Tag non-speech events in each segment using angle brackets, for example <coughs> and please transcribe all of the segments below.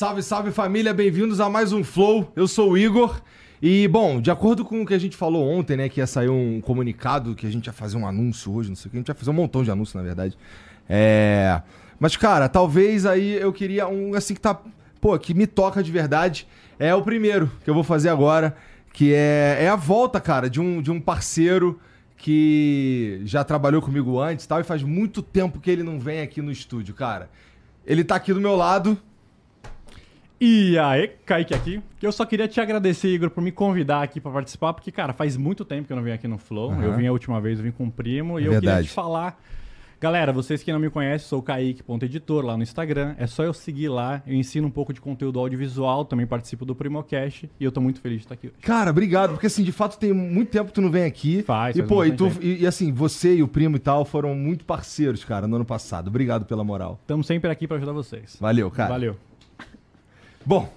Salve, salve família, bem-vindos a mais um Flow. Eu sou o Igor. E, bom, de acordo com o que a gente falou ontem, né, que ia sair um comunicado, que a gente ia fazer um anúncio hoje, não sei o que, a gente ia fazer um montão de anúncios, na verdade. É. Mas, cara, talvez aí eu queria um, assim, que tá. Pô, que me toca de verdade. É o primeiro que eu vou fazer agora, que é, é a volta, cara, de um, de um parceiro que já trabalhou comigo antes e tal, e faz muito tempo que ele não vem aqui no estúdio, cara. Ele tá aqui do meu lado. E aí, Kaique aqui. Eu só queria te agradecer, Igor, por me convidar aqui pra participar, porque, cara, faz muito tempo que eu não venho aqui no Flow. Aham. Eu vim a última vez, eu vim com o primo, e É eu queria te falar. Galera, vocês que não me conhecem, sou o Kaique.editor lá no Instagram. É só eu seguir lá. Eu ensino um pouco de conteúdo audiovisual, também participo do Primocast, e eu tô muito feliz de estar aqui hoje. Cara, obrigado, porque assim, de fato tem muito tempo que tu não vem aqui. Faz, E faz pô, e, tu, e, e, assim, você e o primo e tal foram muito parceiros, cara, no ano passado. Obrigado pela moral. Estamos sempre aqui pra ajudar vocês. Valeu, cara. Valeu. Bom.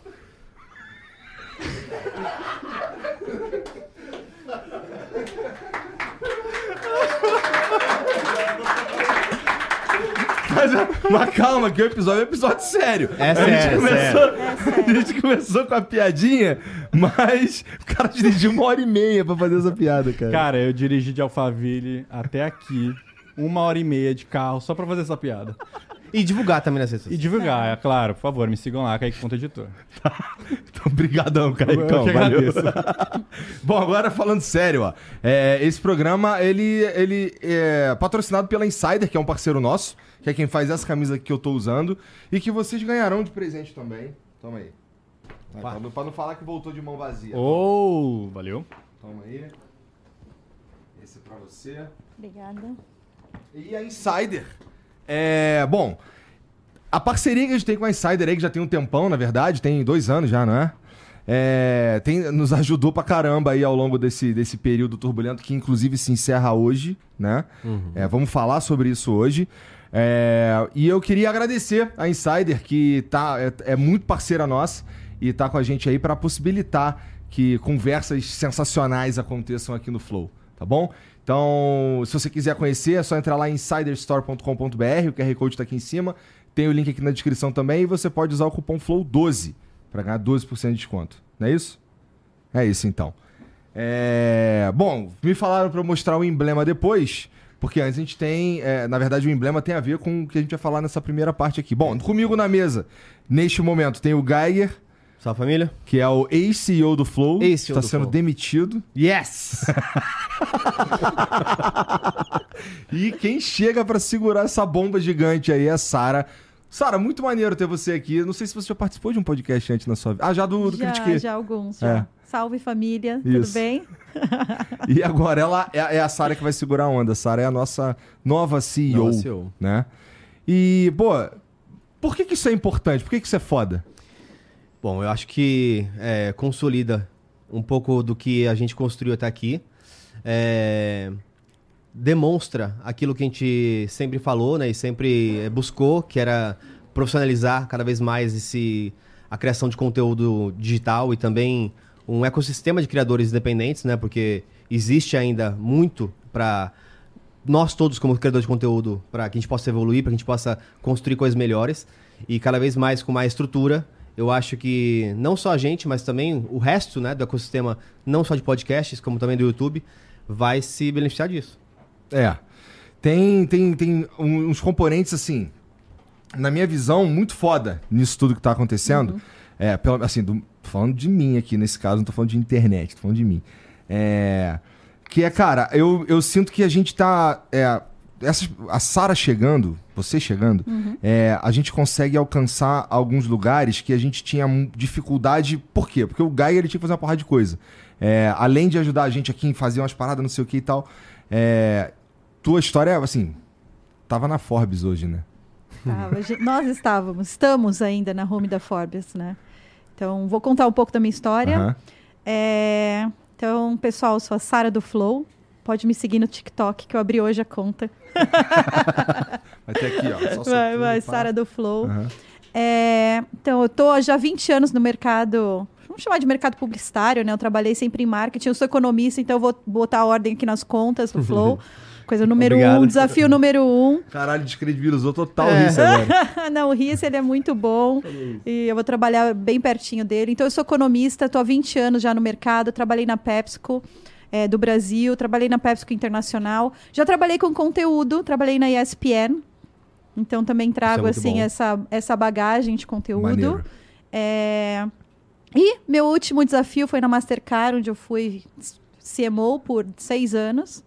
Mas, mas calma, que o episódio é um episódio sério. É a gente sério, começou, A gente começou com a piadinha, mas o cara dirigiu uma hora e meia pra fazer essa piada, cara. Cara, eu dirigi de Alphaville até aqui, uma hora e meia de carro, só pra fazer essa piada. E divulgar também nas redes E sociais. divulgar, é claro, por favor, me sigam lá, Kaique.editor. <laughs> Então, brigadão, Caicão. Eu que Valeu. agradeço. <laughs> Bom, agora falando sério, ó. É, esse programa, ele, ele é patrocinado pela Insider, que é um parceiro nosso, que é quem faz essa camisa que eu tô usando, e que vocês ganharão de presente também. Toma aí. Pra, não, pra não falar que voltou de mão vazia. Oh, valeu. Toma aí. Esse é pra você. Obrigada. E a Insider. É. Bom, a parceria que a gente tem com a Insider aí, que já tem um tempão, na verdade, tem dois anos já, não é? É, tem, nos ajudou pra caramba aí ao longo desse, desse período turbulento, que inclusive se encerra hoje, né? É, vamos falar sobre isso hoje. É, e eu queria agradecer a Insider, que tá, é, é muito parceira nossa e tá com a gente aí para possibilitar que conversas sensacionais aconteçam aqui no Flow, tá bom? Então, se você quiser conhecer, é só entrar lá em insiderstore.com.br, o QR Code tá aqui em cima, tem o link aqui na descrição também e você pode usar o cupom FLOW12 para ganhar 12% de desconto. Não é isso? É isso então. É, Bom, me falaram para mostrar o emblema depois, porque antes a gente tem. é, na verdade, o emblema tem a ver com o que a gente vai falar nessa primeira parte aqui. Bom, comigo na mesa, neste momento, tem o Geiger, Salve, família. que é o ex-CEO do Flow. Ex-CEO Está do sendo Flow. demitido. Yes! <laughs> E quem chega para segurar essa bomba gigante aí é a Sara. Sara, muito maneiro ter você aqui. Não sei se você já participou de um podcast antes na sua vida. Ah, já do, do já, Critiquei. já alguns, já. É. Salve família, Isso. tudo bem? <laughs> E agora ela é, é a Sara que vai segurar a onda. A Sara é a nossa nova CEO, Nova CEO. né? E, pô, por que, que isso é importante? Por que, que isso é foda? Bom, eu acho que é, consolida um pouco do que a gente construiu até aqui. É, demonstra aquilo que a gente sempre falou né, e sempre é, buscou, que era profissionalizar cada vez mais esse, a criação de conteúdo digital e também um ecossistema de criadores independentes, né? Porque existe ainda muito para nós todos como criadores de conteúdo para que a gente possa evoluir, para que a gente possa construir coisas melhores e cada vez mais com mais estrutura. Eu acho que não só a gente, mas também o resto né, do ecossistema, não só de podcasts, como também do YouTube, vai se beneficiar disso. É. Tem, tem, tem uns componentes, assim, na minha visão, muito foda nisso tudo que tá acontecendo. É, pelo, assim, do- tô falando de mim aqui nesse caso, não tô falando de internet, tô falando de mim. É, que é, cara, eu, eu sinto que a gente tá. É, essa, a Sara chegando, você chegando, é, a gente consegue alcançar alguns lugares que a gente tinha dificuldade. Por quê? Porque o Gaia ele tinha que fazer uma porrada de coisa. É, além de ajudar a gente aqui em fazer umas paradas, não sei o que e tal. É, tua história, assim, tava na Forbes hoje, né? Tava, nós estávamos, estamos ainda na home da Forbes, né? Então, vou contar um pouco da minha história. Aham. É, então, pessoal, eu sou a Sara do Flow. Pode me seguir no TikTok, que eu abri hoje a conta. <laughs> Vai ter aqui, ó. Vai, vai. Sara do Flow. Aham. É, então, eu tô há já 20 anos no mercado, vamos chamar de mercado publicitário, né? Eu trabalhei sempre em marketing, eu sou economista, então eu vou botar a ordem aqui nas contas do Flow. <laughs> Coisa número Obrigado. um, desafio número um. Caralho, descredibilizou total É. isso agora. <laughs> Não, o Rias, ele é muito bom e eu vou trabalhar bem pertinho dele. Então, eu sou economista, estou há 20 anos já no mercado, trabalhei na PepsiCo eh, do Brasil, trabalhei na PepsiCo Internacional, já trabalhei com conteúdo, trabalhei na ESPN, então também trago, muito assim, bom. essa, essa bagagem de conteúdo. É, E meu último desafio foi na Mastercard, onde eu fui CMO por seis anos.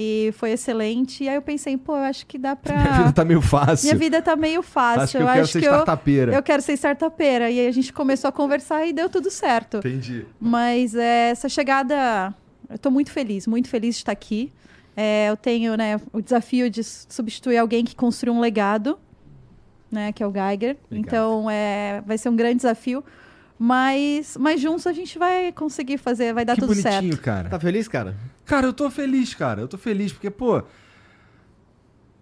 E foi excelente. E aí eu pensei, pô, eu acho que dá pra. <laughs> Minha vida tá meio fácil. Minha vida tá meio fácil. Acho que eu quero ser startupeira. eu quero ser startupeira. E aí a gente começou a conversar e deu tudo certo. Entendi. Mas é, essa chegada, eu tô muito feliz, muito feliz de estar aqui. É, eu tenho né, o desafio de substituir alguém que construiu um legado, né, que é o Geiger. Então é, vai ser um grande desafio. Mas, mas juntos a gente vai conseguir fazer, vai dar que tudo bonitinho, certo. cara. Tá feliz, cara? Cara, eu tô feliz, cara. Eu tô feliz porque, pô.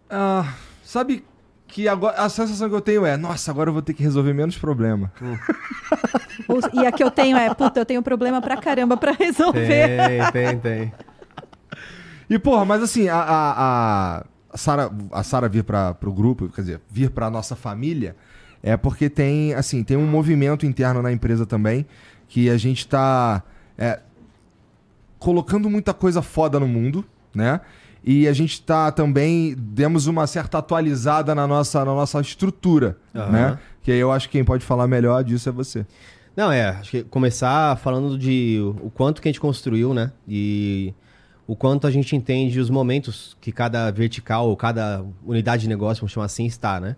ah, sabe que agora a sensação que eu tenho é: nossa, agora eu vou ter que resolver menos problema. <laughs> Os- E a que eu tenho é, puta, eu tenho problema pra caramba pra resolver. Tem, tem, tem. <laughs> E, porra, mas assim, a, a, a- Sara a Sara vir para pro grupo, quer dizer, vir pra nossa família, é porque tem, assim, tem um movimento interno na empresa também, que a gente tá é, colocando muita coisa foda no mundo, né? E a gente tá também, demos uma certa atualizada na nossa, na nossa estrutura, Aham. né? Que aí eu acho que quem pode falar melhor disso é você. Não, é, acho que começar falando de o quanto que a gente construiu, né? E o quanto a gente entende os momentos que cada vertical ou cada unidade de negócio, vamos chamar assim, está, né?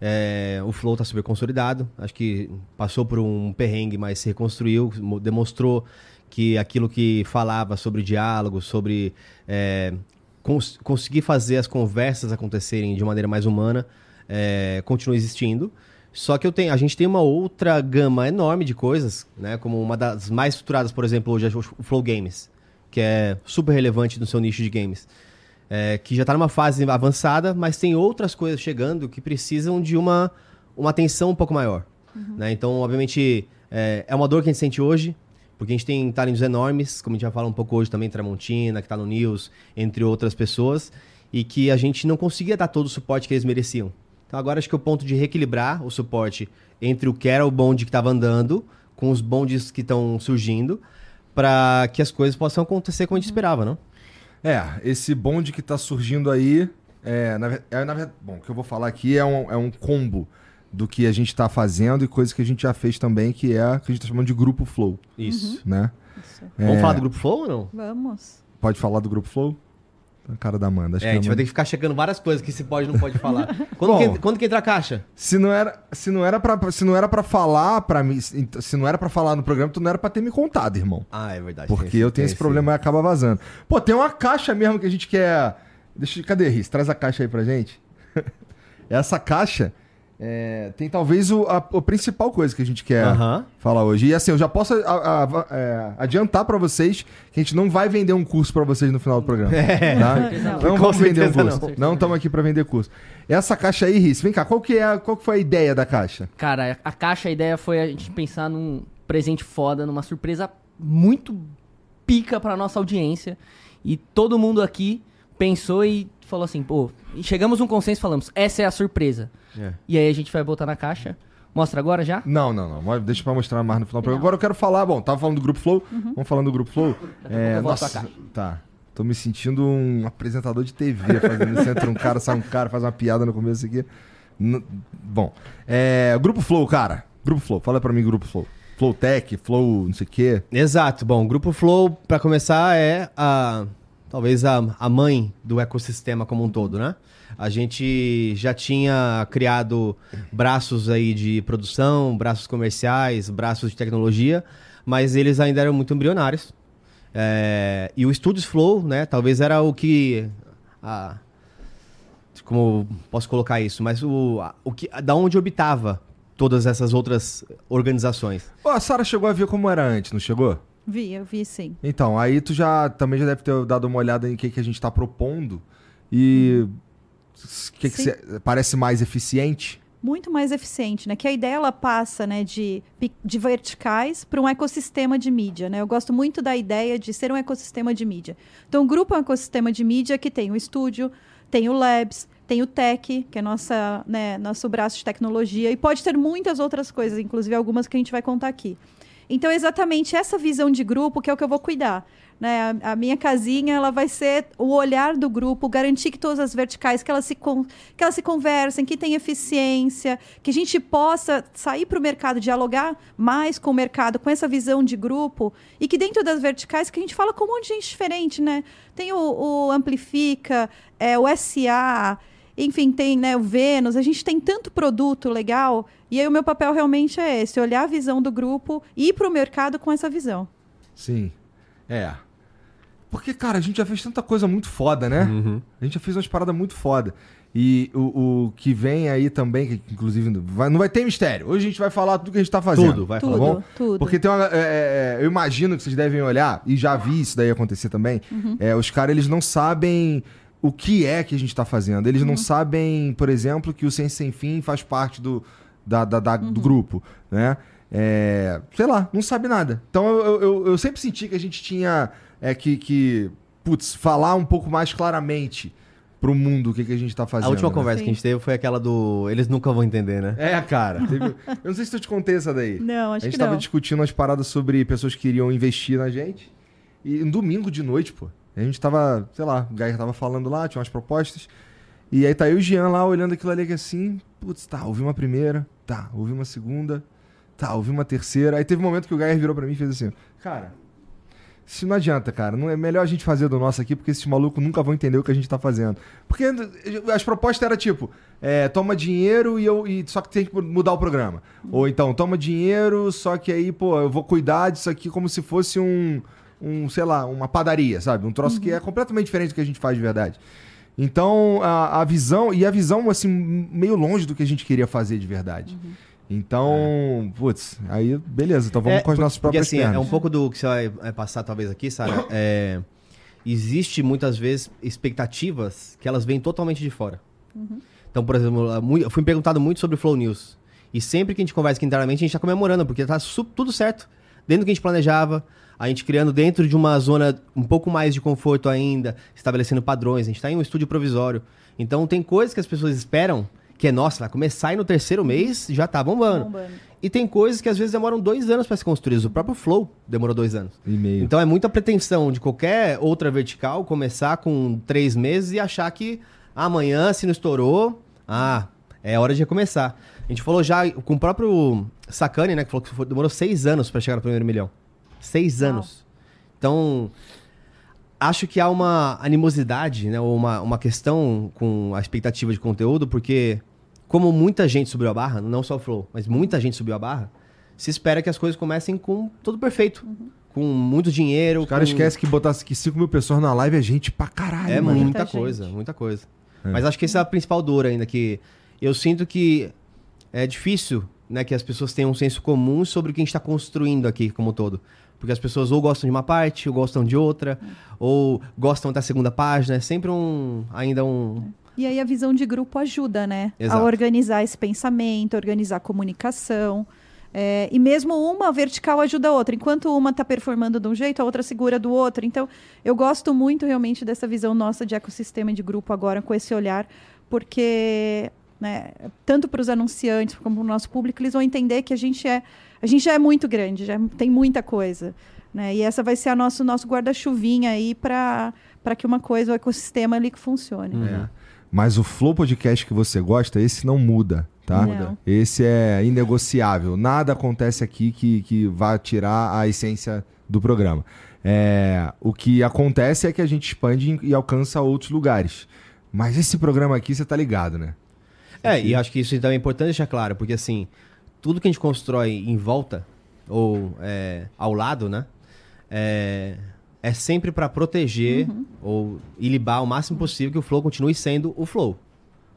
É, o Flow está super consolidado, acho que passou por um perrengue, mas se reconstruiu, mo- demonstrou que aquilo que falava sobre diálogo, sobre é, cons- conseguir fazer as conversas acontecerem de maneira mais humana, é, continua existindo. Só que eu tenho, a gente tem uma outra gama enorme de coisas, né? Como uma das mais estruturadas, por exemplo, hoje é o Flow Games, que é super relevante no seu nicho de games. É, que já está numa fase avançada, mas tem outras coisas chegando que precisam de uma, uma atenção um pouco maior. né? Então, obviamente, é, é uma dor que a gente sente hoje, porque a gente tem talentos enormes, como a gente já fala um pouco hoje também, Tramontina, que está no News, entre outras pessoas, e que a gente não conseguia dar todo o suporte que eles mereciam. Então agora acho que é o ponto de reequilibrar o suporte entre o que era o bonde que estava andando, com os bondes que estão surgindo, para que as coisas possam acontecer como a gente esperava, não? É, esse bonde que tá surgindo aí, é, na, é, na bom, o que eu vou falar aqui é um, é um combo do que a gente tá fazendo e coisas que a gente já fez também, que é o que a gente tá chamando de grupo Flow, Isso. né? Isso. Vamos É, falar do Grupo Flow ou não? Vamos. Pode falar do grupo Flow? A cara da Amanda. Acho É, a que gente vai ter que ficar checando várias coisas que se pode e não pode falar. <laughs> Quando, Bom. que, quando que entra a caixa? Se não era, se não era para, se não era para falar para mim, se não era pra falar no programa, tu não era pra ter me contado, irmão. Ah, é verdade. Porque tem eu esse- tenho tem esse problema e acaba vazando. Pô, tem uma caixa mesmo que a gente quer. Deixa, eu- cadê, Riz? Traz a caixa aí pra gente. <laughs> Essa caixa é, tem talvez o, a, a principal coisa que a gente quer Aham. falar hoje. E assim, eu já posso a- a- é, adiantar pra vocês que a gente não vai vender um curso pra vocês no final do programa. <laughs> Tá? Não. Não vamos vender um curso. não. Não estamos aqui pra vender curso. Essa caixa aí, Riz, vem cá, qual que, é, qual que foi a ideia da caixa? Cara, a caixa, a ideia foi a gente pensar num presente foda, numa surpresa muito pica pra nossa audiência. E todo mundo aqui pensou e falou assim, pô, e chegamos num consenso e falamos, essa é a surpresa. É. E aí a gente vai botar na caixa. Mostra agora já? Não, não, não. Deixa pra mostrar mais no final programa. Agora eu quero falar, bom, tava falando do Grupo Flow, vamos falando do Grupo Flow. É, nossa, a tá. Tô me sentindo um apresentador de TV fazendo isso. Entra um cara, sai um cara, faz uma piada no começo aqui. N- bom, é, Grupo Flow, cara. Grupo Flow, fala pra mim, Grupo Flow. Flow Tech, Flow, não sei o quê. Exato. Bom, Grupo Flow, para começar, é a talvez a, a mãe do ecossistema como um todo, né? A gente já tinha criado braços aí de produção, braços comerciais, braços de tecnologia, mas eles ainda eram muito embrionários. É, e o Studios Flow, né? Talvez era o que a- como posso colocar isso, mas o, a- o que, da onde orbitava todas essas outras organizações. Ó, a Sara chegou a ver como era antes, não chegou? Vi, eu vi sim. Então, aí tu já também já deve ter dado uma olhada em que, que a gente tá propondo e o que, que cê- parece mais eficiente. muito mais eficiente, né? Que a ideia ela passa, né, de, de verticais para um ecossistema de mídia, né? Eu gosto muito da ideia de ser um ecossistema de mídia. Então, o grupo é um ecossistema de mídia que tem o estúdio, tem o Labs, tem o Tech, que é nossa, né, nosso braço de tecnologia, e pode ter muitas outras coisas, inclusive algumas que a gente vai contar aqui. Então, é exatamente essa visão de grupo que é o que eu vou cuidar. Né? A, a minha casinha ela vai ser o olhar do grupo, garantir que todas as verticais que elas se, con- que elas se conversem, que tem eficiência, que a gente possa sair para o mercado, dialogar mais com o mercado, com essa visão de grupo, e que dentro das verticais que a gente fala com um monte de gente diferente, né? Tem o, o Amplifica, é, o SA, enfim, tem né, o Vênus, a gente tem tanto produto legal, e aí o meu papel realmente é esse, olhar a visão do grupo e ir para o mercado com essa visão. Sim. É. Porque, cara, a gente já fez tanta coisa muito foda, né? Uhum. A gente já fez umas paradas muito foda. E o, o que vem aí também, que inclusive vai- não vai ter mistério. Hoje a gente vai falar tudo que a gente tá fazendo. Tudo, vai Tudo, falar. bom? tudo. Porque tem uma. é, é, eu imagino que vocês devem olhar, e já vi isso daí acontecer também. é, os caras, eles não sabem o que é que a gente tá fazendo. Eles não sabem, por exemplo, que o Ciência Sem Fim faz parte do, da, da- da- do grupo, né? É, sei lá, não sabe nada. Então eu, eu, eu sempre senti que a gente tinha é, que, que, putz, falar um pouco mais claramente pro mundo o que, que a gente tá fazendo. A última né? conversa Sim. que a gente teve foi aquela do. Eles nunca vão entender, né? É, cara. teve- Eu não sei se eu te contei essa daí. Não, A acho gente que tava não. discutindo umas paradas sobre pessoas que queriam investir na gente. E um domingo de noite, pô. A gente tava, sei lá, o Gaia tava falando lá, tinha umas propostas. E aí tá eu e o Jean lá olhando aquilo ali que assim, putz, tá, ouvi uma primeira, tá, ouvi uma segunda, tá, ouvi uma terceira. Aí teve um momento que o Gaia virou pra mim e fez assim, cara, isso não adianta, cara. Não é melhor a gente fazer do nosso aqui, porque esses malucos nunca vão entender o que a gente tá fazendo. Porque as propostas eram tipo, é, toma dinheiro e eu. E, só que tem que mudar o programa. Ou então, toma dinheiro, só que aí, pô, eu vou cuidar disso aqui como se fosse um. Um sei lá, uma padaria, sabe? Um troço que é completamente diferente do que a gente faz de verdade. Então, a, a visão. E a visão, assim, meio longe do que a gente queria fazer de verdade. Então, putz, aí beleza, então vamos É, com as nossas Porque próprias assim, é pernas. um pouco do que você vai passar talvez aqui, Sara. <coughs> É, existe muitas vezes expectativas que elas vêm totalmente de fora. Então, por exemplo, eu fui perguntado muito sobre o Flow News. E sempre que a gente conversa aqui internamente, a gente tá comemorando, porque tá tudo certo. Dentro do que a gente planejava, a gente criando dentro de uma zona um pouco mais de conforto ainda, estabelecendo padrões. A gente tá em um estúdio provisório. Então, tem coisas que as pessoas esperam que é, nossa, vai começar e no terceiro mês já tá bombando. Bombando. E tem coisas que às vezes demoram dois anos para ser construídas. O próprio Flow demorou dois anos. E meio. Então é muita pretensão de qualquer outra vertical começar com três meses e achar que amanhã, se não estourou, ah, é hora de recomeçar. A gente falou já com o próprio Sakane, né? Que falou que demorou seis anos para chegar no primeiro milhão. Seis Uau. anos. Então, acho que há uma animosidade, né? Ou uma, uma questão com a expectativa de conteúdo, porque como muita gente subiu a barra, não só o Flow, mas muita gente subiu a barra, se espera que as coisas comecem com tudo perfeito. Com muito dinheiro. Os caras com... esquecem que botar que 5 mil pessoas na live é gente pra caralho, É mano. muita, Muita coisa, gente. muita coisa. É. Mas acho que essa é a principal dor ainda, que eu sinto que é difícil né, que as pessoas tenham um senso comum sobre o que a gente está construindo aqui como um todo. Porque as pessoas ou gostam de uma parte, ou gostam de outra, ou gostam da segunda página. É sempre um. ainda um. E aí a visão de grupo ajuda, né? Exato. A organizar esse pensamento, organizar a comunicação. É, e mesmo uma vertical ajuda a outra. Enquanto uma está performando de um jeito, a outra segura do outro. Então, eu gosto muito realmente dessa visão nossa de ecossistema de grupo agora, com esse olhar, porque né, tanto para os anunciantes como para o nosso público, eles vão entender que a gente é a gente já é muito grande, já tem muita coisa. Né? E essa vai ser a nosso, nosso guarda-chuvinha aí para que uma coisa, o ecossistema ali que funcione. É. Mas o Flow Podcast que você gosta, esse não muda, tá? Não. Esse é inegociável. Nada acontece aqui que, que vá tirar a essência do programa. É, o que acontece é que a gente expande e alcança outros lugares. Mas esse programa aqui, você tá ligado, né? É, e acho que isso também é importante deixar claro, porque assim, tudo que a gente constrói em volta, ou é, ao lado, né? É, é sempre para proteger ou ilibar o máximo possível que o Flow continue sendo o Flow.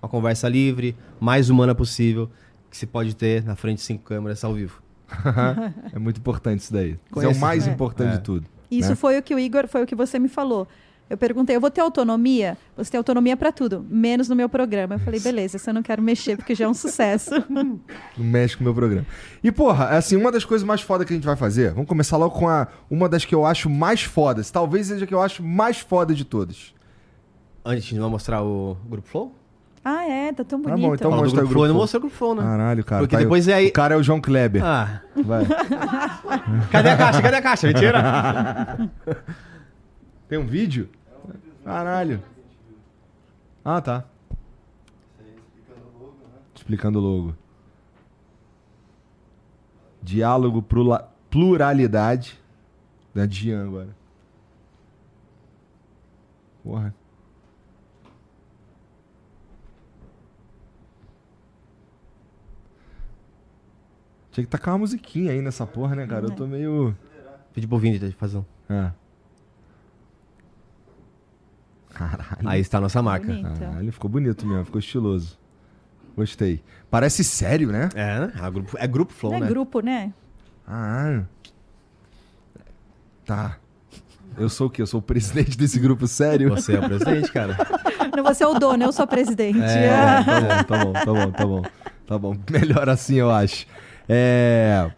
Uma conversa livre, mais humana possível, que se pode ter na frente de cinco câmeras ao vivo. <laughs> é muito importante isso daí. Isso é o mais é. importante É. de tudo. Isso né? foi o que o Igor, foi o que você me falou. Eu perguntei, eu vou ter autonomia? Você tem autonomia pra tudo, menos no meu programa. Eu falei, beleza, isso eu não quero mexer porque já é um sucesso. Não <laughs> mexe com o meu programa. E, porra, assim, uma das coisas mais fodas que a gente vai fazer, vamos começar logo com a, uma das que eu acho mais fodas. Talvez seja a que eu acho mais foda de todas. Antes não mostrar o Grupo Flow? ah, é, tá tão Tá bonito. bom, então Fala mostra o Grupo Flow, eu não mostrei o Grupo Flow, né? Caralho, cara. Porque tá aí- depois é aí- O cara é o João Kleber. Ah, Vai. <laughs> cadê a caixa? Cadê a caixa? Mentira. <laughs> Tem um vídeo? Caralho. Ah, tá. Explicando o logo. Diálogo, prula- pluralidade. Da Jean agora. Porra. Tinha que tacar uma musiquinha aí nessa porra, né, cara? Eu tô meio. Pedi pro Vini de fazer um. É. Caralho. Aí está a nossa marca. Bonito. Caralho, ficou bonito mesmo, ficou estiloso. Gostei. Parece sério, né? É, né? A grupo, é Grupo Flow, Não é né? grupo, né? Ah. Tá. Eu sou o quê? Eu sou o presidente desse grupo sério? Você é o presidente, cara. <laughs> Não, você é o dono, eu sou a presidente. É, <laughs> tá bom, tá bom, tá bom, tá bom. Tá bom. Melhor assim, eu acho. É.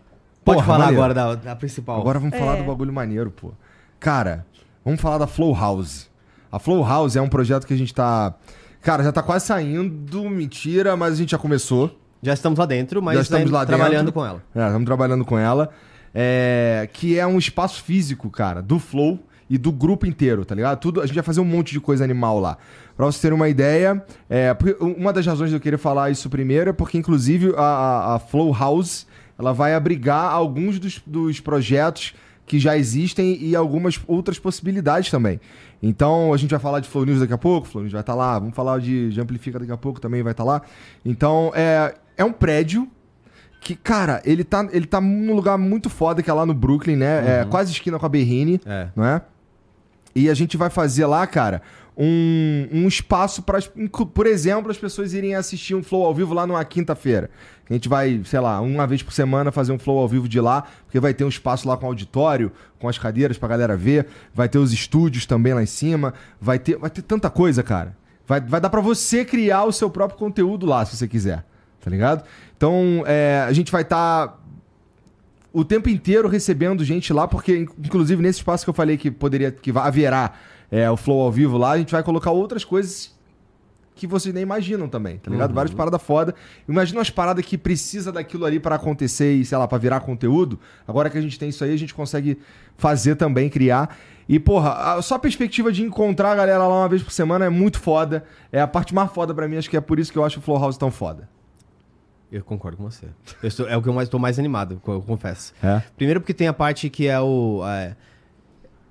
Pode Porra, falar maneiro. agora da, da principal. Agora vamos falar É. do bagulho maneiro, pô. Cara, vamos falar da Flow House. A Flow House é um projeto que a gente tá. Cara, já tá quase saindo, mentira, mas a gente já começou. Já estamos lá dentro, mas Já estamos lá trabalhando dentro. com ela. É, estamos trabalhando com ela. É, que é um espaço físico, cara, do Flow e do grupo inteiro, tá ligado? Tudo, a gente vai fazer um monte de coisa animal lá. Pra vocês terem uma ideia, é, uma das razões de eu querer falar isso primeiro é porque, inclusive, a, a- a Flow House ela vai abrigar alguns dos, dos projetos que já existem e algumas outras possibilidades também. Então, a gente vai falar de Flow News daqui a pouco, Flow News vai estar lá, vamos falar de, de Amplifica daqui a pouco, também vai estar lá. Então, é, é um prédio que, cara, ele tá, ele tá num lugar muito foda, que é lá no Brooklyn, né? É quase esquina com a Berrine, É. não é? E a gente vai fazer lá, cara, um, um espaço para, por exemplo, as pessoas irem assistir um Flow ao vivo lá numa quinta-feira. A gente vai, sei lá, uma vez por semana fazer um Flow ao vivo de lá, porque vai ter um espaço lá com auditório, com as cadeiras pra galera ver, vai ter os estúdios também lá em cima, vai ter, vai ter tanta coisa, cara. Vai, vai dar pra você criar o seu próprio conteúdo lá, se você quiser, tá ligado? Então, é, a gente vai estar o tempo inteiro recebendo gente lá, porque, in- inclusive, nesse espaço que eu falei que poderia, que haverá é, o Flow ao vivo lá, a gente vai colocar outras coisas que vocês nem imaginam também, tá ligado? Várias paradas foda. Imagina umas paradas que precisa daquilo ali pra acontecer e, sei lá, pra virar conteúdo. Agora que a gente tem isso aí, a gente consegue fazer também, criar. E, porra, a, só a perspectiva de encontrar a galera lá uma vez por semana é muito foda. É a parte mais foda pra mim, acho que é por isso que eu acho o Flow House tão foda. Eu concordo com você. Eu estou- é o que eu mais estou mais animado, eu confesso. É? Primeiro porque tem a parte que é o. é,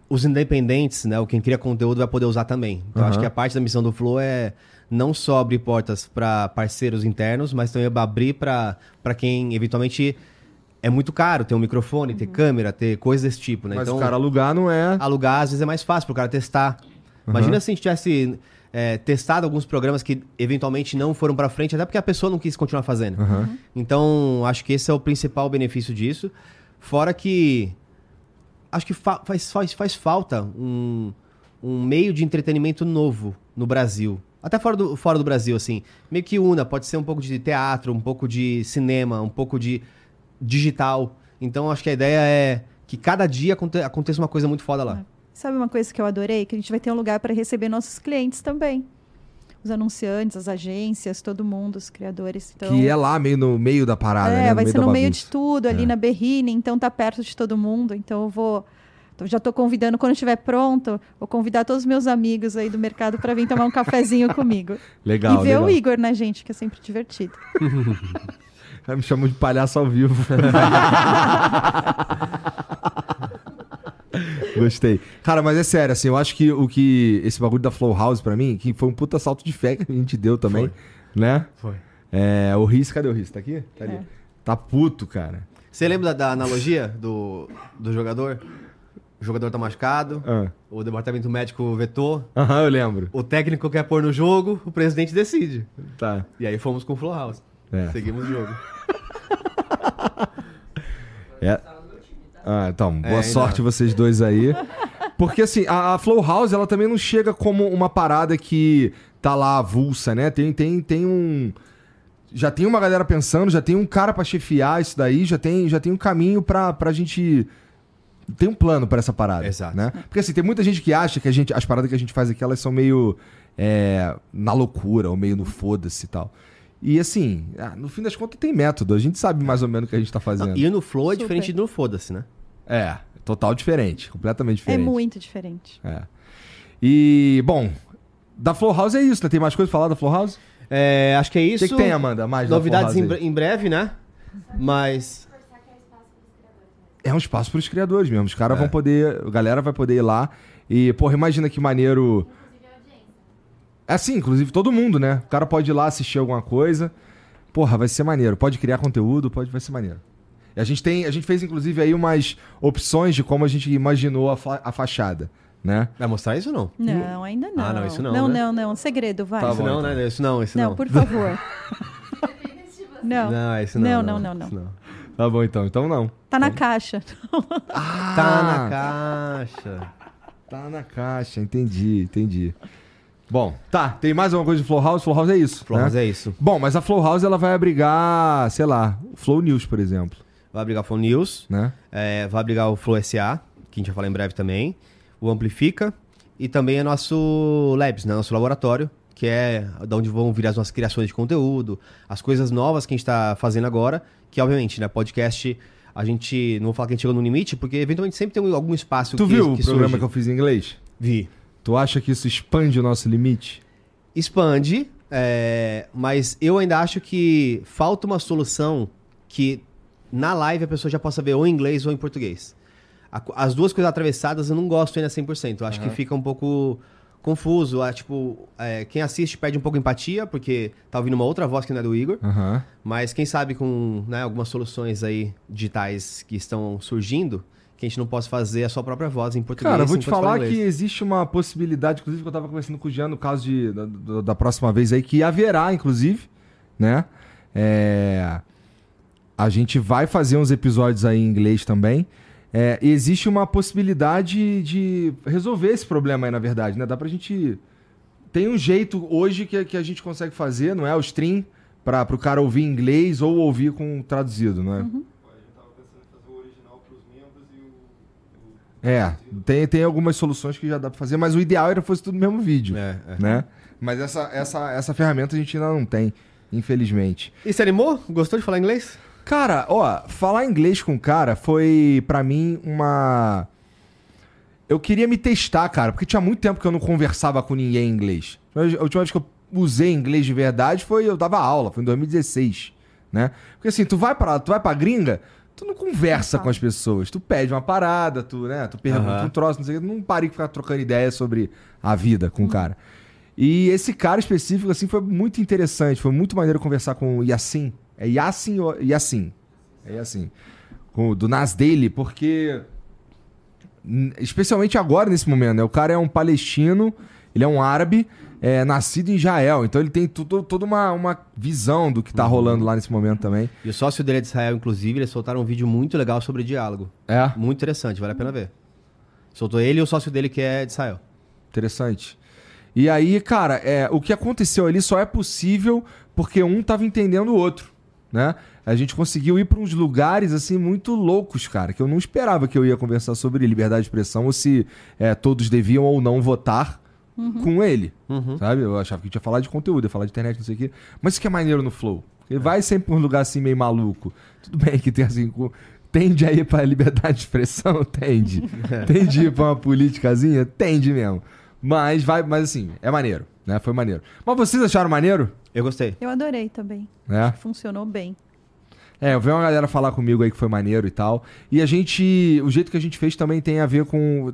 os independentes, né? O quem cria conteúdo vai poder usar também. Então Aham. acho que a parte da missão do Flow é não só abrir portas para parceiros internos, mas também abrir para quem eventualmente é muito caro ter um microfone, ter câmera, ter coisas desse tipo, né? Mas o cara alugar não é. alugar às vezes é mais fácil pro cara testar. Imagina se a gente tivesse é, testado alguns programas que eventualmente não foram pra frente, até porque a pessoa não quis continuar fazendo. Então, acho que esse é o principal benefício disso. Fora que acho que fa- faz, faz, faz falta um, um meio de entretenimento novo no Brasil. Até fora do, fora do Brasil, assim. Meio que una, pode ser um pouco de teatro, um pouco de cinema, um pouco de digital. Então, acho que a ideia é que cada dia aconte- aconteça uma coisa muito foda lá. Sabe uma coisa que eu adorei? Que a gente vai ter um lugar para receber nossos clientes também. Os anunciantes, as agências, todo mundo, os criadores. Então, Que é lá meio no meio da parada, é, né? vai ser no meio de tudo, ali É. na Berrine, então tá perto de todo mundo. Então eu vou. eu já tô convidando, quando estiver pronto, vou convidar todos os meus amigos aí do mercado para vir tomar um cafezinho <laughs> comigo. Legal, e ver legal. o Igor, né, gente? Que é sempre divertido. <laughs> Me chamam de palhaço ao vivo. <laughs> <laughs> Gostei. Cara, mas é sério, assim, eu acho que o que. Esse bagulho da Flow House pra mim, que foi um puta salto de fé que a gente deu também. Né? Foi. É, o Riz, cadê o Riz? Tá aqui? Tá ali. É. Tá puto, cara. Você lembra da, da analogia do, do jogador? O jogador tá machucado, Ah. o departamento médico vetou, Aham, eu lembro. o técnico quer pôr no jogo, o presidente decide. Tá. E aí fomos com o Flow House. É. Seguimos o jogo. <laughs> É. Ah, então, boa É, sorte então. vocês dois aí. Porque assim, a, a Flow House, ela também não chega como uma parada que tá lá avulsa, né? Tem, tem, tem um. Já tem uma galera pensando, já tem um cara pra chefiar isso daí, já tem, já tem um caminho pra, pra gente. Tem um plano pra essa parada. Exato. Né? Porque assim, tem muita gente que acha que a gente, as paradas que a gente faz aqui, elas são meio é, na loucura, ou meio no foda-se e tal. E assim, ah, no fim das contas tem método, a gente sabe mais ou menos o que a gente tá fazendo. Não, e no Flow é Super. diferente do no Foda-se, né? É, total diferente, completamente É diferente. muito diferente. É. E, bom, da Flow House é isso, né? Tem mais coisa pra falar da Flow House? É, acho que é O isso. que, que tem, Amanda? Mais da Novidades em, bre- em breve, né? Mas. É um espaço pros criadores mesmo. Os caras É. vão poder. A galera vai poder ir lá. E, porra, imagina que maneiro. É assim, inclusive todo mundo, né? O cara pode ir lá assistir alguma coisa. Porra, vai ser maneiro. Pode criar conteúdo, pode, vai ser maneiro. E a gente tem, a gente fez inclusive aí umas opções de como a gente imaginou a, fa- a fachada, né? Vai mostrar isso ou não? Não, ainda não. Ah, não, isso não, Não, né? não, não. Segredo, vai. Tá isso bom, não, então. né? Isso não, isso não, não. por favor. <laughs> não. Não, isso não. Não, não, não, isso Tá bom então. Então não. Tá na caixa. <laughs> Tá na caixa. Tá na caixa, entendi, entendi. Bom, tá. Tem mais alguma coisa de Flow House? Flow House é isso. Flow né? House é isso. Bom, mas a Flow House ela vai abrigar, sei lá, Flow News, por exemplo, Vai abrigar o Flow News, né? é, vai abrigar o Flow SA, que a gente vai falar em breve também, o Amplifica e também é nosso Labs, né? Nosso laboratório, que é da onde vão vir as nossas criações de conteúdo, as coisas novas que a gente está fazendo agora, que obviamente, né? Podcast, a gente, não vou falar que a gente chegou no limite, porque eventualmente sempre tem algum espaço Tu que, viu que o programa surge. que eu fiz em inglês? Vi. Tu acha que isso expande o nosso limite? expande, é, mas eu ainda acho que falta uma solução que na live a pessoa já possa ver ou em inglês ou em português. A as duas coisas atravessadas eu não gosto ainda 100%. Eu acho que fica um pouco confuso. Ah, tipo, é, quem assiste perde um pouco empatia, porque tá ouvindo uma outra voz que não é do Igor. Aham. Mas quem sabe com né, algumas soluções aí digitais que estão surgindo, que a gente não possa fazer a sua própria voz em português. Cara, eu vou te falar que existe uma possibilidade, inclusive que eu tava conversando com o Jean no caso de, da, da- da próxima vez aí, que haverá, inclusive, né? É, a gente vai fazer uns episódios aí em inglês também. É, e existe uma possibilidade de resolver esse problema aí, na verdade, né? Dá pra gente. Tem um jeito hoje que, que a gente consegue fazer, não é? O stream para o cara ouvir em inglês ou ouvir com traduzido, não é? É, tem, tem algumas soluções que já dá pra fazer, mas o ideal era que fosse tudo no mesmo vídeo, É, é. né? Mas essa, essa, essa ferramenta a gente ainda não tem, infelizmente. E se animou? Gostou de falar inglês? Cara, ó, falar inglês com o cara foi pra mim uma. Eu queria me testar, cara, porque tinha muito tempo que eu não conversava com ninguém em inglês. A última vez que eu usei inglês de verdade foi eu dava aula, foi em 2016, né? Porque assim, tu vai para, tu vai pra gringa, tu não conversa com as pessoas, tu pede uma parada, tu, né, tu pergunta Aham. um troço, não sei o que, não pare de ficar trocando ideia sobre a vida com o cara. E esse cara específico, assim, foi muito interessante. Foi muito maneiro conversar com o Yassin. É Yassin ou Yassin? É Yassin. Com do Nas Daily, porque... Especialmente agora, nesse momento, né? O cara é um palestino, ele é um árabe, é, nascido em Israel. Então ele tem tudo, toda uma, uma visão do que tá rolando lá nesse momento também. E o sócio dele é de Israel, inclusive, eles soltaram um vídeo muito legal sobre diálogo. É, Muito interessante, vale a pena ver. Soltou ele e o sócio dele que é de Israel. interessante. E aí, cara, é, o que aconteceu ali só é possível porque um tava entendendo o outro, né? A gente conseguiu ir para uns lugares, assim, muito loucos, cara, que eu não esperava que eu ia conversar sobre liberdade de expressão ou se é, todos deviam ou não votar com ele, Uhum. sabe? Eu achava que a gente ia falar de conteúdo, ia falar de internet, não sei o quê. Mas isso que é maneiro no Flow. Ele vai sempre pra um lugar, assim, meio maluco. Tudo bem que tem, assim... com- Tende aí pra liberdade de expressão? <laughs> Tende. <laughs> Tende ir pra uma politicazinha? Tende mesmo. Mas vai, mas assim, é maneiro, né? Foi maneiro. Mas vocês acharam maneiro? Eu gostei. Eu adorei também. Né? Funcionou bem. É, eu vi uma galera falar comigo aí que foi maneiro e tal. E a gente. O jeito que a gente fez também tem a ver com.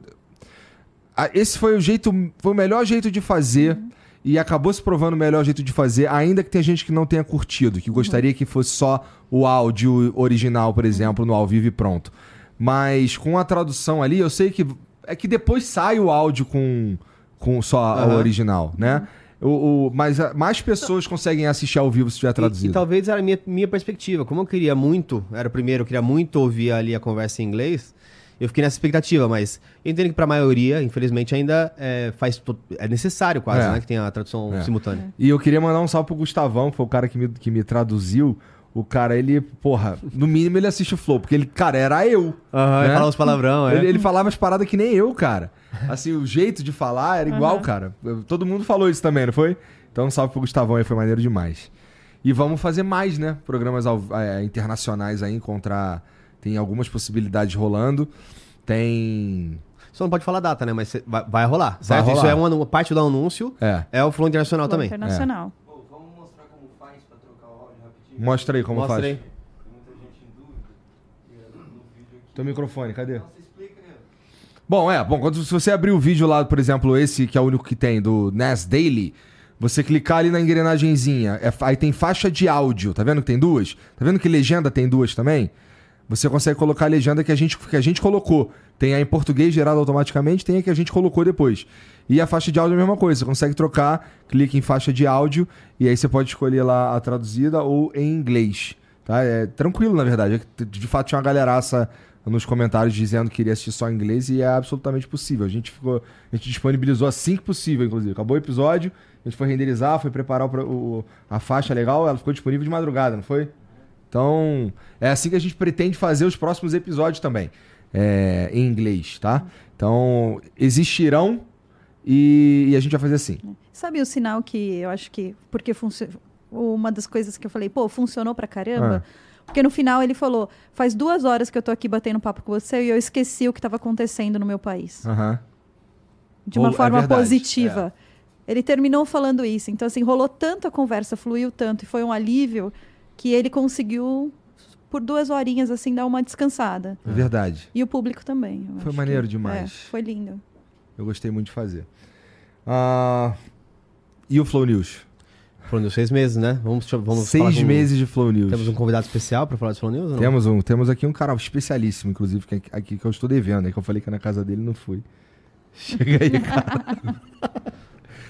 Esse foi o jeito. Foi o melhor jeito de fazer. E acabou se provando o melhor jeito de fazer, ainda que tenha gente que não tenha curtido, que gostaria que fosse só o áudio original, por exemplo, no ao vivo e pronto. Mas com a tradução ali, eu sei que. É que depois sai o áudio com, com só a Aham. original, né? O, o- mas ah, mais pessoas conseguem assistir ao vivo se tiver E, traduzido. e talvez era a minha, minha perspectiva. Como eu queria muito, era o primeiro, eu queria muito ouvir ali a conversa em inglês, Eu fiquei nessa expectativa, mas eu entendo que pra maioria, infelizmente, ainda é, faz é necessário quase, É. né? Que tenha a tradução É. simultânea. E eu queria mandar um salve pro Gustavão, que foi o cara que me, que me traduziu. O cara, ele, porra, no mínimo ele assiste o Flow, porque ele, cara, era eu. Aham, né? fala uns palavrão, é. Ele, ele falava as paradas que nem eu, cara. Assim, o jeito de falar era igual, Aham. cara. Todo mundo falou isso também, não foi? Então, um salve pro Gustavão aí, foi maneiro demais. E vamos fazer mais, né? Programas é, internacionais aí, encontrar. Tem algumas possibilidades rolando. Tem. Só não pode falar data, né? Mas vai, vai rolar, certo? rolar. Isso é uma, uma parte do anúncio. É. É o Flow Internacional Flow também. Internacional. vamos mostrar como faz pra trocar o áudio rapidinho. Mostra aí como Mostra faz. aí. Muita gente em dúvida. E no vídeo aqui. Teu microfone, cadê? Né? Bom, é, bom, quando se você abrir o vídeo lá, por exemplo, esse que é o único que tem, do NAS Daily, você clicar ali na engrenagenzinha, é aí tem faixa de áudio, tá vendo que tem duas? Tá vendo que legenda tem duas também? Você consegue colocar a legenda que a gente, que a gente colocou. Tem a em português gerada automaticamente, tem a que a gente colocou depois. E a faixa de áudio é a mesma coisa, você consegue trocar, clica em faixa de áudio e aí você pode escolher lá a traduzida ou em inglês. Tá? É tranquilo, na verdade. É De fato, tinha uma galeraça nos comentários dizendo que queria assistir só em inglês e é absolutamente possível. A gente ficou, a gente disponibilizou assim que possível, inclusive. Acabou o episódio, a gente foi renderizar, foi preparar o o- a faixa legal, ela ficou disponível de madrugada, não foi? Então, é assim que a gente pretende fazer os próximos episódios também, é, em inglês, tá? Então, existirão e, e a gente vai fazer assim. Sabe o sinal que eu acho que. Porque funcio- uma das coisas que eu falei, pô, funcionou pra caramba. Porque no final ele falou: faz duas horas que eu tô aqui batendo papo com você e eu esqueci o que estava acontecendo no meu país. Aham. De uma Rolo- é forma verdade, positiva. Ele terminou falando isso. Então, assim, rolou tanto a conversa, fluiu tanto e foi um alívio que ele conseguiu, por duas horinhas, assim, dar uma descansada. É verdade. E o público também. Foi maneiro que- demais. é, foi lindo. Eu gostei muito de fazer. Ah, e o Flow News? Flow News, seis meses, né? Vamos, vamos falar Seis com- meses de Flow News. Temos um convidado especial pra falar de Flow News? ou não? Temos, um, temos aqui um cara especialíssimo, inclusive, que é aqui que eu estou devendo, é que eu falei que é na casa dele não fui. <laughs> Chega aí, cara. <laughs>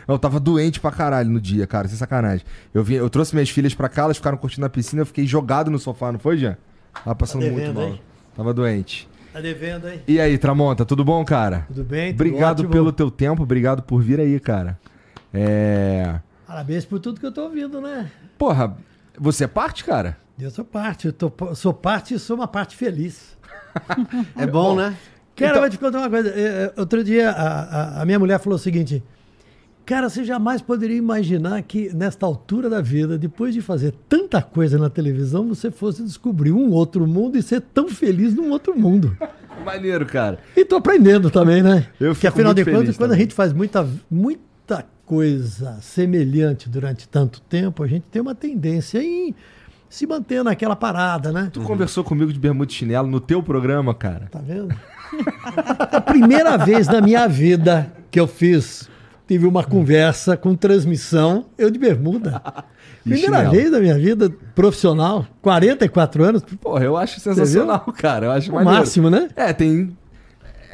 Eu tava doente pra caralho no dia, cara, sem sacanagem. Eu, vim, eu trouxe minhas filhas pra cá, elas ficaram curtindo a piscina, eu fiquei jogado no sofá, não foi, Jean? Tava passando Tá muito devendo, mal. hein? Tava doente. Tá devendo, hein? E aí, Tramonta, tudo bom, cara? Tudo bem? Tudo Obrigado ótimo. pelo teu tempo, obrigado por vir aí, cara. É. Parabéns por tudo que eu tô ouvindo, né? Porra, você é parte, cara? Eu sou parte, eu tô, sou parte e sou uma parte feliz. <laughs> É bom, né? Cara, Então- eu vou te contar uma coisa. É, é, Outro dia, a, a- a minha mulher falou o seguinte: Cara, você jamais poderia imaginar que, nesta altura da vida, depois de fazer tanta coisa na televisão, você fosse descobrir um outro mundo e ser tão feliz num outro mundo. Maneiro, cara. E tô aprendendo também, né? Eu Porque fico afinal muito de contas, quando a gente faz muita, muita coisa semelhante durante tanto tempo, a gente tem uma tendência em se manter naquela parada, né? Tu conversou comigo de bermuda e chinelo no teu programa, cara. Tá vendo? <laughs> a primeira vez na minha vida que eu fiz, tive uma conversa com transmissão, eu de bermuda. <laughs> Primeira chinelo. vez na minha vida profissional, 44 anos, Porra, eu acho sensacional, cara. Eu acho o maneiro. máximo, né? É, tem.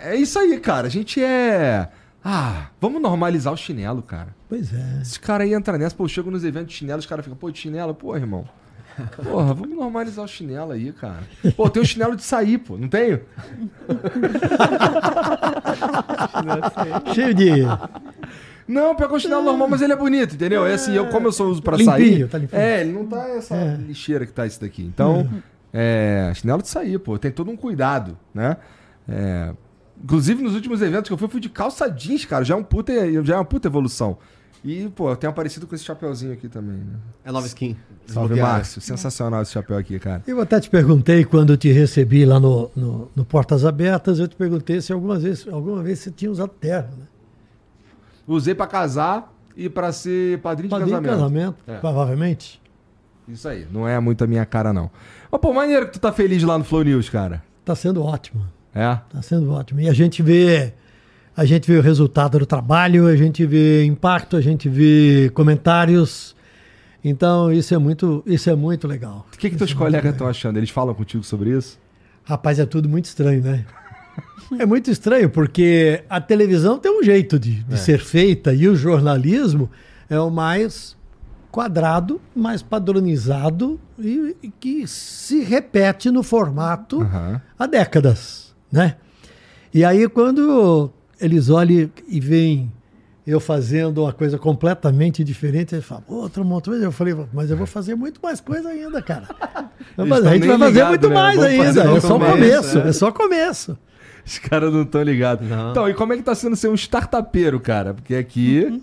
É isso aí, cara. A gente é. Ah, vamos normalizar o chinelo, cara. Pois é. Esse cara aí entra nessa, pô, eu chego nos eventos de chinelo, os caras ficam, pô, chinelo, pô, irmão. Porra, vamos normalizar o chinelo aí, cara. Pô, tem o chinelo de sair, pô, não tenho? <laughs> Cheio de. Não, pegou o chinelo normal, mas ele é bonito, entendeu? É assim, eu, como eu só uso pra Limpinho, sair. tá limpinho. É, ele não tá essa lixeira que tá esse daqui. Então, é, chinelo de sair, pô, tem todo um cuidado, né? É, inclusive, nos últimos eventos que eu fui, eu fui de calça jeans, cara. Já é, um puta, já é uma puta evolução. E, pô, eu tenho aparecido com esse chapeuzinho aqui também, né? É nova skin. Salve. Márcio. Sensacional esse chapéu aqui, cara. Eu até te perguntei quando eu te recebi lá no, no, no Portas Abertas, eu te perguntei se algumas vezes, alguma vez você tinha usado terno, né? Usei pra casar e pra ser padrinho de Padrinho de casamento. casamento, É. provavelmente. Isso aí, não é muito a minha cara, não. Mas, pô, maneiro que tu tá feliz lá no Flow News, cara. Tá sendo ótimo. É? Tá sendo ótimo. E a gente vê a gente vê o resultado do trabalho, a gente vê impacto, a gente vê comentários. Então, isso é muito, isso é muito legal. O que, que teus é colegas estão achando? Eles falam contigo sobre isso? Rapaz, é tudo muito estranho, né? <laughs> É muito estranho, porque a televisão tem um jeito de, de ser feita e o jornalismo é o mais quadrado, mais padronizado e, e que se repete no formato Aham. há décadas, né? E aí, quando eles olham e veem eu fazendo uma coisa completamente diferente, eles falam, outro montão. Eu falei, mas eu vou fazer muito mais coisa ainda, cara. <laughs> Mas a gente vai fazer ligado, muito né? mais Vamos ainda. É só o começo, começo, é. é só o começo. Os caras não estão ligados. Não. Então, e como é que tá sendo ser um startupeiro, cara? Porque aqui. Uhum.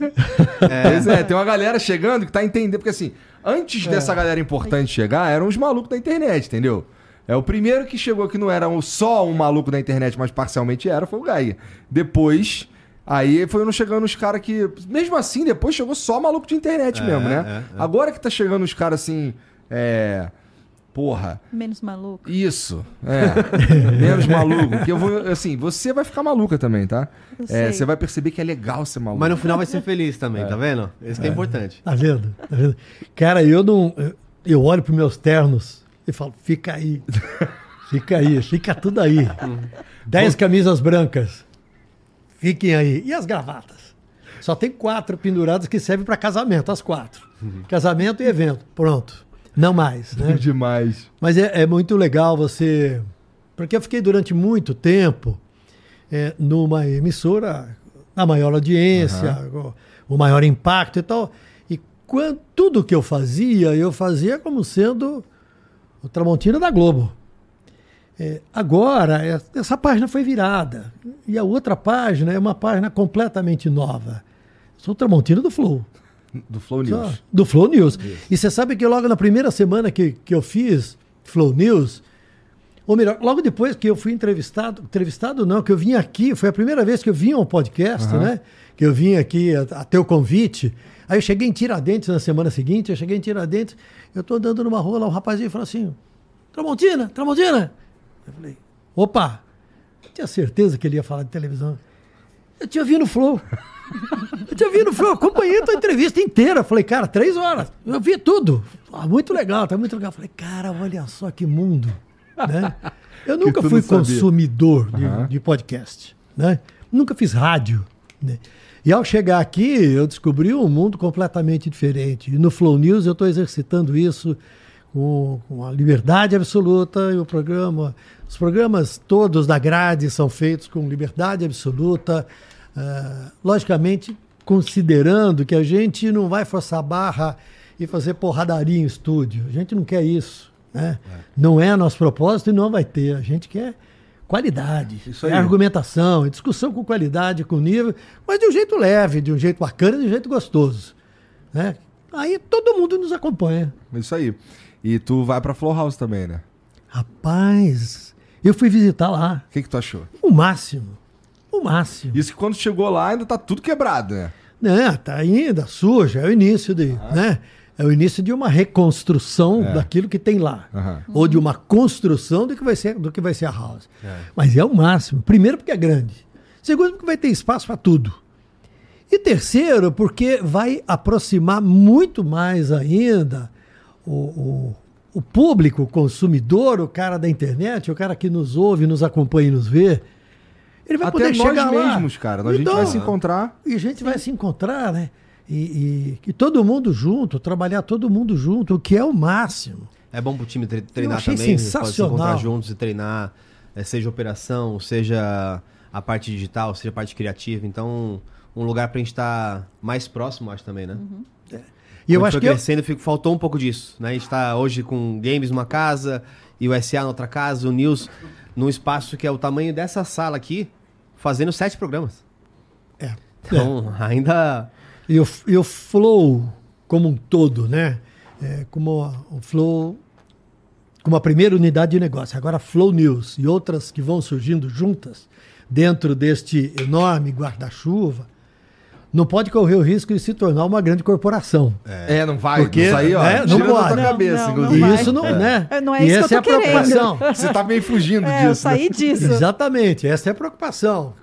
<laughs> Pois é, tem uma galera chegando que tá entendendo. Porque assim, antes dessa galera importante chegar, eram os malucos da internet, entendeu? É o primeiro que chegou que não era só um maluco da internet, mas parcialmente era, foi o Gaia. Depois, aí foram chegando os caras que. Mesmo assim, depois chegou só maluco de internet É, mesmo, né? é, é. Agora que tá chegando os caras assim. É. Porra. Menos maluco. Isso, é. <laughs> Menos maluco. Que eu vou, assim, você vai ficar maluca também, tá? É, você vai perceber que é legal ser maluco. Mas no final vai ser feliz também, tá vendo? Isso que é importante. Tá vendo? Tá vendo? Cara, eu não. eu- olho para meus ternos e falo, fica aí. Fica aí, fica tudo aí. Dez camisas brancas. Fiquem aí. E as gravatas? Só tem quatro penduradas que servem para casamento, as quatro. Casamento e evento. Pronto. Não mais. Né? <laughs> Demais. Mas é, é muito legal você. Porque eu fiquei durante muito tempo é, numa emissora, na maior audiência, o, o maior impacto e tal. E quando, tudo que eu fazia, eu fazia como sendo o Tramontina da Globo. É, agora, é, essa página foi virada. E a outra página é uma página completamente nova. Sou o Tramontina do Flow. Do Flow Só, News. Do Flow News. E você sabe que logo na primeira semana que, que eu fiz Flow News, ou melhor, logo depois que eu fui entrevistado, entrevistado não, que eu vim aqui, foi a primeira vez que eu vim ao podcast, né? Que eu vim aqui a, a teu convite. Aí eu cheguei em Tiradentes na semana seguinte, eu cheguei em Tiradentes, eu tô andando numa rua lá, um rapazinho falou assim, Tramontina, Tramontina. Eu falei, opa, eu tinha certeza que ele ia falar de televisão. Eu tinha vindo no Flow. <laughs> Eu tinha vindo no Flow, acompanhei a tua entrevista inteira. Falei, cara, três horas. Eu vi tudo. Ah, muito legal, tá muito legal. Falei, cara, olha só que mundo. Né? Eu <laughs> nunca fui consumidor de, Aham. de podcast. Né? Nunca fiz rádio. Né? E ao chegar aqui, eu descobri um mundo completamente diferente. E no Flow News eu estou exercitando isso com, com a liberdade absoluta e o programa. Os programas todos da grade são feitos com liberdade absoluta. ah, logicamente, considerando que a gente não vai forçar a barra e fazer porradaria em estúdio. A gente não quer isso. Né? Não é nosso propósito e não vai ter. A gente quer qualidade, Isso é aí. argumentação, é discussão com qualidade, com nível, mas de um jeito leve, de um jeito bacana, de um jeito gostoso. Né? Aí todo mundo nos acompanha. Isso aí. E tu vai pra Flow House também, né? Rapaz, eu fui visitar lá. O que, que tu achou? O máximo. O máximo. Isso que quando chegou lá ainda tá tudo quebrado, né? Né, tá ainda suja, é o início de, né? É o início de uma reconstrução É. daquilo que tem lá. Aham. Ou de uma construção do que vai ser, do que vai ser a house. É. Mas é o máximo. Primeiro, porque é grande. Segundo, porque vai ter espaço para tudo. E terceiro, porque vai aproximar muito mais ainda o, o, o público, o consumidor, o cara da internet, o cara que nos ouve, nos acompanha e nos vê. Ele vai Até poder nós chegar lá. mesmos, cara. A gente Então, vai se encontrar. e a gente vai se encontrar, né? E, e, e todo mundo junto, trabalhar todo mundo junto, o que é o máximo. É bom pro time tre- treinar achei também. Pode se sensacional. encontrar juntos e treinar, eh, seja operação, seja a parte digital, seja a parte criativa. Então, um lugar pra gente estar mais próximo, acho também, né? E eu acho que eu- crescendo, fico- faltou um pouco disso. Né? A gente tá hoje com games numa casa, e o SA na outra casa, o News num espaço que é o tamanho dessa sala aqui, fazendo sete programas. É. Então, ainda. E o, e o Flow como um todo, né? É, como a- o Flow, como a primeira unidade de negócio. Agora Flow News e outras que vão surgindo juntas dentro deste enorme guarda-chuva, não pode correr o risco de se tornar uma grande corporação. É, não vai. Porque, isso aí, ó. né, não pode. cabeça, Não, não, inclusive. e isso não, né? É, não é e isso que essa eu é a tô querendo. preocupação. Você tá meio fugindo É, eu disso. né? saí disso. Exatamente, essa é a preocupação.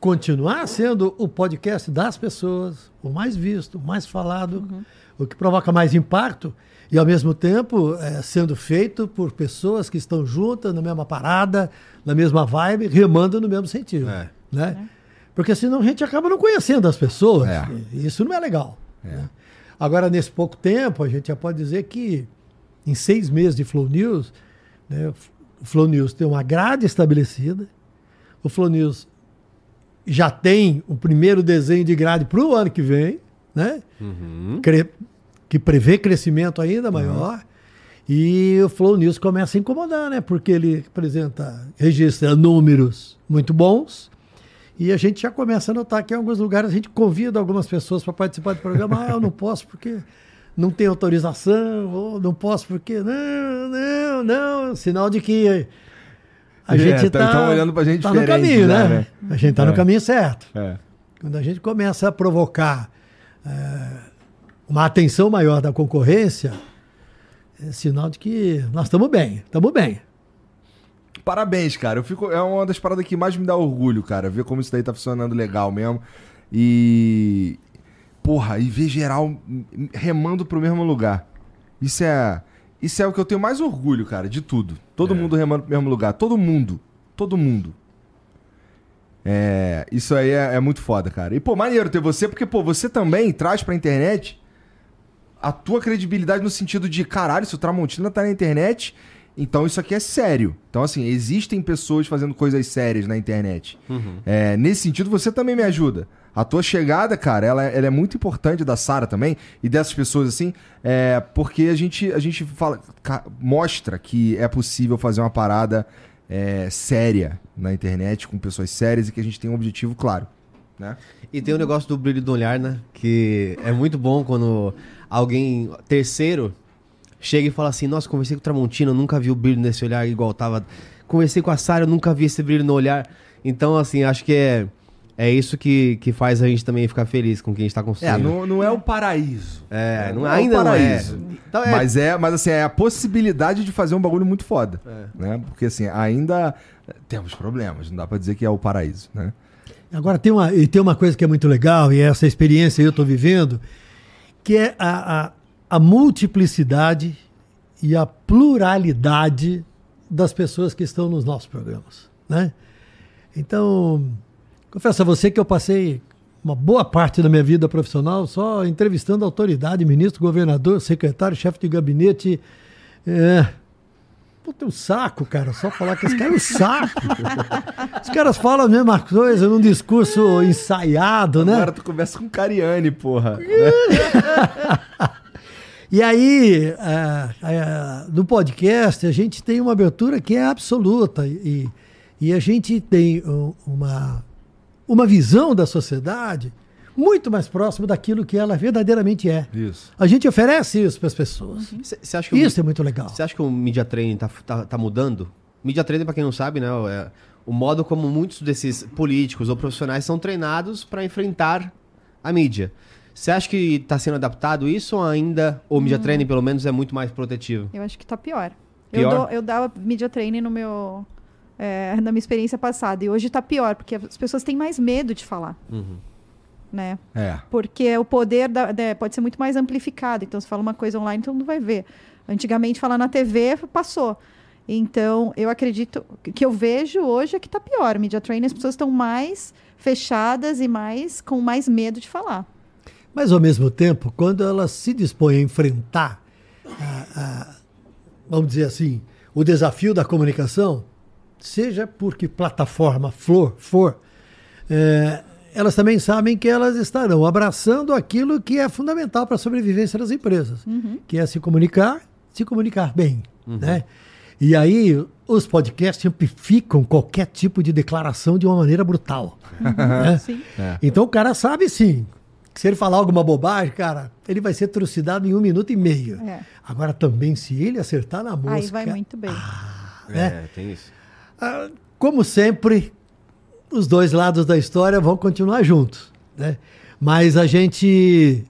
Continuar sendo o podcast das pessoas, o mais visto, o mais falado, o que provoca mais impacto, e ao mesmo tempo eh, sendo feito por pessoas que estão juntas na mesma parada, na mesma vibe, remando no mesmo sentido. É. Né? Porque senão a gente acaba não conhecendo as pessoas. É. E isso não é legal. né? Agora, nesse pouco tempo, a gente já pode dizer que em seis meses de Flow News, né, o Flow News tem uma grade estabelecida, o Flow News já tem o primeiro desenho de grade para o ano que vem, né? Cre- que prevê crescimento ainda maior. E o Flow News começa a incomodar, né? Porque ele apresenta, registra números muito bons. E a gente já começa a notar que em alguns lugares a gente convida algumas pessoas para participar do programa. Ah, eu não posso porque não tem autorização, ou não posso porque. Não, não, não. Sinal de que a É, gente tá- está olhando pra gente tá no caminho, né? né? A gente está É. no caminho certo. É. Quando a gente começa a provocar eh, uma atenção maior da concorrência, é sinal de que nós estamos bem, estamos bem. Parabéns, cara. Eu fico, é uma das paradas que mais me dá orgulho, cara. Ver como isso daí tá funcionando legal mesmo. E. Porra, e ver geral remando pro mesmo lugar. Isso é. Isso é o que eu tenho mais orgulho, cara, de tudo. Todo mundo remando pro mesmo lugar. Todo mundo. Todo mundo. É. Isso aí é, é muito foda, cara. E, pô, maneiro ter você, porque, pô, você também traz pra internet a tua credibilidade no sentido de, caralho, se o Tramontina tá na internet, então isso aqui é sério. Então, assim, existem pessoas fazendo coisas sérias na internet. É, nesse sentido, você também me ajuda. A tua chegada, cara, ela, ela é muito importante da Sara também e dessas pessoas assim, é, porque a gente, a gente fala, mostra que é possível fazer uma parada é, séria na internet com pessoas sérias e que a gente tem um objetivo claro, né? E tem o negócio do brilho do olhar, né? Que é muito bom quando alguém terceiro chega e fala assim: Nossa, conversei com o Tramontina, eu nunca vi o brilho nesse olhar igual tava. Conversei com a Sara, eu nunca vi esse brilho no olhar. Então, assim, acho que é, é isso que, que faz a gente também ficar feliz com o que a gente tá É, construindo. não, não é o paraíso. É, não, é o ainda não é. paraíso. Então, é. Mas é, mas assim, é a possibilidade de fazer um bagulho muito foda. Né? Porque assim, ainda temos problemas, não dá pra dizer que é o paraíso, né? Agora tem uma, e tem uma coisa que é muito legal, e essa experiência eu estou vivendo, que é a, a, a multiplicidade e a pluralidade das pessoas que estão nos nossos programas. Né? Então, confesso a você que eu passei uma boa parte da minha vida profissional só entrevistando autoridade, ministro, governador, secretário, chefe de gabinete. É, Puta, um saco, cara. Só falar que esse cara é um saco. <laughs> Os caras falam a mesma coisa num discurso ensaiado, né? Agora tu conversa com Cariani, porra. <laughs> E aí, ah, ah, no podcast, a gente tem uma abertura que é absoluta. E, e a gente tem um- uma, uma visão da sociedade muito mais próxima daquilo que ela verdadeiramente é. Isso. A gente oferece isso para as pessoas. Você acha que o- Isso é muito legal. Você acha que o media training tá, tá, tá mudando? Media training, pra quem não sabe, né, é o modo como muitos desses políticos ou profissionais são treinados para enfrentar a mídia. Você acha que tá sendo adaptado isso ou ainda o media training, pelo menos, é muito mais protetivo? Eu acho que tá pior. Eu, Pior? dou, eu dava media training no meu, é, na minha experiência passada. E hoje tá pior, porque as pessoas têm mais medo de falar. Né? É. Porque o poder da- da- pode ser muito mais amplificado. Então, se fala uma coisa online, todo mundo vai ver. Antigamente, falar na TV passou. Então, eu acredito que- que eu vejo hoje é que tá pior. Media training, as pessoas estão mais fechadas e mais com mais medo de falar. Mas, ao mesmo tempo, quando ela se dispõe a enfrentar, a- a- vamos dizer assim, o desafio da comunicação, seja por que plataforma for, for é, elas também sabem que elas estarão abraçando aquilo que é fundamental para a sobrevivência das empresas, que é se comunicar, se comunicar bem. Né? E aí, os podcasts amplificam qualquer tipo de declaração de uma maneira brutal. <laughs> né? Sim. Então o cara sabe sim. Que se ele falar alguma bobagem, cara, ele vai ser trucidado em um minuto e meio. É. Agora também, se ele acertar na mosca. Aí vai muito bem. É. tem isso. Ah, como sempre, os dois lados da história vão continuar juntos. Né? Mas a gente,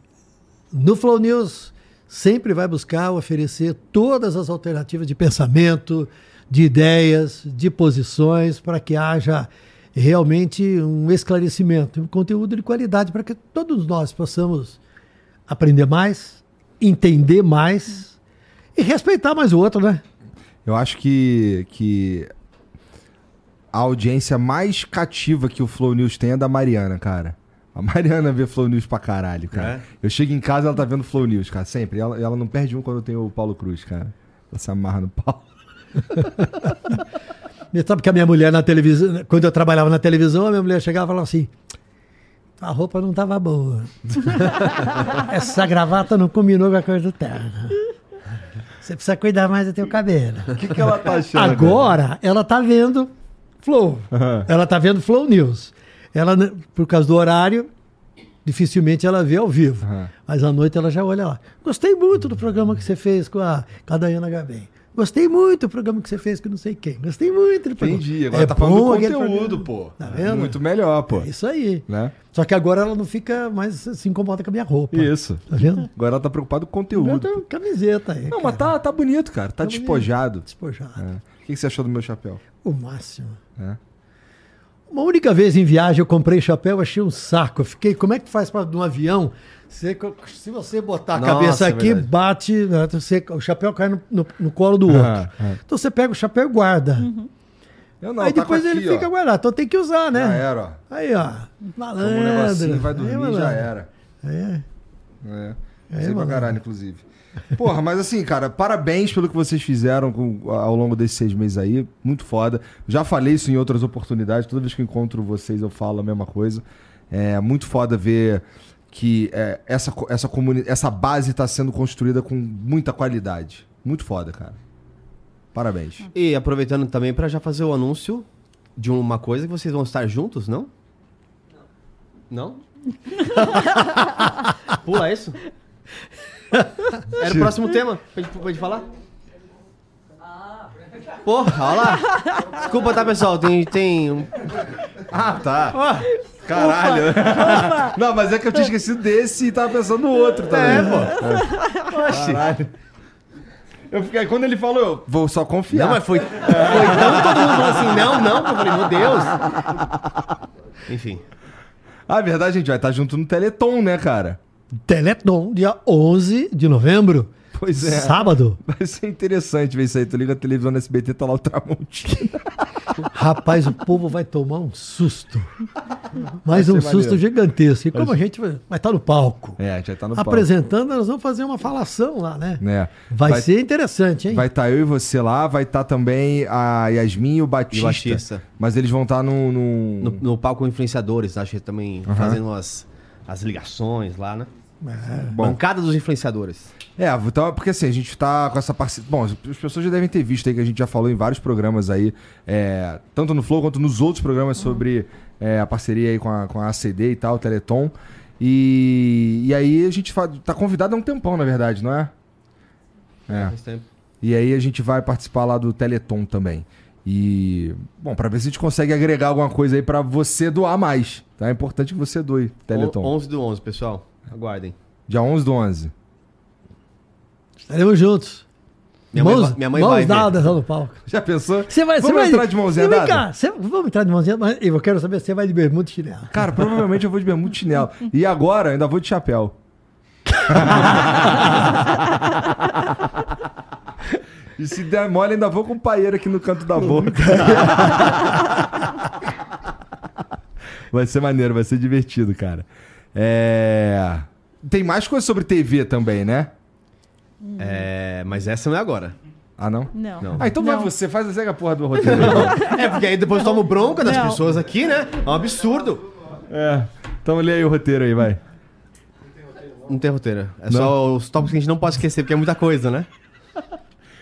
no Flow News, sempre vai buscar oferecer todas as alternativas de pensamento, de ideias, de posições, para que haja realmente um esclarecimento, um conteúdo de qualidade, para que todos nós possamos aprender mais, entender mais e respeitar mais o outro, né? Eu acho que, que a audiência mais cativa que o Flow News tem é da Mariana, cara. A Mariana vê Flow News pra caralho, cara. É? Eu chego em casa ela tá vendo Flow News, cara, sempre. E Ela, ela não perde um quando tem o Paulo Cruz, cara. Ela se amarra no Paulo. <laughs> Sabe que a minha mulher na televisão, quando eu trabalhava na televisão, a minha mulher chegava e falava assim: a roupa não tava boa. <laughs> Essa gravata não combinou com a cor do terno. Você precisa cuidar mais do teu cabelo. O que, que ela tá achando? Agora, ela tá vendo Flow. Aham. Ela tá vendo Flow News. Ela, né, por causa do horário, dificilmente ela vê ao vivo. Aham. Mas à noite ela já olha lá. Gostei muito do programa que você fez com a, com a Dayana Gabem. Gostei muito do programa que você fez com não sei quem. Gostei muito do programa. Entendi. Agora É tá falando do bom aquele conteúdo, pô. Tá vendo? Muito melhor, pô. É isso aí. Né? Só que agora ela não fica mais se incomoda com a minha roupa. Isso. Tá vendo? Agora ela tá preocupada com o conteúdo. tenho camiseta aí. Não, mas cara. tá, tá bonito, cara. Tá, Tá despojado. Despojado. É. O que, que você achou do meu chapéu? O máximo. É. Uma única vez em viagem eu comprei chapéu, achei um saco. Eu fiquei, como é que faz para um avião? Você- se você botar a Nossa, cabeça é aqui, verdade. bate, né, você- o chapéu cai no, no- no colo do outro. Ah, ah. Então você pega o chapéu e guarda. Eu não, Aí tá depois com ele aqui, fica ó. guardado. Então tem que usar, Já né? era, ó. Aí, ó. Malandro. um negocinho, vai Aí, dormir, já era. É. É. É, Sei pra caralho, inclusive. Porra, mas assim, cara, parabéns pelo que vocês fizeram com- ao longo desses seis meses aí. Muito foda. Já falei isso em outras oportunidades. Toda vez que eu encontro vocês, eu falo a mesma coisa. É muito foda ver que é, essa, essa, comuni essa base tá sendo construída com muita qualidade. Muito foda, cara. Parabéns. E aproveitando também para já fazer o anúncio de uma coisa que vocês vão estar juntos, não? Não? <laughs> Pula isso? <laughs> Era o próximo tema. Pode, pode falar? Porra, olha lá. Desculpa, tá, pessoal? Tem, tem um... Ah, tá. Caralho. <laughs> Não, mas é que eu tinha esquecido desse e tava pensando no outro também. É, pô. Oxi. Caralho. Eu fiquei, quando ele falou, eu vou só confiar. Não, mas foi, foi tão todo mundo falou assim, não, não. Eu falei, meu Deus. Enfim. Ah, é verdade, a gente vai estar junto no Teleton, né, cara? Teleton, dia 11 de novembro. Pois é. Sábado. Vai ser interessante ver isso aí. Tu liga a televisão no SBT, tá lá o Tramontina. <laughs> Rapaz, o povo vai tomar um susto. Mas um susto maneiro. gigantesco. E como a gente vai estar no palco, É, a gente vai estar no palco. apresentando, nós vamos fazer uma falação lá, né? Né? Vai, Vai- ser interessante, hein? Vai estar eu e você lá, vai estar também a Yasmin e o Batista. E o Batista. Mas eles vão estar no, no- No, no palco influenciadores, acho que também fazendo as, as ligações lá, né? Bom. Bancada dos influenciadores. É, então, porque assim, a gente tá com essa parceria. Bom, as pessoas já devem ter visto aí que a gente já falou em vários programas aí, é, tanto no Flow quanto nos outros programas sobre é, a parceria aí com a, com a ACD e tal, o Teleton. E, e aí a gente tá convidado há um tempão, na verdade, não é? É. Tempo. E aí a gente vai participar lá do Teleton também. E, bom, pra ver se a gente consegue agregar alguma coisa aí pra você doar mais. Tá? É importante que você doe Teleton. On- 11 do 11, pessoal. Aguardem. Dia 11 do 11. Estaremos juntos. Minha mãe mãos vai- minha mãe mãos vai ver. dadas lá no palco. <laughs> Já pensou? Você vai, Vamos você vai entrar de mãozinha Vem dada? cá, você- vamos entrar de mãozinha mas eu quero saber se você vai de bermuda e chinelo. Cara, provavelmente eu vou de bermuda e chinelo. <laughs> E agora ainda vou de chapéu. <laughs> e se der mole, ainda vou com o paeiro aqui no canto da boca. vai ser maneiro, vai ser divertido, cara. É... Tem mais coisa sobre TV também, né? É, mas essa não é agora. Ah, não? Não. Ah, então vai Não. você, faz a cega porra do roteiro. É, porque aí depois toma bronca das Não. pessoas aqui, né? É um absurdo. é. Então lê aí o roteiro aí, vai. Não tem roteiro. É só os tópicos que a gente não pode esquecer, porque é muita coisa, né?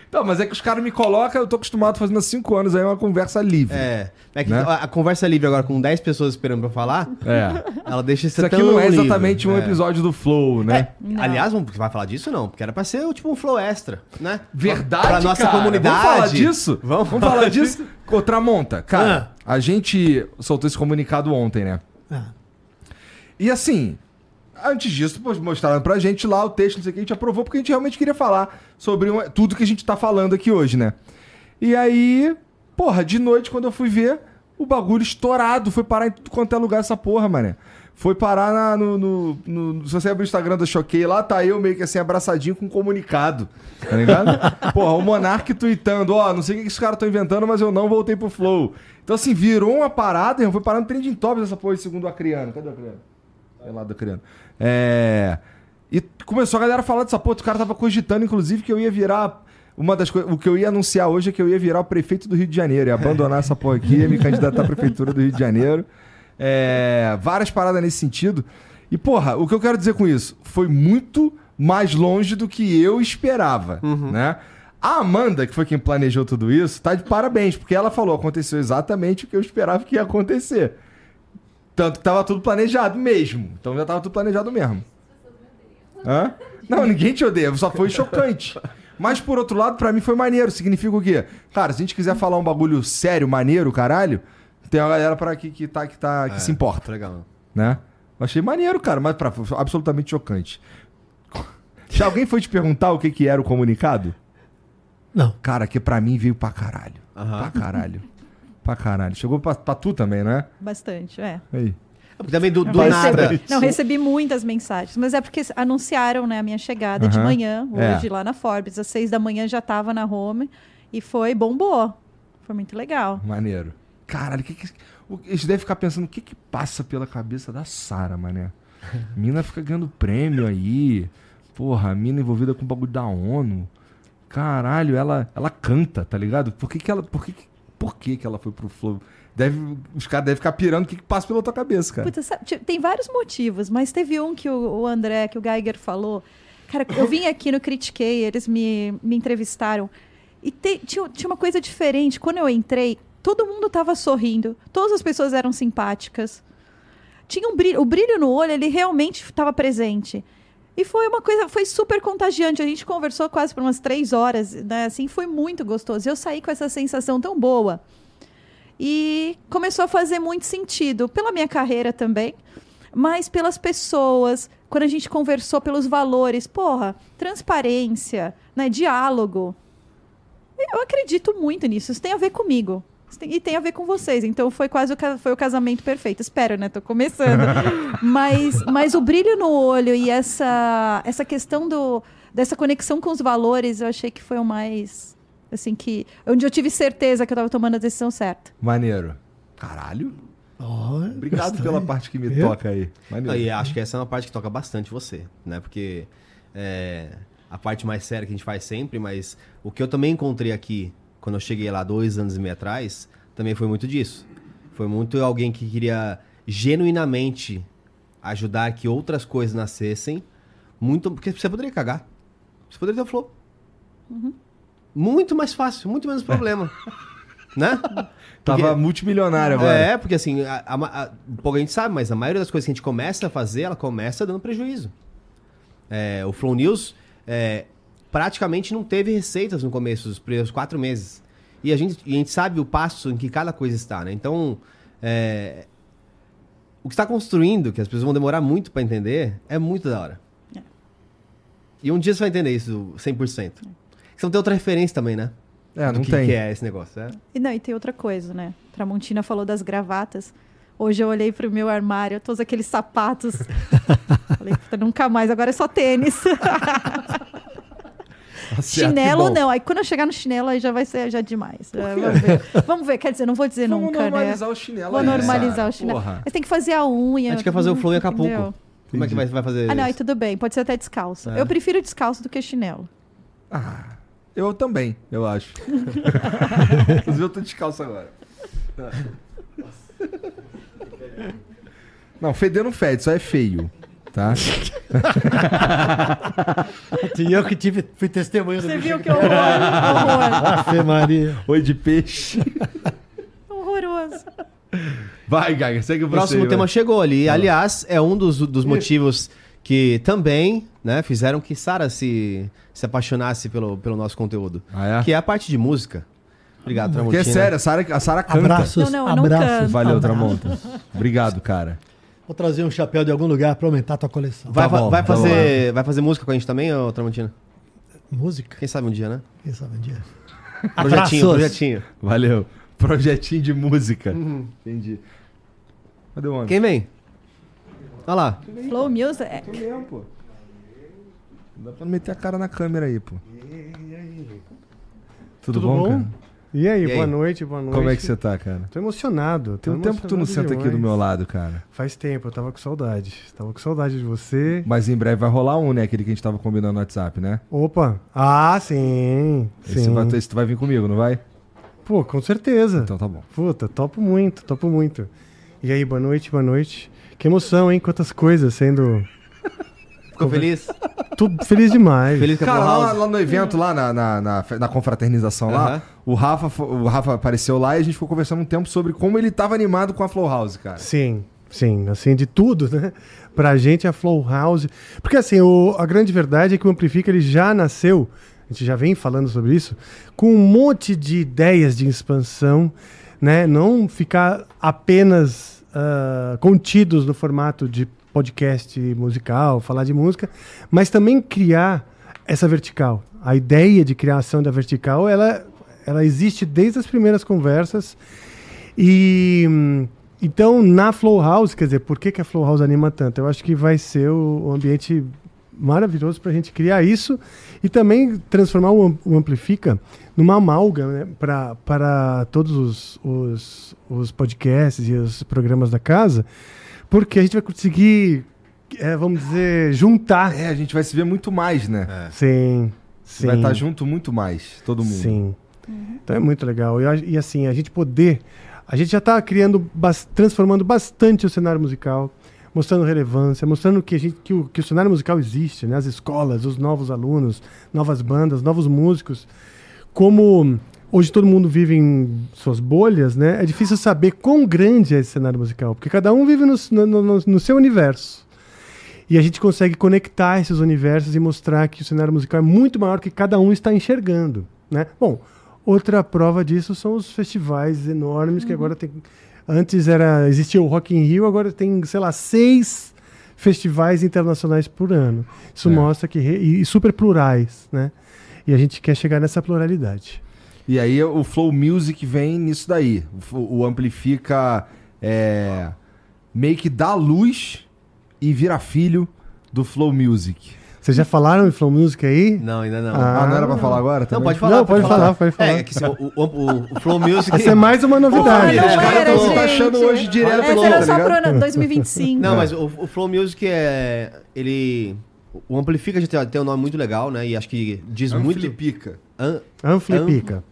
Então, mas é que os caras me colocam, eu tô acostumado fazendo há cinco anos aí uma conversa livre. É. É que Né? a, a conversa livre agora com 10 pessoas esperando pra falar, É. ela deixa Isso aqui não é exatamente um episódio do Flow, né? Não. Aliás, vamos, vai falar disso não, porque era pra ser tipo um flow extra, né? Verdade, Pra nossa cara. comunidade. Vamos falar disso? Vamos Vamos falar disso? Ô, Tramonta, cara, Ah. a gente soltou esse comunicado ontem, né? Ah, E assim, antes disso, mostraram pra gente lá o texto, não sei o que, a gente aprovou porque a gente realmente queria falar sobre um- tudo que a gente tá falando aqui hoje, né? E aí, porra, de noite, quando eu fui ver, o bagulho estourado, foi parar em tudo quanto é lugar essa porra, mané. Foi parar na- no, no- no- Se você abrir o Instagram do Choquei, lá tá eu meio que assim, abraçadinho com um comunicado. Tá ligado? <laughs> Porra, o Monark tweetando, ó, não sei o que esses caras estão inventando, mas eu não voltei pro Flow. Então, assim, virou uma parada, irmão, foi parar no trending topics essa porra, segundo o Acriano. Cadê o Acriano? É lá do Acriano. É. E começou a galera a falar dessa porra, o cara tava cogitando, inclusive, que eu ia virar uma das coisas. O que eu ia anunciar hoje é que eu ia virar o prefeito do Rio de Janeiro, ia abandonar essa porra aqui, ia me candidatar à prefeitura do Rio de Janeiro. É, várias paradas nesse sentido. E, porra, o que eu quero dizer com isso? Foi muito mais longe do que eu esperava, né? A Amanda, que foi quem planejou tudo isso, tá de parabéns, porque ela falou, aconteceu exatamente o que eu esperava que ia acontecer. Tanto que tava tudo planejado mesmo. Então já tava tudo planejado mesmo. Hã? Não, ninguém te odeia, só foi chocante. Mas por outro lado, pra mim foi maneiro. Significa o quê? Cara, se a gente quiser falar um bagulho sério, maneiro, caralho, tem uma galera pra que, que, tá, que, tá, que É, se importa, Legal. né? Eu achei maneiro, cara, mas pra, foi absolutamente chocante. Já alguém foi te perguntar o que, que era o comunicado? Não. Cara, que pra mim veio pra caralho. Aham. Pra caralho. Pra caralho. Chegou pra, pra tu também, né? Bastante, é. Aí. Porque Também do, do nada. recebi- não, recebi muitas mensagens, mas é porque anunciaram né, a minha chegada de Aham. manhã, É. hoje, lá na Forbes. Às seis da manhã já tava na home e foi bombou. Foi muito legal. Maneiro. Caralho, que que... o- eles devem ficar pensando o que que passa pela cabeça da Sara, mané. <laughs> Mina fica ganhando prêmio aí. Porra, a mina envolvida com o bagulho da ONU. Caralho, ela, ela canta, tá ligado? Por que que ela... Por que que, por que que ela foi pro Flow? Deve, os caras devem ficar pirando o que que passa pela tua cabeça, cara. Puta, sabe, tipo, tem vários motivos, mas teve um que o, o André, que o Geiger falou. Cara, eu vim aqui no Critiquei, eles me, me entrevistaram. E te- tinha, tinha uma coisa diferente. Quando eu entrei, todo mundo tava sorrindo, todas as pessoas eram simpáticas. Tinha um brilho, o brilho no olho, ele realmente estava presente. E foi uma coisa, foi super contagiante. A gente conversou quase por umas três horas, né? Assim, foi muito gostoso. Eu saí com essa sensação tão boa. E começou a fazer muito sentido, pela minha carreira também, mas pelas pessoas, quando a gente conversou pelos valores, porra, transparência, né, diálogo. Eu acredito muito nisso, isso tem a ver comigo. E tem a ver com vocês, então foi quase o, foi o casamento perfeito. Espero, né? Tô começando. <laughs> mas, mas o brilho no olho e essa, essa questão do, dessa conexão com os valores, eu achei que foi o mais. Assim, que. Onde eu tive certeza que eu tava tomando a decisão certa. Maneiro. Caralho. Ó, Obrigado gostei. pela parte que me Viu? toca aí. Maneiro. Não, e acho que essa é uma parte que toca bastante você, né? Porque é, a parte mais séria que a gente faz sempre, mas o que eu também encontrei aqui, quando eu cheguei lá dois anos e meio atrás, também foi muito disso. Foi muito alguém que queria genuinamente ajudar que outras coisas nascessem, muito porque você poderia cagar. Você poderia ter o flow. Muito mais fácil, muito menos problema. <laughs> né? Tava Porque- multimilionário agora. É, porque assim, a, a, a, pouca gente sabe, mas a maioria das coisas que a gente começa a fazer, ela começa dando prejuízo. É, o Flow News é, praticamente não teve receitas no começo, os primeiros quatro meses. E a gente, e a gente sabe o passo em que cada coisa está, né? Então, é, o que está construindo, que as pessoas vão demorar muito para entender, é muito da hora. É. E um dia você vai entender isso 100%. Você não tem outra referência também, né? É, Do não que, tem. que é esse negócio. É? E não, e tem outra coisa, né? Tramontina falou das gravatas. Hoje eu olhei pro meu armário, todos aqueles sapatos. <laughs> Falei, puta, nunca mais, agora é só tênis. <laughs> <laughs> Chinelo bom. não. Aí quando eu chegar no chinelo, aí já vai ser já demais. Já, vamos ver. Vamos ver, quer dizer, não vou dizer Vamos nunca, né? normalizar o chinelo Vou aí, normalizar Sara. o chinelo. Porra. Mas tem que fazer a unha. A gente quer fazer o flow em Acapulco. entendeu? Como é que vai, vai fazer Ah, não, aí isso? tudo bem. Pode ser até descalço. É. Eu prefiro descalço do que chinelo. Ah, eu também, eu acho. <laughs> Inclusive eu tô descalço agora. <laughs> Não, feder não fede, só é feio. Tá? <laughs> E eu que tive, fui testemunha do Você bicho viu que horror? horror. Ave Maria. Oi de peixe. <laughs> Horroroso. Vai, Gaga, segue O você. próximo vai. tema chegou ali. Aliás, é um dos, dos motivos que também né, fizeram que Sara se, se apaixonasse pelo, pelo nosso conteúdo. Ah, é? Que é a parte de música. Obrigado, Porque Tramontina. é sério, a Sara, a Sara canta. Abraços, Não, não, eu não abraços. canto. Valeu. Tramonta. Obrigado, cara. Vou trazer um chapéu de algum lugar pra aumentar a tua coleção. Vai, Tá bom, vai tá fazer, vai fazer música com a gente também, ô Tramontina? Música? Quem sabe um dia, né? Quem sabe um dia. <laughs> Projetinho, projetinho. Valeu. Projetinho de música. Entendi. Cadê o homem? Quem vem? Olha lá. Flow Music. Tô mesmo, pô. Não dá pra meter a cara na câmera aí, pô. Tudo, Tudo bom, bom? E aí, E aí? boa noite, boa noite. Como é que você tá, cara? Tô emocionado. Tem um tempo que tu não senta aqui do demais. meu lado, cara. Faz tempo, eu tava com saudade. Tava com saudade de você. Mas em breve vai rolar um, né? Aquele que a gente tava combinando no WhatsApp, né? Opa! Ah, sim. Esse, sim. vai, esse tu vai vir comigo, não vai? Pô, com certeza. Então tá bom. Puta, topo muito, topo muito. E aí, boa noite, boa noite. Que emoção, hein? Quantas coisas sendo. Ficou feliz? Tô feliz demais. Feliz a Cara, lá, lá no evento, lá na, na, na, na confraternização lá, Aham. o Rafa, o Rafa apareceu lá e a gente ficou conversando um tempo sobre como ele tava animado com a Flow House, cara. Sim, sim, assim, de tudo, né? Pra gente a Flow House. Porque assim, o- a grande verdade é que o Amplifica ele já nasceu, a gente já vem falando sobre isso, com um monte de ideias de expansão, né? Não ficar apenas ah, contidos no formato de podcast musical, falar de música, mas também criar essa vertical. A ideia de criação da vertical, ela, ela existe desde as primeiras conversas. E então na Flow House, quer dizer, por que, que a Flow House anima tanto? Eu acho que vai ser o, ambiente maravilhoso para a gente criar isso e também transformar o Amplifica numa amálgama né, para todos os, os, os podcasts e os programas da casa, porque a gente vai conseguir, é, vamos dizer, juntar. É, a gente vai se ver muito mais, né? Sim, sim. Vai estar junto muito mais, todo mundo. Sim. Então é muito legal. E, e assim, a gente poder. A gente já está criando, transformando bastante o cenário musical, mostrando relevância, mostrando que, a gente, que, o, que o cenário musical existe, né? As escolas, os novos alunos, novas bandas, novos músicos. Como hoje todo mundo vive em suas bolhas, né? É difícil saber quão grande é esse cenário musical, porque cada um vive no, no- no- seu universo. E a gente consegue conectar esses universos e mostrar que o cenário musical é muito maior que cada um está enxergando, né? Bom, outra prova disso são os festivais enormes que agora tem antes era existia o Rock in Rio, agora tem, sei lá, seis festivais internacionais por ano. Isso É. mostra que e, e super plurais, né? E a gente quer chegar nessa pluralidade. E aí o Flow Music vem nisso daí. O, o Amplifica é, meio que dá luz e vira filho do Flow Music. Vocês já falaram em Flow Music aí? Não, ainda não. Ah, Ah, não era pra falar agora? Não, também? pode falar. Não, pode falar, pode falar. É, que se, o, o, o- Flow Music... Essa é mais uma novidade. os Não caras estão taxando hoje direto Essa no era tá só ligado? pro ano 2025. <laughs> Não, mas o, o Flow Music é. Ele. O Amplifica já tem, tem um nome muito legal, né? E acho que diz muito. Amplipica. Am- Amplifica. Amplifica.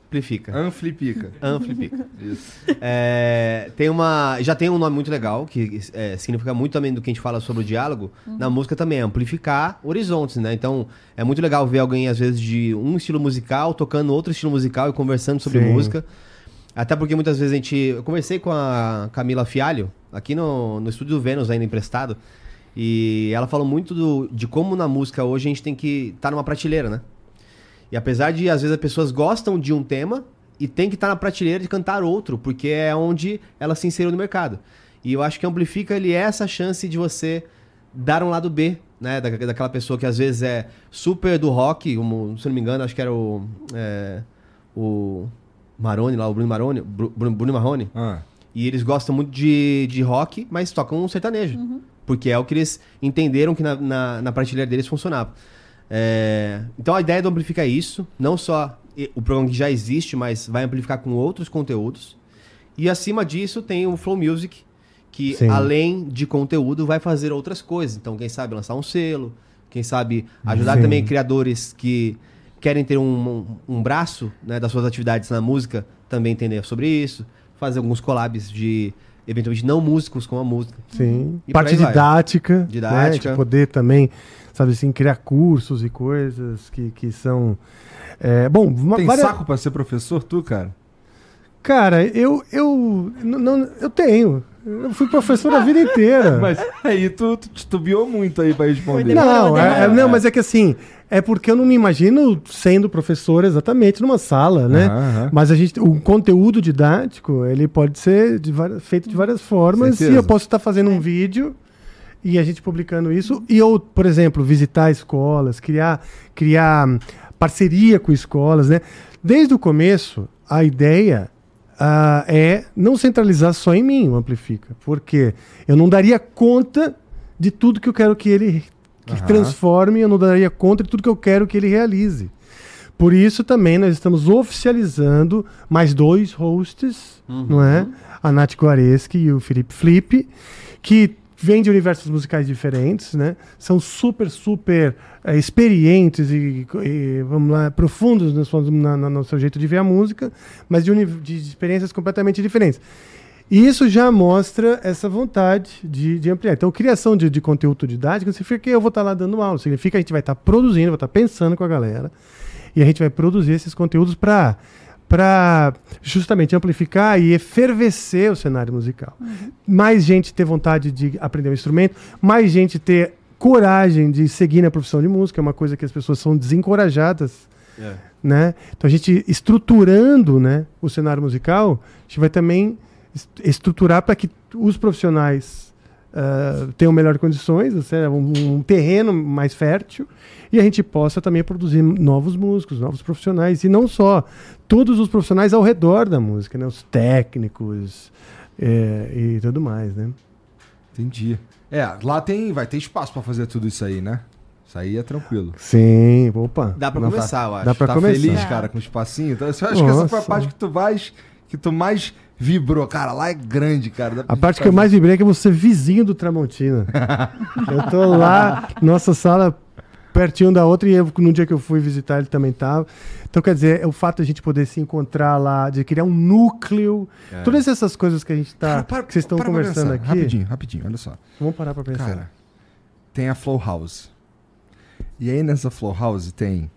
Amplipica. <laughs> Amplifica. Isso. É, tem uma. Já tem um nome muito legal, que é, significa muito também do que a gente fala sobre o diálogo. Na música também, é amplificar horizontes, né? Então, é muito legal ver alguém, às vezes, de um estilo musical tocando outro estilo musical e conversando sobre Sim. música. Até porque muitas vezes a gente. Eu conversei com a Camila Fialho, aqui no, no estúdio do Vênus, ainda emprestado. E ela falou muito do- de como na música hoje a gente tem que estar numa prateleira, né? E apesar de, às vezes, as pessoas gostam de um tema e tem que estar na prateleira de cantar outro, porque é onde ela se inseriu no mercado. E eu acho que Amplifica, ele é essa chance de você dar um lado B, né? Da, daquela pessoa que às vezes é super do rock, como, se eu não me engano, acho que era o... é, o Maroni lá, o Bruno Maroni, Bru- Bruno, Bruno Marrone. Ah. E eles gostam muito de, de rock, mas tocam um sertanejo. Porque é o que eles entenderam que na, na, na prateleira deles funcionava. É, então a ideia é isso. Não só o programa que já existe, mas vai amplificar com outros conteúdos. E acima disso tem o Flow Music, que Sim. além de conteúdo vai fazer outras coisas. Então, quem sabe lançar um selo, quem sabe ajudar Sim. também criadores que querem ter um, um, um braço né, das suas atividades na música, também entender sobre isso. Fazer alguns collabs de, eventualmente, não músicos com a música. Sim. E Parte didática. Didática. Né? De poder também, sabe assim, criar cursos e coisas que, que são. é, bom, Tem várias- saco pra ser professor, tu, cara? Cara, eu, eu, não, eu tenho. Eu fui professor a vida inteira. <laughs> Mas aí tu, tu titubeou muito aí pra responder. Demorou, Não, é- é, demorou. não, mas é que assim, é porque eu não me imagino sendo professor exatamente numa sala, né? Aham. Mas a gente, o conteúdo didático, ele pode ser de feito de várias formas. Certeza. E eu posso estar fazendo um vídeo e a gente publicando isso. E eu, por exemplo, visitar escolas, criar, criar hum, parceria com escolas, né? Desde o começo, a ideia ah, é não centralizar só em mim o Amplifica. Porque eu não daria conta de tudo que eu quero que ele que Aham. transforme, eu não daria conta de tudo que eu quero que ele realize. Por isso também nós estamos oficializando mais dois hosts, não é? A Nath Guareschi e o Felipe Flip, que vêm de universos musicais diferentes, né? São super, super eh, experientes e, e, vamos lá, profundos no, na- no seu jeito de ver a música, mas de, de experiências completamente diferentes. E isso já mostra essa vontade de, de ampliar. Então, criação de, de conteúdo didático significa que eu vou estar lá dando aula, significa que a gente vai estar produzindo, vai estar pensando com a galera, e a gente vai produzir esses conteúdos para para justamente amplificar e efervescer o cenário musical. Mais gente ter vontade de aprender um instrumento, mais gente ter coragem de seguir na profissão de música, é uma coisa que as pessoas são desencorajadas né? Então a gente estruturando, né, o cenário musical, a gente vai também est- estruturar para que os profissionais ah, tenham melhores condições, ou seja, um, um terreno mais fértil, e a gente possa também produzir novos músicos, novos profissionais, e não só, todos os profissionais ao redor da música, né? Os técnicos eh, e tudo mais, né? Entendi. É, lá tem, vai ter espaço pra fazer tudo isso aí, né? Isso aí é tranquilo. Sim, opa. Dá pra Não começar, eu acho. Dá pra tá começar. feliz, É. cara, com o espacinho? Então, eu acho que essa foi a Nossa. parte que tu mais, que tu mais vibrou. Cara, lá é grande, cara. A parte que eu mais vibrei é que eu vou ser vizinho do Tramontina. <laughs> eu tô lá, nossa sala pertinho da outra, e eu, no dia que eu fui visitar ele também tava. Então, quer dizer, é o fato de a gente poder se encontrar lá, de criar um núcleo, todas essas coisas que a gente tá, Cara, para- que vocês estão conversando aqui. Rapidinho, rapidinho, olha só. Vamos parar pra pensar. Cara, tem a Flow House. E aí nessa Flow House tem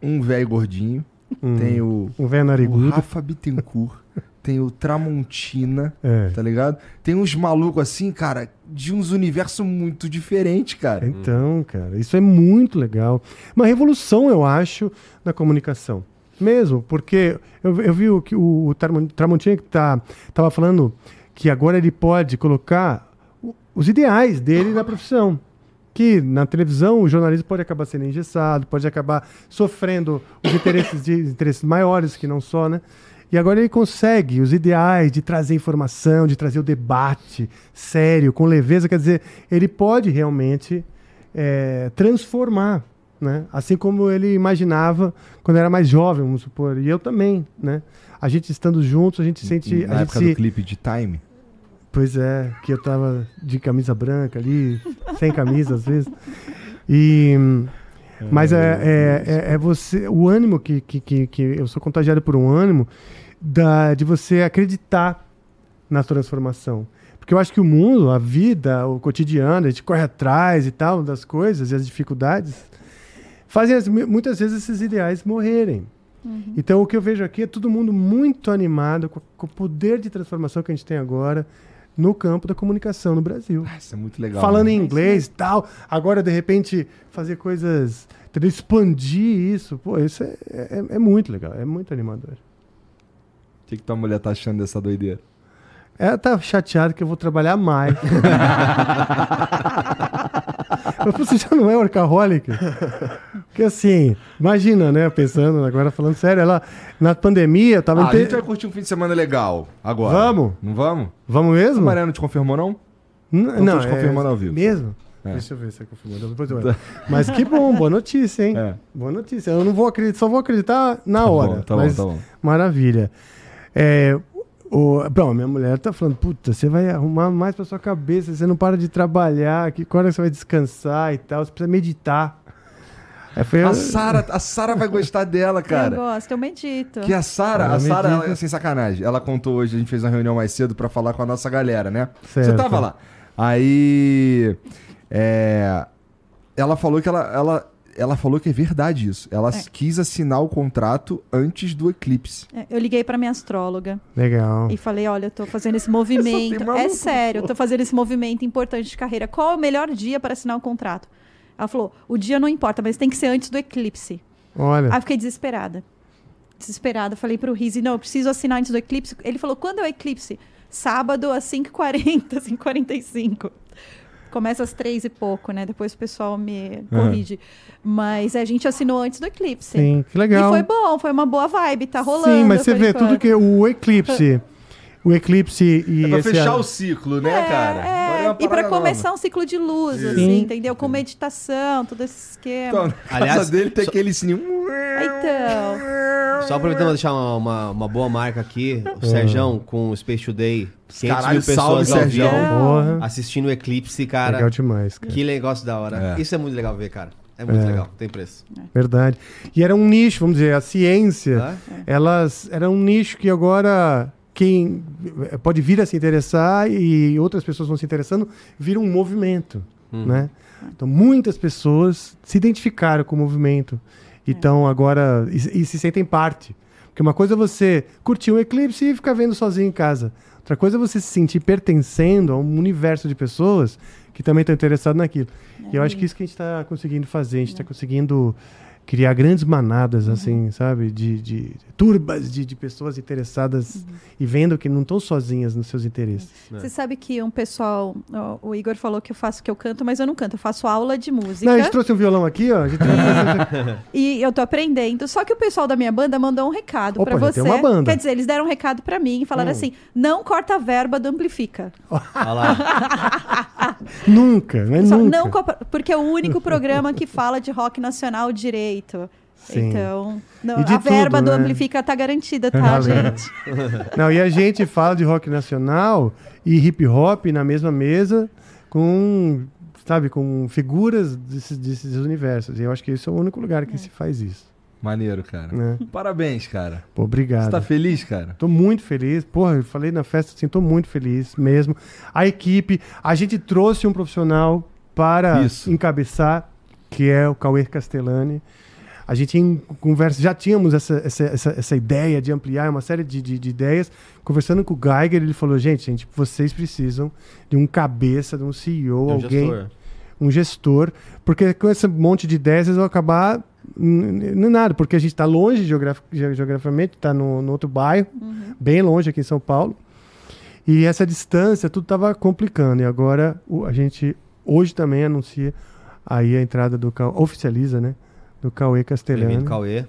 um velho gordinho, Hum, tem o, um velho o narigudo. Rafa Bittencourt, tem o Tramontina, É. tá ligado? Tem uns malucos assim, cara, de uns universos muito diferentes, cara. Então, cara, isso é muito legal. Uma revolução, eu acho, na comunicação. Mesmo, porque eu, eu vi o que o, o Tramon- Tramontina que tá, tava falando que agora ele pode colocar os ideais dele na profissão. Que na televisão o jornalismo pode acabar sendo engessado, pode acabar sofrendo os interesses, de, interesses maiores que não só, né? E agora ele consegue os ideais de trazer informação, de trazer o debate sério, com leveza. Quer dizer, ele pode realmente é, transformar, né? Assim como ele imaginava quando era mais jovem, vamos supor. E eu também, né? A gente estando juntos, a gente sente... Na a gente época se... do clipe de Time. Pois é, que eu tava de camisa branca ali, sem camisa às vezes. E... Mas é, é, é, é você, o ânimo que, que, que, que eu sou contagiado por um ânimo da, de você acreditar na transformação. Porque eu acho que o mundo, a vida, o cotidiano, a gente corre atrás e tal das coisas e as dificuldades, fazem as- muitas vezes esses ideais morrerem. Então o que eu vejo aqui é todo mundo muito animado com, com o poder de transformação que a gente tem agora no campo da comunicação no Brasil Ah, Isso é muito legal. falando né? em inglês e tal. Agora, de repente, fazer coisas. Expandir isso. Pô, isso é, é, é muito legal. É muito animador. O que, que tua mulher tá achando dessa doideira? Ela tá chateada que eu vou trabalhar mais. <laughs> Mas você já não é workaholic? Porque assim, imagina, né? Pensando, agora falando sério, ela na pandemia eu tava. Ah, a gente vai curtir um fim de semana legal agora. Vamos? Não vamos? Vamos A mesmo? Mariana não te confirmou, não? N- não, tô te confirmando ao vivo. Mesmo? É. Deixa eu ver se é confirmado. Depois eu olho. <laughs> Mas que bom, boa notícia, hein? É. Boa notícia. Eu não vou acreditar, só vou acreditar na Tá hora. bom, tá bom, tá bom. Maravilha. É, o, bom, minha mulher tá falando, puta, você vai arrumar mais pra sua cabeça, você não para de trabalhar, que quando você vai descansar e tal, você precisa meditar. Foi, A Sara, a Sara vai gostar dela, Eu cara. gosto, eu medito. Que a Sara, a Sara, sem sacanagem, ela contou hoje, a gente fez uma reunião mais cedo pra falar com a nossa galera, né? Você Certo. tava lá. Aí, é, ela falou que ela, ela, ela falou que é verdade isso. Ela É. quis assinar o contrato antes do eclipse. É, Eu liguei pra minha astróloga Legal. e falei, olha, eu tô fazendo esse <laughs> movimento. É sério, eu tô fazendo esse movimento importante de carreira. Qual é o melhor dia para assinar o contrato? Ela falou, o dia não importa, mas tem que ser antes do eclipse. Olha, Aí eu fiquei desesperada. Desesperada. Falei pro Rizzi, não, eu preciso assinar antes do eclipse. Ele falou, quando é o eclipse? Sábado às 5h40, 5h45. Começa às três e pouco, né? Depois o pessoal me corrige. Mas a gente assinou antes do eclipse. sim, que legal. E foi bom, foi uma boa vibe, tá rolando. Sim, mas você vê enquanto. tudo que o eclipse, o eclipse e É pra esse fechar ano- o ciclo, né, É, cara? é, é e pra parada começar um ciclo de luz, assim, Sim. entendeu? Com meditação, todo esse esquema. Então, na Aliás, casa dele tem só- aquele sininho. Então, Só aproveitando pra deixar uma, uma, uma boa marca aqui, o Serjão com o Space Today, 500 Caralho, mil pessoas salve, ao vivo, assistindo o Eclipse, cara. Legal demais, cara. Que negócio da hora. É. Isso é muito legal ver, cara. É muito É. legal, tem preço. Verdade. E era um nicho, vamos dizer, a ciência, Tá? elas era um nicho que agora quem pode vir a se interessar e outras pessoas vão se interessando, vira um movimento, Uhum. né? Então muitas pessoas se identificaram com o movimento e estão agora e, e se sentem parte. Porque uma coisa é você curtir um eclipse e ficar vendo sozinho em casa. Outra coisa é você se sentir pertencendo a um universo de pessoas que também estão interessadas naquilo. E eu acho que isso que a gente está conseguindo fazer, a gente está conseguindo criar grandes manadas, assim, sabe? De, de turbas de, de pessoas interessadas e vendo que não estão sozinhas nos seus interesses. você sabe que um pessoal, ó, o Igor falou que eu faço que eu canto, mas eu não canto, eu faço aula de música. Não, a gente trouxe um violão aqui, ó. <laughs> E eu tô aprendendo. Só que o pessoal da minha banda mandou um recado já você. tem uma banda. Quer dizer, eles deram um recado pra mim e falaram Hum. assim: não corta a verba do Amplifica. Olha lá. <laughs> nunca, né? Só Nunca. não porque é o único programa que fala de rock nacional direito. Sim. Então, não, a verba tudo, do né? Amplifica tá garantida, tá, Valeu. gente? <laughs> Não, e a gente fala de rock nacional e hip hop na mesma mesa com, sabe, com figuras desses, desses universos. E eu acho que esse é o único lugar que se faz isso, Maneiro, cara. né? Parabéns, cara. Pô, obrigado. Você tá feliz, cara? Tô muito feliz. Porra, eu falei na festa assim, tô muito feliz mesmo. A equipe, a gente trouxe um profissional para Isso. encabeçar, que é o Cauê Castellani. A gente em conversa, já tínhamos essa, essa, essa, essa ideia de ampliar uma série de, de, de ideias. Conversando com o Geiger, ele falou: gente, gente, vocês precisam de um cabeça, de um CEO, É um alguém gestor. um gestor, porque com esse monte de ideias eles vão acabar n- n- nada, porque a gente está longe geograf ge- geograficamente, está no, no outro bairro, bem longe aqui em São Paulo, e essa distância tudo estava complicando, e agora o- a gente hoje também anuncia aí a entrada do oficializa, né, do Cauê Castellani. Bem-vindo, Cauê.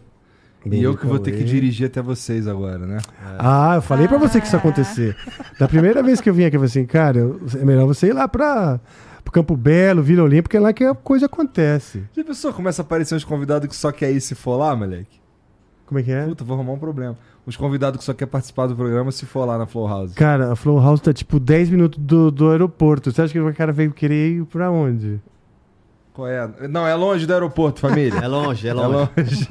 E eu que vou ter Cauê. que dirigir até vocês agora, né? Ah, eu falei pra você que isso ia acontecer. Da primeira vez que eu vim aqui, eu falei assim, cara, é melhor você ir lá pra, pro Campo Belo, Vila Olímpia, porque é lá que a coisa acontece. Já pensou começa a aparecer uns convidados que só quer ir se for lá, moleque? Como é que é? Puta, vou arrumar um problema. Os convidados que só quer participar do programa se for lá na Flow House. Cara, a Flow House tá tipo 10 minutos do, do aeroporto. Você acha que o cara veio querer ir pra onde? Qual é? Não, é longe do aeroporto, família. É longe, é É longe. longe.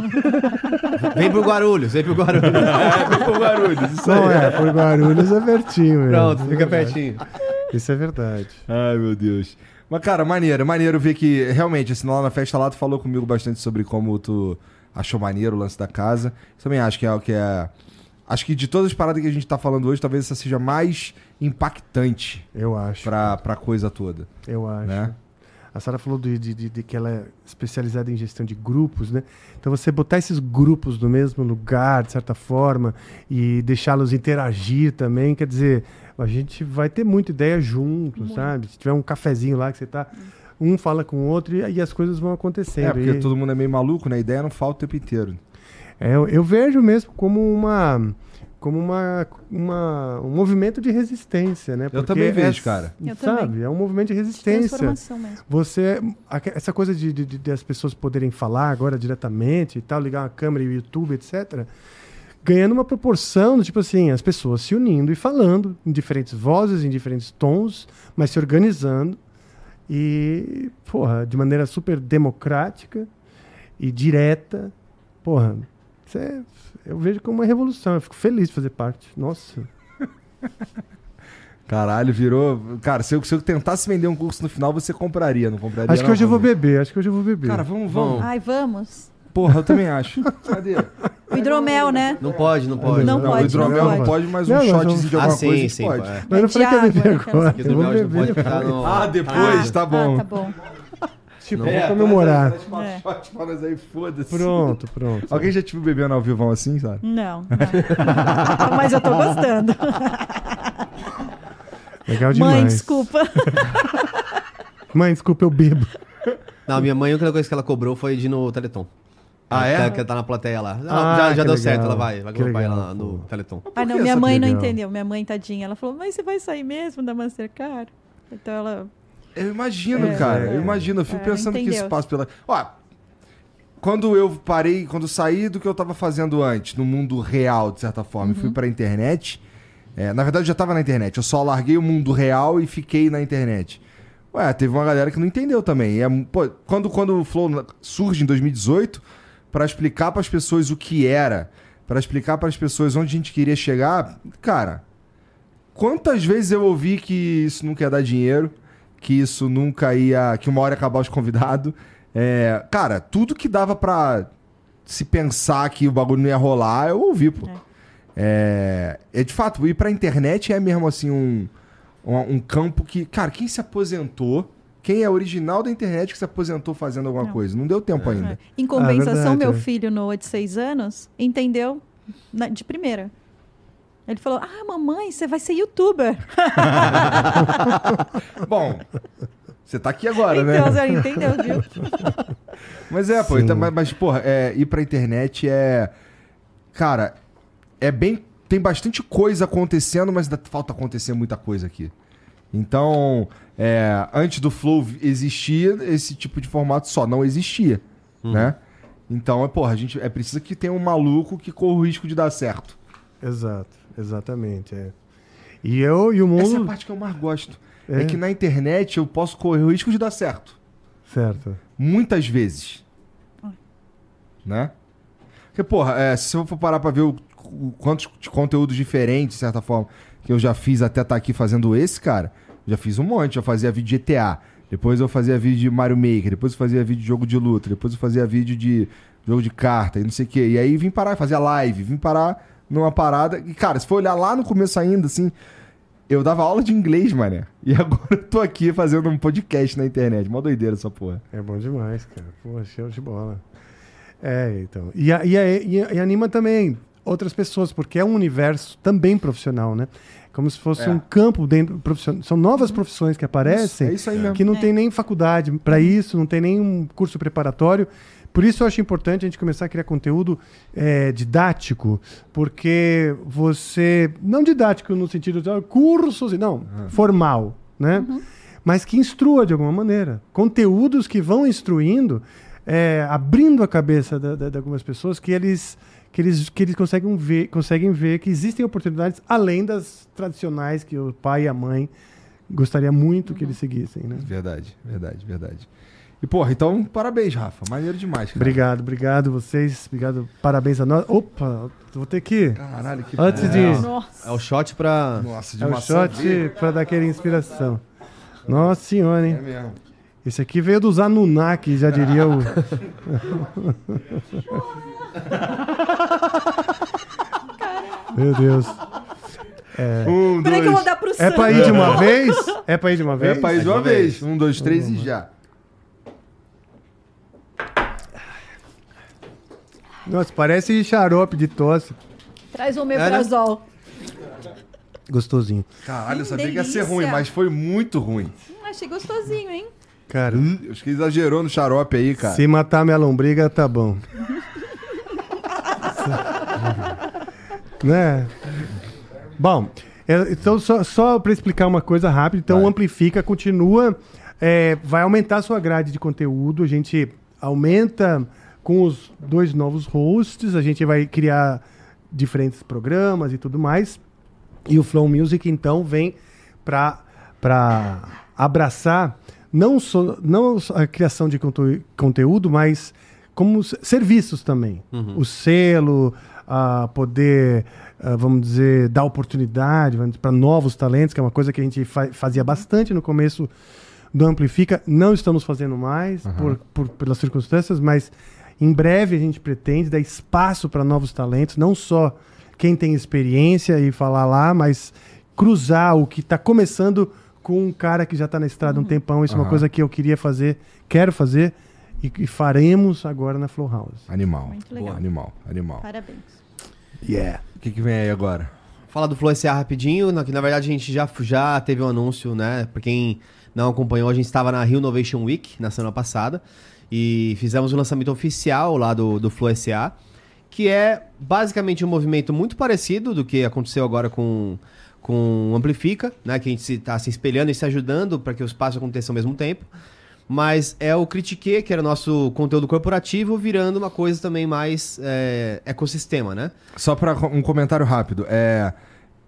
<laughs> Vem pro Guarulhos, vem pro Guarulhos. <laughs> é, vem pro Guarulhos, isso Não aí. é, por Guarulhos é pertinho, mesmo. Pronto, fica pertinho. Isso é verdade. Ai, meu Deus. Mas, cara, maneiro, maneiro ver que realmente, assim, lá na festa lá, tu falou comigo bastante sobre como tu achou maneiro o lance da casa. Também acho que é o que é. Acho que de todas as paradas que a gente tá falando hoje, talvez essa seja mais impactante Eu acho. pra, pra coisa toda. Eu acho. Né? A Sara falou de, de- de- de que ela é especializada em gestão de grupos, né? Então você botar esses grupos no mesmo lugar, de certa forma, e deixá-los interagir também, quer dizer, a gente vai ter muita ideia junto, sabe? Se tiver um cafezinho lá que você tá. Um fala com o outro e aí as coisas vão acontecendo. É, porque E- todo mundo é meio maluco, né? A ideia não falta o tempo inteiro. É, eu, eu vejo mesmo como uma como uma, uma- um movimento de resistência, né? Eu Porque também vejo, é- cara. Eu sabe? também. É um movimento de resistência. Transformação mesmo. Você essa coisa de, de, de as pessoas poderem falar agora diretamente e tal, ligar uma câmera e o YouTube, etc. Ganhando uma proporção do tipo assim, as pessoas se unindo e falando em diferentes vozes, em diferentes tons, mas se organizando e, porra, de maneira super democrática e direta. Porra, isso é, eu vejo como uma revolução. Eu fico feliz de fazer parte. Nossa. <laughs> Caralho, virou. Cara, se eu, se eu tentasse vender um curso no final, você compraria, não compraria? Acho que hoje eu vou beber. Acho que hoje eu vou beber. Cara, vamos, vamos. Ai, vamos. Porra, eu também acho. <laughs> Cadê? O hidromel, né? Não pode, não pode. Não Não, pode, o hidromel não pode, mas um Não, nós shotzinho vamos- de Ah, alguma coisa a sim, gente sim. pode. é. Mas eu não falei que ia beber agora. Eu vou não pode beber. ficar no... Ah, depois, tá bom. Ah, tá bom. Tipo, Não. vou comemorar. Traz uma É. shot pra nós aí, foda-se. Pronto, pronto. Alguém já te viu bebendo ao vivo assim, sabe? Não, não. <laughs> Mas eu tô gostando. Legal demais. Mãe, desculpa. <laughs> Mãe, desculpa, eu bebo. Não, minha mãe, a única coisa que ela cobrou foi de ir no Teleton. Ah, é? Ela, que tá na plateia lá. Não, Ah, já já deu legal. certo, ela vai. Vai Que acompanhar legal, lá no. Teleton. Ah, não, minha mãe não entendeu. Minha mãe, tadinha, ela falou, mas você vai sair mesmo da Mastercard? Então ela. Eu imagino, É, cara. é. eu imagino. Eu fico É, pensando que entendeu. isso passa pela. Ó, quando eu parei, quando eu saí do que eu tava fazendo antes, no mundo real, de certa forma, e fui Uhum. pra internet. é, na verdade, eu já tava na internet. Eu só larguei o mundo real e fiquei na internet. Ué, teve uma galera que não entendeu também. É, pô, quando, quando o Flow surge em 2018, pra explicar pras pessoas o que era, pra explicar pras pessoas onde a gente queria chegar, cara, quantas vezes eu ouvi que isso nunca ia dar dinheiro, que isso nunca ia. que uma hora ia acabar os convidados. É, cara, tudo que dava pra se pensar que o bagulho não ia rolar, eu ouvi, pô. É, é de fato, ir pra internet é mesmo assim um, um, um campo que. Cara, quem se aposentou. Quem é original da internet que se aposentou fazendo alguma Não. coisa? Não deu tempo ainda. Em compensação, verdade, meu é. filho, Noah, de seis anos, entendeu na- de primeira. Ele falou: Ah, mamãe, você vai ser youtuber. <laughs> Bom, você tá aqui agora, então, né? você entendeu, viu? <laughs> Mas é, pô, então, mas, mas, porra, é, ir pra internet é. Cara, é bem. Tem bastante coisa acontecendo, mas ainda falta acontecer muita coisa aqui. Então, é, antes do Flow existia, esse tipo de formato só não existia, né? Então, é, porra, a gente é preciso que tenha um maluco que corra o risco de dar certo. Exato, exatamente. É. E eu e o mundo. Essa é a parte que eu mais gosto. É. É. que na internet eu posso correr o risco de dar certo. Certo. Muitas vezes. Né? Porque, porra, é, se eu for parar pra ver o, o quantos de conteúdos diferentes, de certa forma, que eu já fiz até estar aqui fazendo esse, cara, já fiz um monte. Eu fazia vídeo de GTA, depois eu fazia vídeo de Mario Maker, depois eu fazia vídeo de jogo de luta, depois eu fazia vídeo de jogo de carta e não sei o quê. E aí vim parar, fazia live, vim parar numa parada. E, cara, se for olhar lá no começo ainda, assim, eu dava aula de inglês, mané. E <laughs> agora eu tô aqui fazendo um podcast na internet. Mó doideira essa porra. É bom demais, cara. Pô, show de bola. É, então. E, a- e, a- e a- e anima também outras pessoas, porque é um universo também profissional, né? Como se fosse É. um campo dentro profissional. São novas profissões que aparecem. é isso aí mesmo. que não É. tem nem faculdade para isso, não tem nenhum curso preparatório. Por isso eu acho importante a gente começar a criar conteúdo é, didático, porque você. Não didático no sentido de ah, cursos, não, formal, né? Mas que instrua de alguma maneira. Conteúdos que vão instruindo, é, abrindo a cabeça da- da- de algumas pessoas que eles. Que eles, que eles conseguem, ver, conseguem ver que existem oportunidades além das tradicionais que o pai e a mãe gostaria muito que eles seguissem, né? Verdade, verdade, verdade. E, porra, então, parabéns, Rafa. Maneiro demais, cara. Obrigado, obrigado vocês. Obrigado, parabéns a nós. Opa, vou ter que. Caralho, que Antes de. Nossa. É o shot pra. Nossa, de É o shot verde. para dar aquela inspiração. Nossa senhora, É hein? mesmo. Esse aqui veio do Zanunak, já diria o. Meu Deus. Um, Peraí que eu vou dois. dar pro É pra ir de uma vez? É pra ir de uma É vez? pra ir de uma vez. Um, dois, três e já. Nossa, parece xarope de tosse. Traz o meprazol. Gostosinho. Caralho, eu Que sabia que ia ser delícia. ruim, mas foi muito ruim. Hum, achei gostosinho, hein? Cara, Hum, Acho que exagerou no xarope aí, cara. se matar minha lombriga, tá bom. né? Bom, é, então só, só para explicar uma coisa rápida, então o Amplifica continua, é, vai aumentar a sua grade de conteúdo, a gente aumenta com os dois novos hosts, a gente vai criar diferentes programas e tudo mais. E o Flow Music, então, vem para abraçar não só, não a criação de conte- conteúdo, mas como serviços também. O selo, a poder, ah, vamos dizer, dar oportunidade para novos talentos, que é uma coisa que a gente fa- fazia bastante no começo do Amplifica. Não estamos fazendo mais por, por- pelas circunstâncias, mas em breve a gente pretende dar espaço para novos talentos, não só quem tem experiência e falar lá, mas cruzar o que está começando com um cara que já está na estrada há um tempão. Isso é uma coisa que eu queria fazer, quero fazer e, e faremos agora na Flow House. Animal. Muito legal. Animal, animal. Parabéns. Yeah. O que, que vem aí agora? Falar do Flow SA rapidinho, na- que na verdade a gente já, já teve um anúncio, né? Pra quem não acompanhou, a gente estava na Rio Innovation Week na semana passada e fizemos o lançamento oficial lá do, do Flow SA, que é basicamente um movimento muito parecido do que aconteceu agora com, com o Amplifica, né? Que a gente está se espelhando e se ajudando para que os passos aconteçam ao mesmo tempo. Mas é o Critique, que era nosso conteúdo corporativo, virando uma coisa também mais é, ecossistema, né? Só para um comentário rápido. É,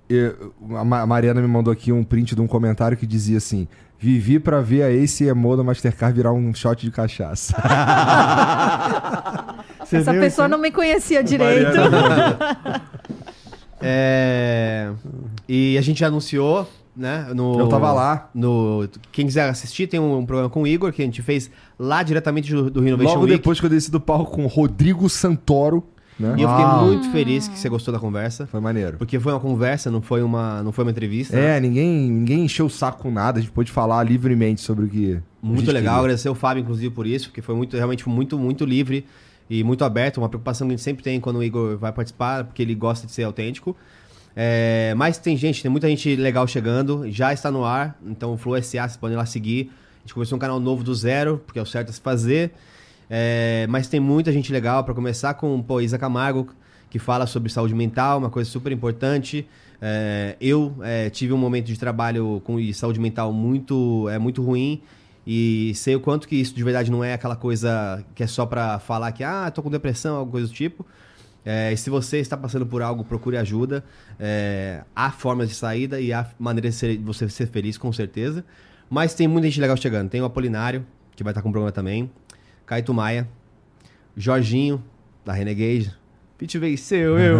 eu- a Mariana me mandou aqui um print de um comentário que dizia assim: Vivi pra ver a Ace Emo da Mastercard virar um shot de cachaça. <laughs> Você Essa pessoa isso? não me conhecia direito. <laughs> É, e a gente já anunciou, né? No, Eu tava lá. No, quem quiser assistir, tem um, programa com o Igor que a gente fez lá diretamente do, do Renovation Logo Week. depois que eu desci do palco com o Rodrigo Santoro, né? E eu fiquei Ah, muito feliz que você gostou da conversa. Foi maneiro. Porque foi uma conversa, não foi uma, não foi uma entrevista. É, ninguém, ninguém encheu o saco com nada, a gente pôde falar livremente sobre o que. a Muito gente legal, queria. agradecer o Fábio, inclusive, por isso, porque foi muito, realmente muito, muito livre e muito aberto. Uma preocupação que a gente sempre tem quando o Igor vai participar, porque ele gosta de ser autêntico. É, mas tem gente, tem muita gente legal chegando, já está no ar, então o Flow SA, vocês podem ir lá seguir. A gente começou um canal novo do zero, porque é o certo a se fazer. É, mas tem muita gente legal, para começar com pô, Isa Camargo, que fala sobre saúde mental, uma coisa super importante. É, eu é, tive um momento de trabalho com saúde mental muito, é, muito ruim e sei o quanto que isso de verdade não é aquela coisa que é só pra falar que, ah, tô com depressão, alguma coisa do tipo. É, e se você está passando por algo, procure ajuda. É, há formas de saída e há maneiras de ser- de você ser feliz, com certeza. Mas tem muita gente legal chegando. Tem o Apolinário, que vai estar com o programa também. Caito Maia. Jorginho, da Renegade. Pete venceu, <laughs> eu.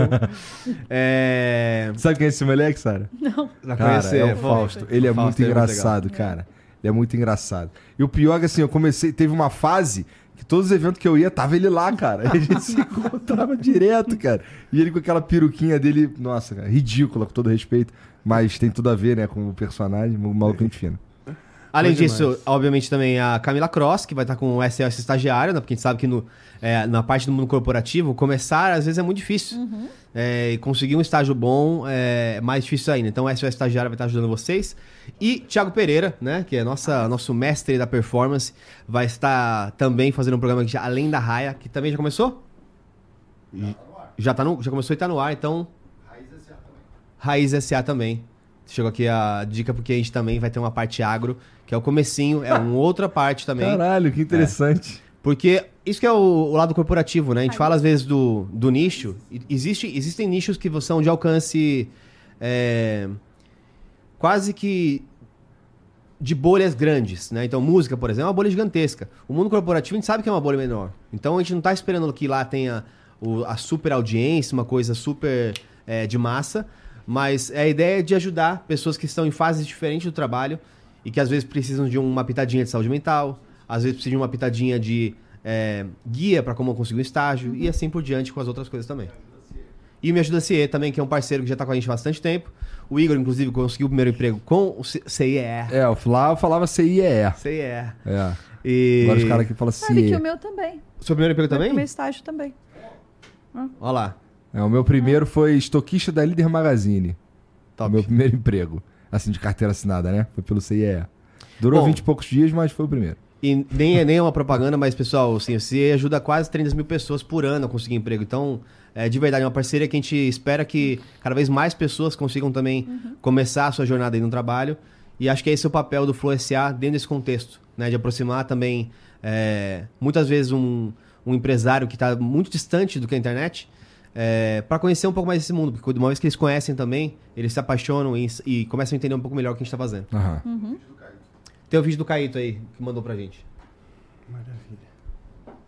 é... Sabe quem é esse moleque, Sara? Já Cara, conheceu, é o. Fausto. Ele é Fausto muito é muito engraçado, cara. Ele é muito engraçado. E o pior é que assim, eu comecei, teve uma fase que todos os eventos que eu ia, tava ele lá, cara. E a gente se encontrava <laughs> direto, cara. E ele com aquela peruquinha dele, nossa, cara, ridícula, com todo respeito. Mas tem tudo a ver, né, com o personagem, o maluco gente fino. Além Bom disso, demais. obviamente também a Camila Cross, que vai estar com o SOS estagiário, né? Porque a gente sabe que no, é, na parte do mundo corporativo, começar às vezes é muito difícil. É, e conseguir um estágio bom é mais difícil ainda. Então o SOS estagiário vai estar ajudando vocês. E Thiago Pereira, né? Que é nossa, nosso mestre da performance, vai estar também fazendo um programa aqui, além da Raia, que também já começou? Já, tá no, já começou e tá no ar, então. Raiz SA também. Chegou aqui a dica porque a gente também vai ter uma parte agro, que é o comecinho, é uma outra parte também. Caralho, que interessante. Porque isso que é o, o lado corporativo, né? A gente fala às vezes do, do nicho. Existe, existem nichos que são de alcance é, quase que de bolhas grandes, né? Então, música, por exemplo, é uma bolha gigantesca. O mundo corporativo a gente sabe que é uma bolha menor. Então, a gente não tá esperando que lá tenha o- a super audiência, uma coisa super é, de massa, mas é a ideia de ajudar pessoas que estão em fases diferentes do trabalho e que às vezes precisam de uma pitadinha de saúde mental, às vezes precisam de uma pitadinha de é, guia para como conseguir um estágio e assim por diante com as outras coisas também. E o Me Ajuda CIE também, que é um parceiro que já tá com a gente há bastante tempo. O Igor, inclusive, conseguiu o primeiro emprego com o CIE. É, eu lá eu falava CIE. CIE. É. E... Agora os caras aqui falam Sabe que CIE. o meu também. Seu primeiro emprego O meu também? estágio também. Olha lá. É, o meu primeiro foi estoquista da Líder Magazine. Top. O meu primeiro emprego. Assim, de carteira assinada, né? Foi pelo CIE. Durou Bom. 20 e poucos dias, mas foi o primeiro. E nem é, nem uma propaganda, mas, pessoal, assim, você ajuda quase 30 mil pessoas por ano a conseguir emprego. Então, é de verdade, é uma parceria que a gente espera que cada vez mais pessoas consigam também começar a sua jornada aí no trabalho. E acho que esse é o papel do Flow SA dentro desse contexto, né? De aproximar também, é, muitas vezes, um, um empresário que está muito distante do que é a internet, para conhecer um pouco mais desse mundo. Porque uma vez que eles conhecem também, eles se apaixonam e, e começam a entender um pouco melhor o que a gente está fazendo. Aham. Tem o vídeo do Caíto aí, que mandou pra gente.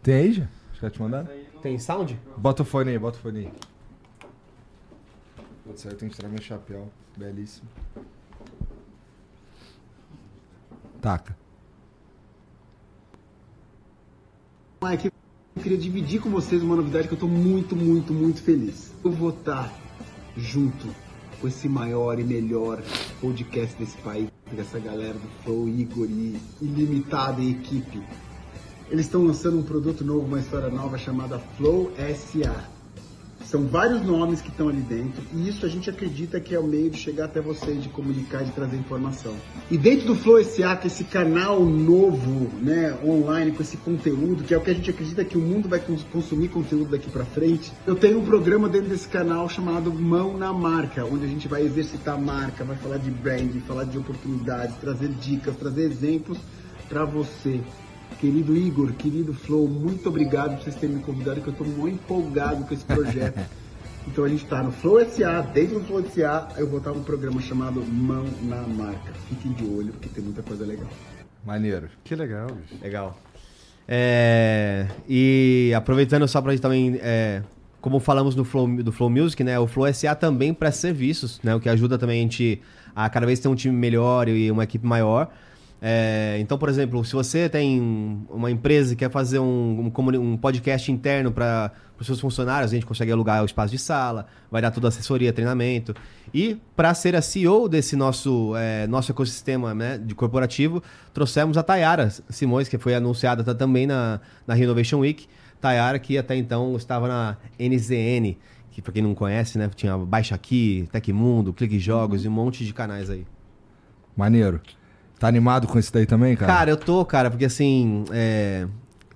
Tem aí já? Os caras te mandaram? Tem sound? Bota o fone aí, bota o fone aí. Putz, eu tenho que tirar meu chapéu. Belíssimo. Taca. Mike, eu queria dividir com vocês uma novidade que eu estou muito, muito, muito feliz. Eu vou estar junto com esse maior e melhor podcast desse país, dessa galera do Flow, Igor e Ilimitada e equipe. Eles estão lançando um produto novo, uma história nova chamada Flow SA. São vários nomes que estão ali dentro e isso a gente acredita que é o meio de chegar até vocês, de comunicar, de trazer informação. E dentro do Flow SA, é esse canal novo, né, online, com esse conteúdo, que é o que a gente acredita que o mundo vai cons- consumir conteúdo daqui pra frente, eu tenho um programa dentro desse canal chamado Mão na Marca, onde a gente vai exercitar a marca, vai falar de branding, falar de oportunidades, trazer dicas, trazer exemplos para você. Querido Igor, querido Flow, muito obrigado por vocês terem me convidado, que eu estou muito empolgado com esse projeto. <laughs> Então a gente está no Flow SA, dentro do Flow SA, eu vou estar num programa chamado Mão na Marca. Fiquem de olho, porque tem muita coisa legal. Maneiro. Que legal, bicho. Legal. É, e aproveitando só pra gente também, é, como falamos no Flow, do Flow Music, né? O Flow SA também presta serviços, né? O que ajuda também a gente a cada vez ter um time melhor e uma equipe maior. É, então, por exemplo, se você tem uma empresa que quer fazer um, um um podcast interno para os seus funcionários, a gente consegue alugar o espaço de sala, vai dar toda a assessoria, treinamento. E para ser a CEO desse nosso, é, nosso ecossistema né, de corporativo, trouxemos a Tayara Simões, que foi anunciada tá também na, na Renovation Week. Tayara, que até então estava na NZN, que para quem não conhece, né, tinha Baixa Aqui, Tecmundo, Clique Jogos e um monte de canais aí. Maneiro. Tá animado com isso daí também, cara? Cara, eu tô, cara, porque assim, é...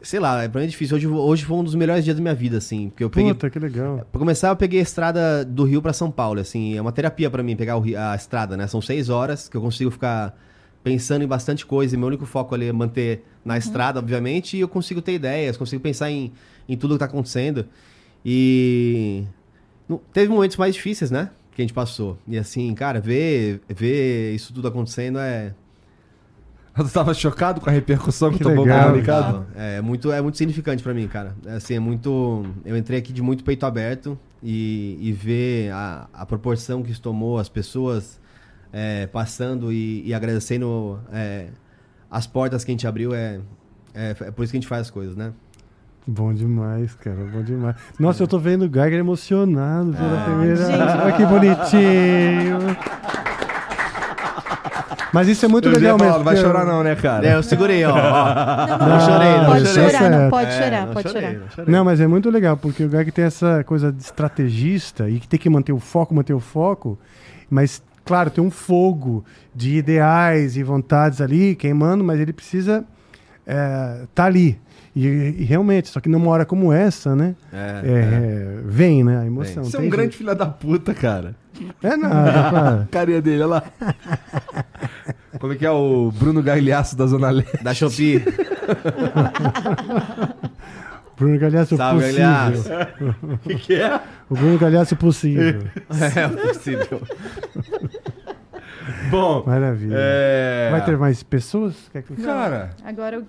sei lá, é pra mim é difícil. Hoje, hoje foi um dos melhores dias da minha vida, assim, porque eu peguei... Puta, que legal. Pra começar, eu peguei a estrada do Rio pra São Paulo, assim, é uma terapia pra mim pegar o Rio- a estrada, né? São seis horas que eu consigo ficar pensando em bastante coisa e meu único foco ali é manter na estrada, obviamente, e eu consigo ter ideias, consigo pensar em, em tudo que tá acontecendo. E não- teve momentos mais difíceis, né? Que a gente passou. E assim, cara, ver, ver isso tudo acontecendo é, <laughs> Tu tava chocado com a repercussão que, Que tomou o legal, comunicado? é muito, é muito significante pra mim, cara. É, Assim, é muito. Eu entrei aqui de muito peito aberto e, e ver a, a proporção que isso tomou, as pessoas é, passando e, e agradecendo é, as portas que a gente abriu, é, é, é por isso que a gente faz as coisas, né? Bom demais, cara, bom demais. Nossa, eu tô vendo o Geiger emocionado pela primeira. gente. Olha que bonitinho. Mas isso é muito Eu legal mesmo. Não vai chorar não, né, cara? É, eu segurei, ó. ó. <laughs> Não, Não chorei, não pode chorei. chorar, não pode É, chorar, não pode chorei, chorar. não. Não, mas é muito legal, porque o Geiger tem essa coisa de estrategista e que tem que manter o foco, manter o foco, mas, claro, tem um fogo de ideais e vontades ali queimando, mas ele precisa estar tá ali. E, e realmente, só que numa hora como essa, né? É, é, Vem, né? A emoção. Você é um grande jeito. filho da puta, cara. É nada, <laughs> cara. Carinha dele, olha lá. Como é que é o Bruno Gagliasso da Zona Leste? Da Shopee. <laughs> Bruno Galhaço Salve, possível. aliás. <laughs> O que, que é? O Bruno Galhaço possível. É possível. Bom, Maravilha. é... Vai ter mais pessoas? Quer que... Cara, Agora eu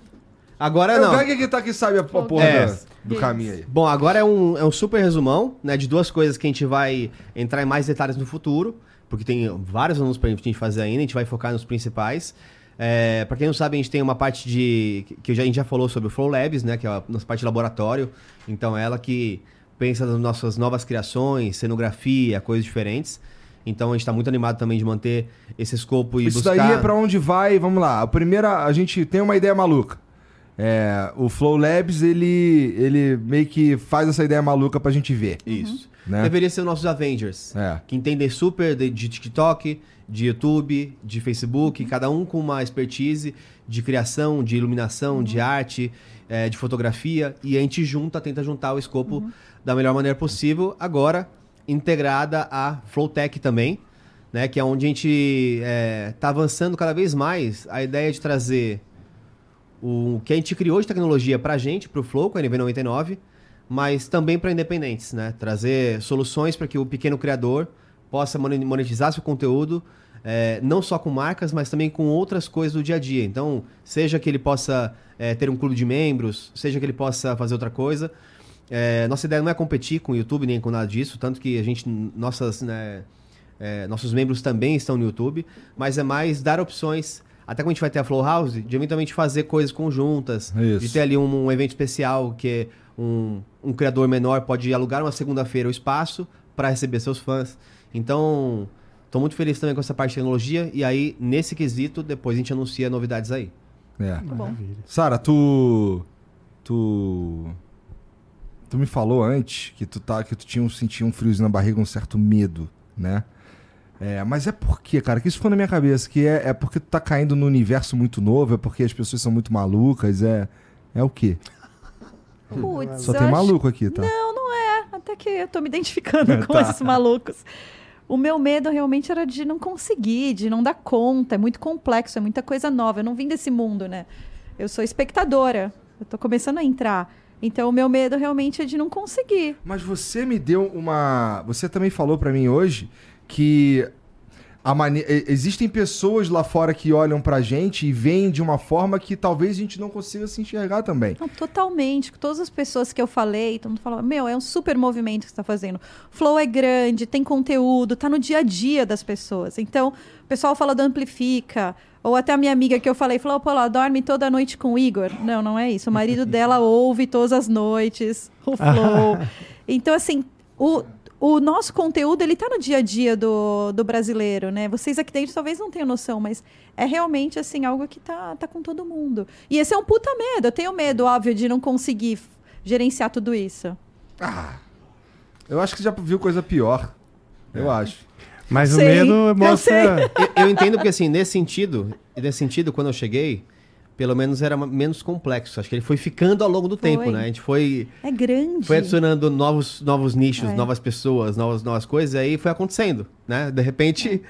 Agora é não. o Gag que tá que sabe a po- porra É. da- do caminho aí. Bom, agora é um, é um super resumão, né, de duas coisas que a gente vai entrar em mais detalhes no futuro, porque tem vários anúncios pra gente fazer ainda, a gente vai focar nos principais. É, para quem não sabe, a gente tem uma parte de. que já- a gente já falou sobre o Flow Labs, né? Que é a nossa parte de laboratório. Então, ela que pensa nas nossas novas criações, cenografia, coisas diferentes. Então, a gente tá muito animado também de manter esse escopo e Isso buscar... daí é pra onde vai, vamos lá. A primeira, a gente tem uma ideia maluca. É, o Flow Labs, ele, ele meio que faz essa ideia maluca pra gente ver. Isso. Né? Deveria ser os nossos Avengers. É. que entendem super de, de TikTok, de YouTube, de Facebook, cada um com uma expertise de criação, de iluminação, de arte, eh, de fotografia, e a gente junta, tenta juntar o escopo da melhor maneira possível, agora integrada a Flowtech também, né, que é onde a gente está avançando cada vez mais a ideia de trazer o que a gente criou de tecnologia para a gente, para o Flow, com a NV99, mas também para independentes, né? Trazer soluções para que o pequeno criador possa mone- monetizar seu conteúdo, eh, não só com marcas, mas também com outras coisas do dia a dia. Então, seja que ele possa eh, ter um clube de membros, seja que ele possa fazer outra coisa. Eh, nossa ideia não é competir com o YouTube nem com nada disso, tanto que a gente, nossas, né, eh, nossos membros também estão no YouTube, mas é mais dar opções. Até quando a gente vai ter a Flow House, de eventualmente fazer coisas conjuntas, Isso. de ter ali um, um evento especial que um, um criador menor pode alugar uma segunda-feira o espaço para receber seus fãs. Então, estou muito feliz também com essa parte de tecnologia. E aí, nesse quesito, depois a gente anuncia novidades aí. É. Tá bom. Sara, tu. Tu. tu me falou antes que tu, tá, que tu tinha um, sentia um friozinho na barriga, um certo medo, né? É, mas é por quê, cara? Que isso ficou na minha cabeça. Que é, é porque tu tá caindo num universo muito novo, é porque as pessoas são muito malucas, é... É o quê? Putz, Só tem acho- maluco aqui, tá? Não, não é. Até que eu tô me identificando <laughs> com Tá. esses malucos. O meu medo realmente era de não conseguir, de não dar conta. É muito complexo, é muita coisa nova. Eu não vim desse mundo, né? Eu sou espectadora. Eu tô começando a entrar. Então, o meu medo realmente é de não conseguir. Mas você me deu uma. Você também falou pra mim hoje que a mane... existem pessoas lá fora que olham pra gente e veem de uma forma que talvez a gente não consiga se enxergar também. Não, totalmente. Todas as pessoas que eu falei, todo mundo falava, meu, é um super movimento que você está fazendo. Flow é grande, tem conteúdo, tá no dia a dia das pessoas. Então, o pessoal fala do Amplifica. Ou até a minha amiga que eu falei, falou, pô, ela dorme toda noite com o Igor. Não, não é isso. O marido dela <laughs> ouve todas as noites o <laughs> Flow. então, assim, o, o nosso conteúdo, ele tá no dia a dia do, do brasileiro, né? Vocês aqui dentro talvez não tenham noção, mas é realmente, assim, algo que tá, tá com todo mundo. E esse é um puta medo. Eu tenho medo, óbvio, de não conseguir gerenciar tudo isso. Ah, eu acho que você já viu coisa pior. Eu acho. Mas o Sei, medo eu mostra. Eu, eu entendo porque, assim, nesse sentido, e nesse sentido, quando eu cheguei, pelo menos era menos complexo. Acho que ele foi ficando ao longo do Foi. tempo, né? A gente foi, É grande. foi adicionando novos, novos nichos, É. novas pessoas, novas, novas coisas, e aí foi acontecendo, né? De repente,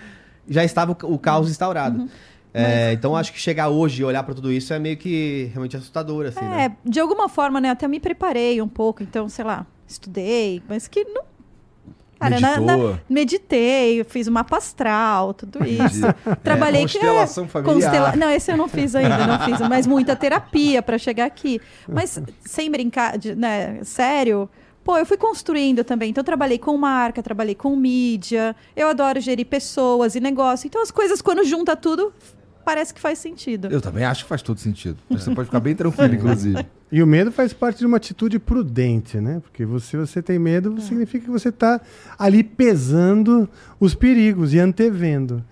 já estava o, caos instaurado. Uhum. É, Então, acho que chegar hoje e olhar para tudo isso é meio que realmente assustador, assim, né? É, de alguma forma, né? Até me preparei um pouco, então, sei lá, estudei, mas que não. Cara, na- na- meditei, fiz o mapa astral, tudo isso. Trabalhei com Constelação familiar. Não, esse eu não fiz ainda, não fiz, mas muita terapia para chegar aqui. Mas sem brincar, né? Sério. Pô, eu fui construindo também. Então, eu trabalhei com marca, trabalhei com mídia. Eu adoro gerir pessoas e negócio. Então, as coisas, quando junta tudo, parece que faz sentido. Eu também acho que faz todo sentido. Você pode ficar bem tranquilo, <laughs> inclusive. E o medo faz parte de uma atitude prudente, né? Porque você, você tem medo, significa que você está ali pesando os perigos e antevendo.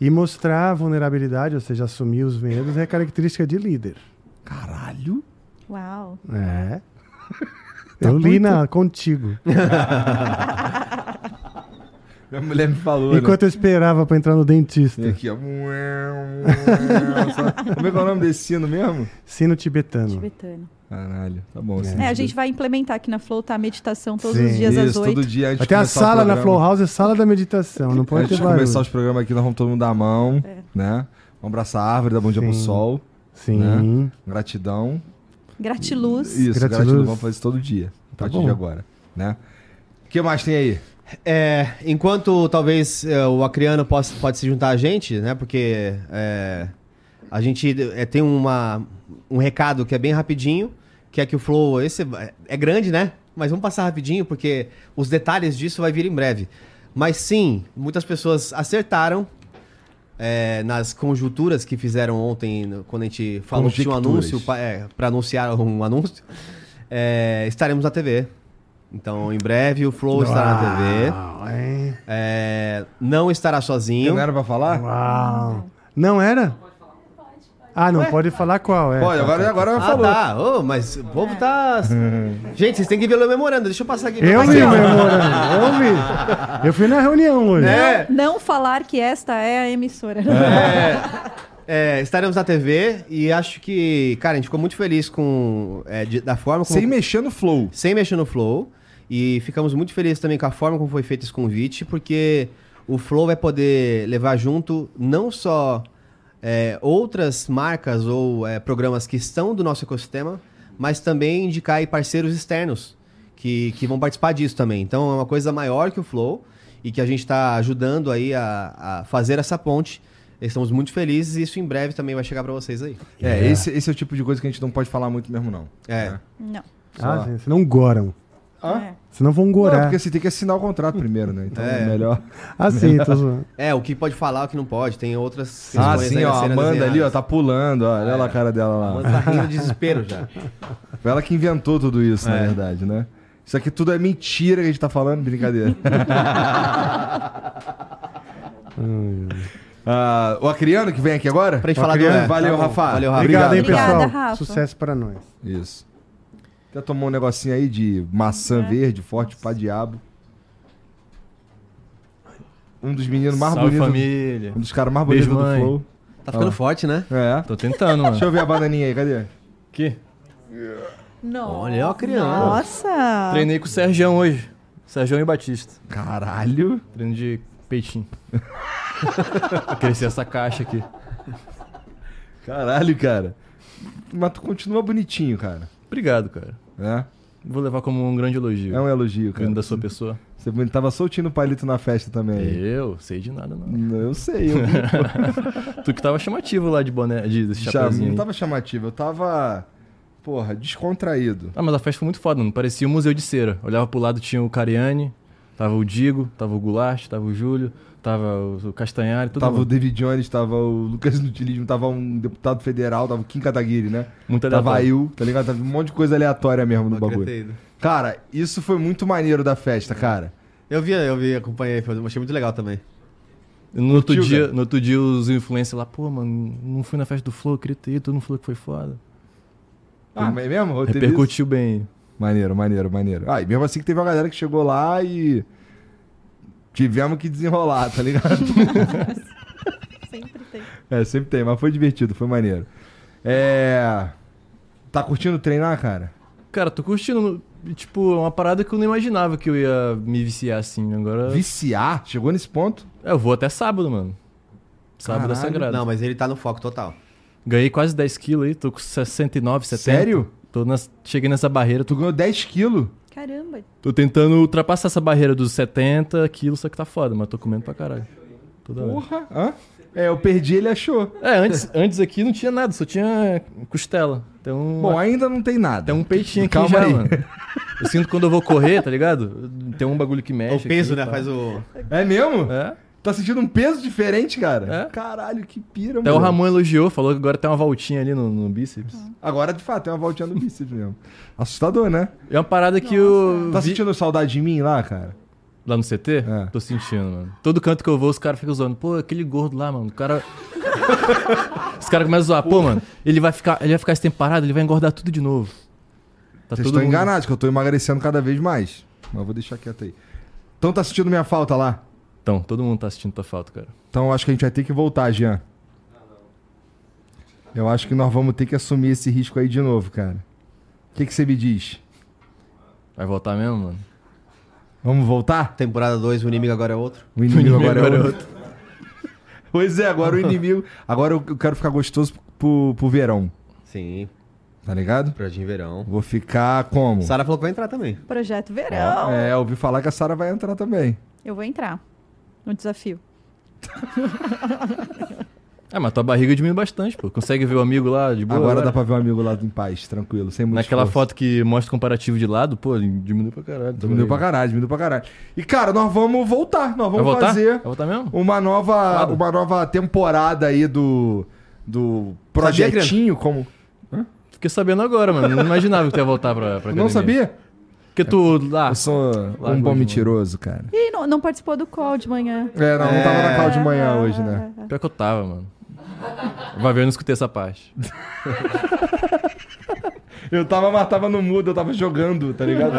E mostrar a vulnerabilidade, ou seja, assumir os medos, é característica de líder. Caralho. Uau. É. Eu li na, contigo. <laughs> Minha mulher me falou, né? Enquanto eu esperava para entrar no dentista. E aqui, ó. <laughs> Como é que é o nome desse sino mesmo? Sino tibetano. Tibetano. Caralho, tá bom. assim. É, a gente vai implementar aqui na Flow, tá? A meditação todos Sim. os dias às Isso, oito. todo dia Vai de ter a começar sala na. Flow House, é sala da meditação. Não pode ter de começar barulho. os programas aqui, nós vamos todo mundo dar a mão, É. né? Vamos abraçar a árvore, dar bom dia pro sol. Sim. né? Gratidão. Gratiluz. Isso, Gratiluz. gratidão. Vamos fazer isso todo dia. A Tá partir bom. de agora, né? O que mais tem aí? É, enquanto talvez é, o acriano possa, pode se juntar a gente, né? Porque é, a gente é, tem uma, um recado que é bem rapidinho, que é que o Flow esse é- é grande, né? Mas vamos passar rapidinho, porque os detalhes disso vai vir em breve. Mas sim, muitas pessoas acertaram é, nas conjunturas que fizeram ontem, quando a gente falou que tinha um anúncio para anunciar um anúncio. É, estaremos na TV. Então, em breve, o Flow estará na TV. Hein? É, não estará sozinho. Não era pra falar? Uau. Não era? Ah, não pode falar qual é. Pode, agora, agora Ah, falou. tá. Ô, mas o povo tá. Gente, vocês têm que ver o meu memorando. Deixa eu passar aqui. Eu vi, ó. memorando. Eu vi. Eu fui na reunião hoje. É, Não falar que esta é a emissora. é, estaremos na TV e acho que, cara, a gente ficou muito feliz com é, de- da forma como Sem mexer no flow. sem mexer no Flow. E ficamos muito felizes também com a forma como foi feito esse convite, porque o Flow vai poder levar junto não só é, outras marcas ou é, programas que estão do nosso ecossistema, mas também indicar aí parceiros externos que, que vão participar disso também. Então é uma coisa maior que o Flow e que a gente está ajudando aí a, a fazer essa ponte. Estamos muito felizes e isso em breve também vai chegar para vocês aí. É, esse, esse é o tipo de coisa que a gente não pode falar muito mesmo, não. É. Né? Não. Ah, sim, senão goram. Hã? É. Senão vão Não, gorar. porque você tem que assinar o contrato primeiro, né? Então é, <laughs> É. melhor. Ah, sim, tô <laughs> zoando. É, o que pode falar, o que não pode. Tem outras Ah, sim, ó. A Amanda ali, ó, tá pulando, ó. Olha lá a cara dela lá. Amanda tá rindo de <laughs> desespero já. Foi ela que inventou tudo isso, na É. verdade, né? Isso aqui tudo é mentira que a gente tá falando, brincadeira. Ah, o Acriano que vem aqui agora? Pra gente Ó, falar do... criança, é, valeu, tá. Rafa. Valeu, Rafa. Obrigado, hein, Obrigada, pessoal. Rafa. Sucesso para nós. Isso. Até tomou um negocinho aí de maçã É. verde, forte pra diabo. Um dos meninos mais Salve, bonitos. família. Um dos caras mais bonitos do. Flow. Tá ficando Ó. forte, né? É. Tô tentando, mano. Deixa eu ver a bananinha aí, cadê? Aqui. Nossa. Olha, ó a criança. Nossa. Treinei com o Sergião hoje. Sergião e Batista. Caralho. Treino de peitinho. <laughs> Crescer essa caixa aqui. Caralho, cara. Mas tu continua bonitinho, cara. Obrigado, cara. É. Vou levar como um grande elogio. É um elogio, cara. Vindo da sua pessoa. Você tava soltinho o palito na festa também. Eu, sei de nada, não. Eu sei, eu. <laughs> Tu que tava chamativo lá de boné, de, desse Já, chapeuzinho não tava chamativo, eu tava. Porra, descontraído. Ah, mas a festa foi muito foda, mano. Parecia um museu de cera. Olhava pro lado, tinha o Cariani, tava o Digo, tava o Goulart, tava o Júlio, tava o, o Castanhari, todo tava o mundo. David Jones, tava o Lucas Nutilismo, tava um deputado federal, tava o Kim Kataguiri, né? Muito Tava aleatório. eu, tá ligado? Tava um monte de coisa aleatória mesmo no bagulho. Cara, isso foi muito maneiro da festa, cara. Eu vi, eu vi, acompanhei, foi- achei muito legal também. No outro, Curtiu, dia, cara? no outro dia, os influencers lá, pô, mano, não fui na festa do Flow, queria ter ido, todo mundo falou que foi foda. Ah, mas é mesmo? Repercutiu bem. Maneiro, maneiro, maneiro. Ah, e mesmo assim que teve uma galera que chegou lá e. Tivemos que desenrolar, tá ligado? <laughs> Sempre tem. é, sempre tem, mas foi divertido, foi maneiro. É. Tá curtindo treinar, cara? Cara, tô curtindo, tipo, uma parada que eu não imaginava que eu ia me viciar assim. Agora. Viciar? Chegou nesse ponto? É, eu vou até sábado, mano. Sábado é Caralho. sagrado. Não, mas ele tá no foco total. Ganhei quase 10 quilos aí, tô com 69, 70. Sério? Tô nas- Cheguei nessa barreira, Tu tô, ganhou 10 quilos? Caramba. tô tentando ultrapassar essa barreira dos 70 quilos, só que tá foda, mas tô comendo pra caralho. Toda hora. Porra! Hã? É, eu perdi, ele achou. É, antes, antes aqui não tinha nada, só tinha costela. Tem um, Bom, ainda não tem nada. tem um peitinho aqui Calma já, aí. mano. Eu sinto quando eu vou correr, tá ligado? Tem um bagulho que mexe. o peso, aqui, né? pá. Faz o. É mesmo? É. Tá sentindo um peso diferente, cara? É. Caralho, que pira, Até o mano. Ramon elogiou, falou que agora tem uma voltinha ali no, no bíceps. Agora, de fato, tem uma voltinha no bíceps mesmo. <laughs> Assustador, né? É uma parada que eu. Tá vi- sentindo saudade de mim lá, cara? Lá no CT? É. Tô sentindo, mano. Todo canto que eu vou, os caras ficam zoando. Pô, aquele gordo lá, mano. O cara. <laughs> os caras começam a zoar. Pô, mano, ele vai ficar, ele vai ficar esse tempo parado, ele vai engordar tudo de novo. Tá Vocês todo estão mundo- enganados, que eu tô emagrecendo cada vez mais. Mas eu vou deixar quieto aí. Então tá sentindo minha falta lá? Então, todo mundo tá assistindo tua falta, cara. Então eu acho que a gente vai ter que voltar, Jean. Eu acho que nós vamos ter que assumir esse risco aí de novo, cara. O que, que você me diz? Vai voltar mesmo, mano? Vamos voltar? Temporada 2, o inimigo agora é outro. O inimigo, inimigo agora, é agora é outro. <laughs> pois é, agora o inimigo. Agora eu eu quero ficar gostoso pro, pro verão, Sim, tá ligado? projetinho verão. Vou ficar como? Sara falou que vai entrar também. Projeto Verão. É, eu ouvi falar que a Sara vai entrar também. Eu vou entrar no desafio. Ah, <laughs> mas tua barriga diminui bastante, pô. Consegue ver o amigo lá de boa? agora dá pra ver um amigo lá em paz, tranquilo, sem muito Naquela esforço. foto que mostra o comparativo de lado, pô, diminui pra caralho. Diminuiu pra barriga. caralho, diminuiu pra caralho. E, cara, nós vamos voltar. Nós vamos voltar? fazer Vai voltar mesmo? uma nova, Foda. uma nova temporada aí do, do projetinho, como... Fiquei sabendo agora, mano. Não imaginava que tu ia voltar pra, pra academia. Não sabia? Porque tu lá. Eu sou um bom mão. mentiroso, cara. Ih, não, não participou do call de manhã. É, não, não tava na call de manhã É. hoje, né? Pior que eu tava, mano. Vai ver, eu não escutei essa parte. <laughs> Eu tava, mas tava no mudo, eu tava jogando, tá ligado?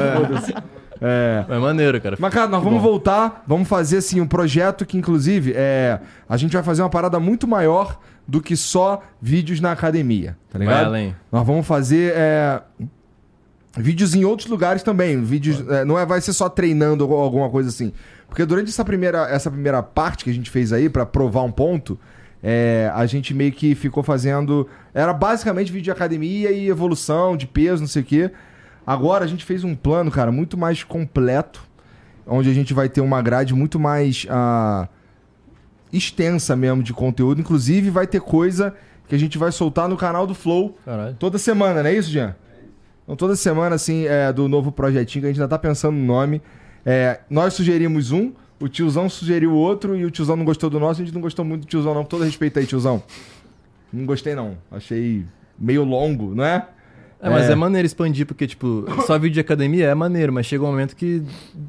É. Mas é maneiro, cara. Mas, cara, nós vamos voltar, vamos fazer, assim, um projeto que, inclusive, é... A gente vai fazer uma parada muito maior do que só vídeos na academia, tá Vai ligado? além. Nós vamos fazer é, vídeos em outros lugares também. Vídeos, é, não é, vai ser só treinando ou alguma coisa assim. Porque durante essa primeira, essa primeira parte que a gente fez aí, pra provar um ponto, é, a gente meio que ficou fazendo. Era basicamente vídeo de academia e evolução, de peso, não sei o quê. Agora a gente fez um plano, cara, muito mais completo, onde a gente vai ter uma grade muito mais ah, extensa mesmo de conteúdo. Inclusive, vai ter coisa que a gente vai soltar no canal do Flow Caralho. Toda semana, não é isso, Jean? Então, toda semana, assim, é, do novo projetinho, que a gente ainda tá pensando no nome. É, nós sugerimos um, o tiozão sugeriu outro, e o tiozão não gostou do nosso, a gente não gostou muito do tiozão, não. Com todo respeito aí, tiozão. Não gostei, não. Achei meio longo, não é? É, mas É. é. maneiro expandir, porque, tipo, só vídeo de academia é maneiro, mas chega um momento que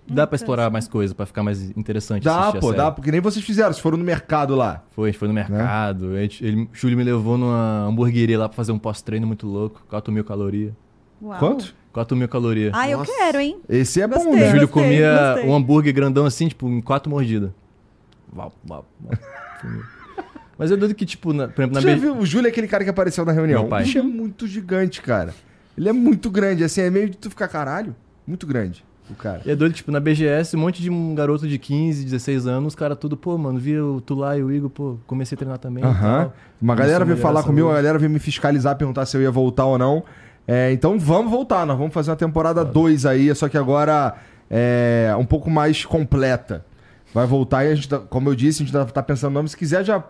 dá pra explorar mais coisa, pra ficar mais interessante. Dá, pô, dá, porque nem vocês fizeram, se foram no mercado lá. Foi, a gente foi no mercado. gente- ele, o Júlio me levou numa hamburgueria lá pra fazer um pós-treino muito louco, 4 mil calorias. Uau. Quanto? 4 mil calorias. Ah, eu quero, hein? Esse é bom, Gostei. o né? Júlio gostei, comia gostei. um hambúrguer grandão assim, tipo, em 4 mordidas. Vau, vau. Comia. Mas é doido que, tipo, na, por exemplo, na Você já B... viu? O Júlio é aquele cara que apareceu na reunião. Meu pai. O bicho é muito gigante, cara. Ele é muito grande, assim, é meio de tu ficar caralho. Muito grande, o cara. E é doido, tipo, na BGS, um monte de um garoto de 15, 16 anos, os caras tudo, pô, mano, vi o tu lá e o Igor, pô, comecei a treinar também. Aham. tal. Uma Começou galera veio falar comigo, a saúde. galera veio me fiscalizar, perguntar se eu ia voltar ou não. É, então vamos voltar, nós vamos fazer uma temporada 2 aí, só que agora é um pouco mais completa. Vai voltar e a gente, tá- como eu disse, a gente tá- tá pensando no nome. Se quiser, já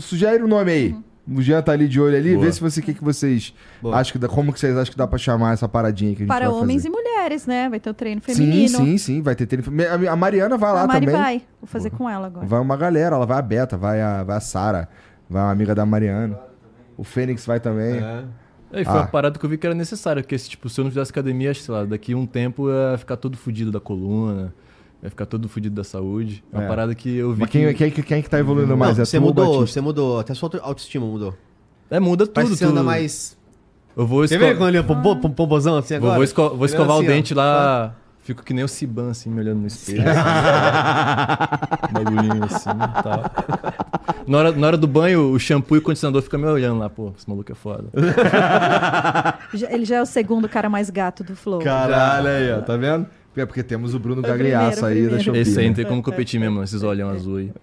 sugere o nome aí. O Jean tá ali de olho ali, Boa. vê se você o que, que vocês Boa. acham que dá, como que vocês acham que dá pra chamar essa paradinha que a gente Para homens fazer. e mulheres, né? Vai ter o treino Sim, feminino. sim, sim, vai ter treino. A a Mariana vai lá a Mari também. vai. Vou fazer com ela agora. Vai uma galera, ela vai a Beta, vai a, vai a Sara, vai uma amiga da Mariana. O Fênix vai também. Aí foi Ah. uma parada que eu vi que era necessária, porque se, tipo, se eu não fizesse academia, sei lá, daqui um tempo eu ia ficar todo fudido da coluna, ia ficar todo fudido da saúde. É uma É. parada que eu vi Mas quem, que... quem, quem que tá evoluindo mais? Não, é você mudou, Batista? você mudou. Até sua auto- autoestima mudou. É, muda Parece tudo, que você anda mais... Eu vou, Quer esco... ver quando ele é pombo- pom- pombozão assim vou, agora? vou, esco- vou escovar assim, o ó. dente lá, fico que nem o Siban, assim, me olhando no espelho. <laughs> Bagulhinho assim e tal. Na hora, na hora do banho, o shampoo e o condicionador ficam me olhando lá, pô, esse maluco é foda. <laughs> Já- Ele já é o segundo cara mais gato do Flow. Caralho aí, ó, tá vendo? É porque temos o Bruno Gagliasso aí da primeiro. Shopee. Esse aí não né? tem como competir mesmo, esses olhão azul aí. <laughs>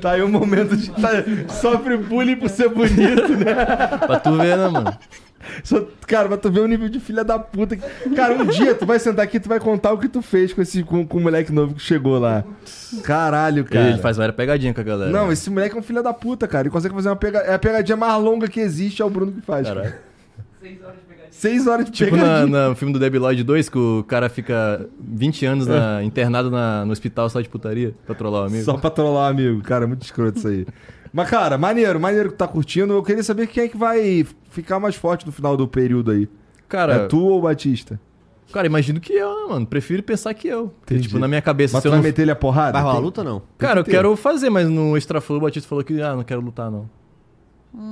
Tá aí o momento de. Tá, sofre bullying por ser bonito, né? Pra tu ver, né, mano? Só- cara, pra tu ver o nível de filha da puta. que- Cara, um dia tu vai sentar aqui e tu vai contar o que tu fez com, esse, com, com o moleque novo que chegou lá. Caralho, cara. Ele faz várias pegadinhas com a galera. Não, esse moleque é um filho da puta, cara. Ele consegue fazer uma pegadinha. É a pegadinha mais longa que existe, é o Bruno que faz. cara. Caralho. Seis horas de Tipo pegadinha. na, no filme do Debbie Lloyd 2, que o cara fica 20 anos na- internado na- no hospital só de putaria pra trollar o amigo. Só pra trollar o amigo. Cara, muito escroto isso aí. <laughs> Mas, cara, maneiro, maneiro que tá curtindo. Eu queria saber quem é que vai ficar mais forte no final do período aí. Cara, É tu ou o Batista? cara, imagino que eu, né, mano? Prefiro pensar que eu. Porque, Entendi. tipo, na minha cabeça, Mas se tu eu vai não... meter ele a porrada? Vai rolar Tem- luta ou não? Cara, eu quero fazer, mas no Extra Flow o Batista falou que, ah, não quero lutar, não.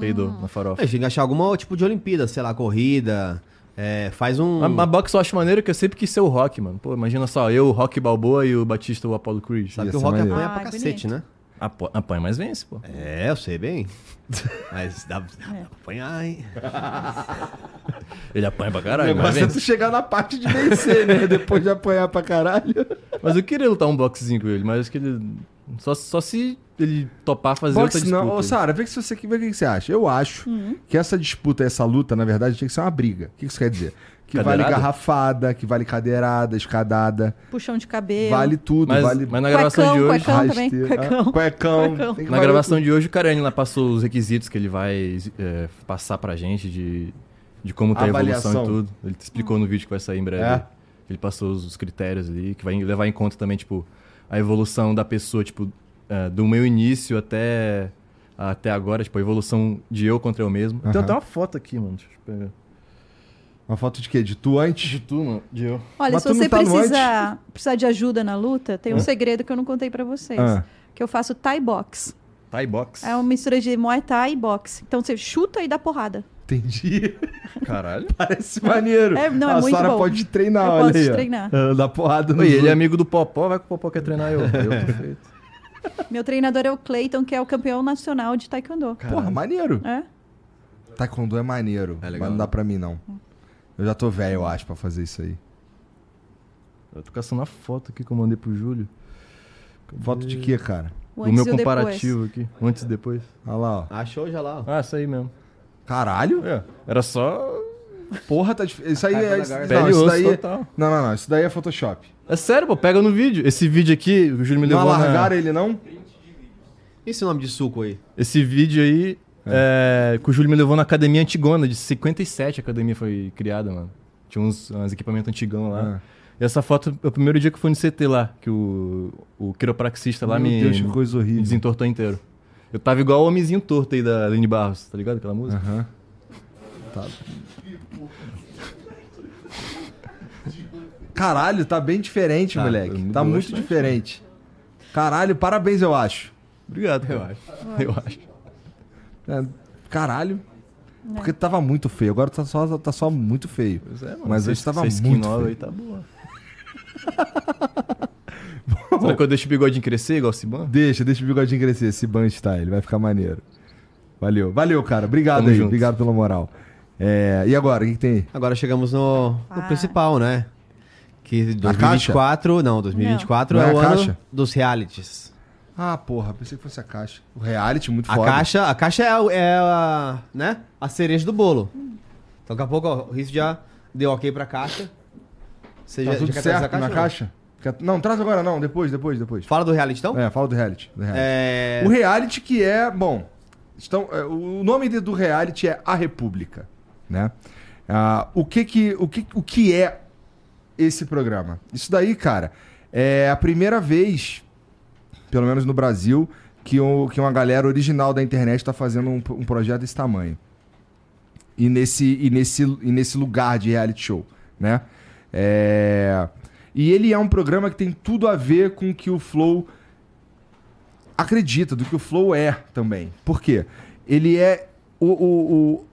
Peidou na farofa. A gente tem que achar alguma tipo de Olimpíada, sei lá, corrida. é, faz um. A, a boxe eu acho maneiro que eu sempre quis ser o Rock, mano. Pô, imagina só, eu, o Rock Balboa e o Batista, o Apollo Creed. Sabe Ia que o rock maneiro. apanha Ah, pra bonito. cacete, né? Apo- Apanha, mas vence, pô. É, eu sei bem. <laughs> Mas dá, dá É. pra apanhar, hein? <laughs> Ele apanha pra O caralho, mas negócio é tu chegar na parte de vencer, né? <laughs> Depois de apanhar pra caralho. Mas eu queria lutar um boxezinho com ele, mas acho que ele... Só, só se ele topar fazer outra Boxe disputa. não. Ô, Sara, vê que se você vê o que você acha. Eu acho que essa disputa, essa luta, na verdade, tinha que ser uma briga. O que isso quer dizer? Que vale Cadeirada? garrafada, que vale cadeirada, escadada. Puxão de cabelo. Vale tudo. mas, vale mas na gravação de hoje... cuecão. também, rasteira. cuecão. Ah, Cuecão. Cuecão. Na valer gravação tudo. de hoje, o Carani lá passou os requisitos que ele vai é, passar pra gente de, de como tá a evolução Avaliação. e tudo. Ele te explicou no vídeo que vai sair em breve. É? Ele passou os, os critérios ali, que vai levar em conta também, tipo, a evolução da pessoa, tipo, é, do meu início até, até agora, tipo, a evolução de eu contra eu mesmo. Tem Aham. até uma foto aqui, mano. Deixa eu pegar. Uma foto de quê? De tu antes? De tu, mano. De eu. Olha, Mas se você tá no precisar, de ajuda na luta, tem um segredo que eu não contei pra vocês. Ah. Que eu faço Thai box. Thai box. É uma mistura de Muay Thai e boxe. Então você chuta e dá porrada. Entendi. Caralho. <laughs> Parece maneiro. É, não, é a muito Sara bom. pode treinar, Eu olha posso aí. treinar. Dá porrada no Oi, ele é amigo do Popó, vai que o Popó quer treinar eu. Eu tô feito. <laughs> Meu treinador é o Clayton, que é o campeão nacional de Taekwondo. Porra, maneiro. É? Taekwondo é maneiro. É legal, mas não dá né? pra mim, não. Eu já tô velho, eu acho, pra fazer isso aí. Eu tô caçando a foto aqui que eu mandei pro Júlio. Foto de quê, cara? O O antes meu e o depois. comparativo aqui. Antes e depois. Olha lá, ó. Achou já lá, ó. Ah, isso aí mesmo. Caralho? É, era só Porra, tá difícil. Isso aí é. não, e isso osso daí. total. Não, não, não. Isso daí é Photoshop. É sério, pô, pega no vídeo. Esse vídeo aqui, o Júlio me Não levou alargaram na... ele, não? E esse nome de suco aí? Esse vídeo aí, é, que o Júlio me levou na academia antigona, de 57 a academia foi criada, mano. Tinha uns, uns equipamentos antigão lá. Ah. E essa foto é o primeiro dia que eu fui no CT lá, que o, o quiropraxista lá Meu me, Deus, que coisa me horrível. desentortou inteiro. Eu tava igual o homenzinho torto aí da Aline Barros, tá ligado aquela música? Aham. Tá. Caralho, tá bem diferente, Tá, moleque. mudou Tá muito bastante. diferente. Caralho, parabéns, eu acho. Obrigado, eu acho. Eu acho. É, caralho. Porque tava muito feio. Agora tá só, tá só muito feio. Pois é, mano. Mas antes tava muito nova feio. aí tá boa. <laughs> Será que eu deixo o bigodinho crescer igual o Siban? Deixa, deixa o bigodinho crescer, esse ban style, vai ficar maneiro. Valeu, valeu, cara. Obrigado Tamo aí, junto. obrigado pela moral. É, e agora, o que, que tem? Agora chegamos no, no Ah. principal, né? Que A 2024, não, 2024 Não. é Não é o ano caixa? dos realities. Ah, porra, pensei que fosse a caixa. O reality, muito A foda. caixa, a caixa é, a- é a, né? a cereja do bolo. Então daqui a pouco ó, o Riz já deu ok pra caixa. Você Tá já, tudo já certo a na não? caixa? Não, traz agora não, depois, depois, depois. Fala do reality então? É, fala do reality. do reality. É... O reality que é, bom, estão, é, o nome do reality é A República, né? Ah, o que que, o que o que é esse programa? Isso daí, cara, é a primeira vez, pelo menos no Brasil, que, o, que uma galera original da internet está fazendo um, um projeto desse tamanho. E nesse, e, nesse, e nesse lugar de reality show, né? É, E ele é um programa que tem tudo a ver com o que o Flow acredita, do que o Flow é também. Por quê? Ele é. O, o, o-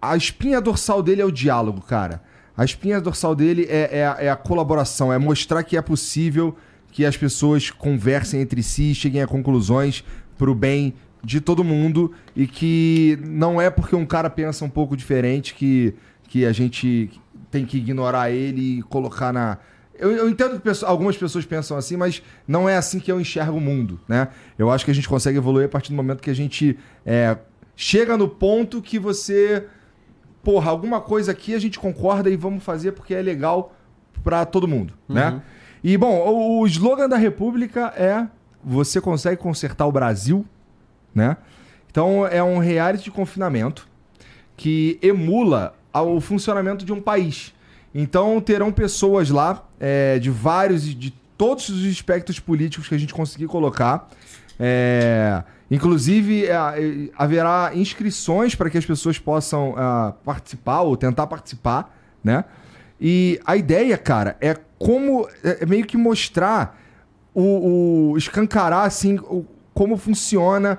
a espinha dorsal dele é o diálogo, cara. A espinha dorsal dele é, é, a- é a colaboração, é mostrar que é possível que as pessoas conversem entre si cheguem a conclusões pro bem de todo mundo e que não é porque um cara pensa um pouco diferente que, que a gente tem que ignorar ele e colocar na. Eu, eu entendo que algumas pessoas pensam assim, mas não é assim que eu enxergo o mundo, né? Eu acho que a gente consegue evoluir a partir do momento que a gente é, chega no ponto que você. Porra, alguma coisa aqui a gente concorda e vamos fazer porque é legal pra todo mundo, né? E, bom, o, o slogan da República é Você consegue consertar o Brasil, né? Então, é um reality de confinamento que emula o funcionamento de um país. Então terão pessoas lá é, de vários, de todos os espectros políticos que a gente conseguir colocar. É, inclusive, é, é, haverá inscrições para que as pessoas possam ah, participar ou tentar participar, né? E a ideia, cara, é como é é meio que mostrar o, o escancarar assim o- como funciona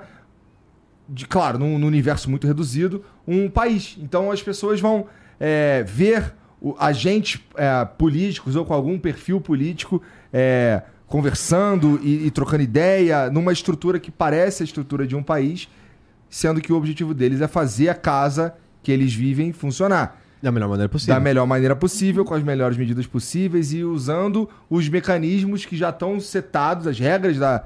de claro, num, num universo muito reduzido, um país. Então as pessoas vão é, ver agentes é, políticos ou com algum perfil político é, conversando e, e trocando ideia numa estrutura que parece a estrutura de um país, sendo que o objetivo deles é fazer a casa que eles vivem funcionar Da melhor maneira possível. da melhor maneira possível, com as melhores medidas possíveis e usando os mecanismos que já estão setados, as regras da,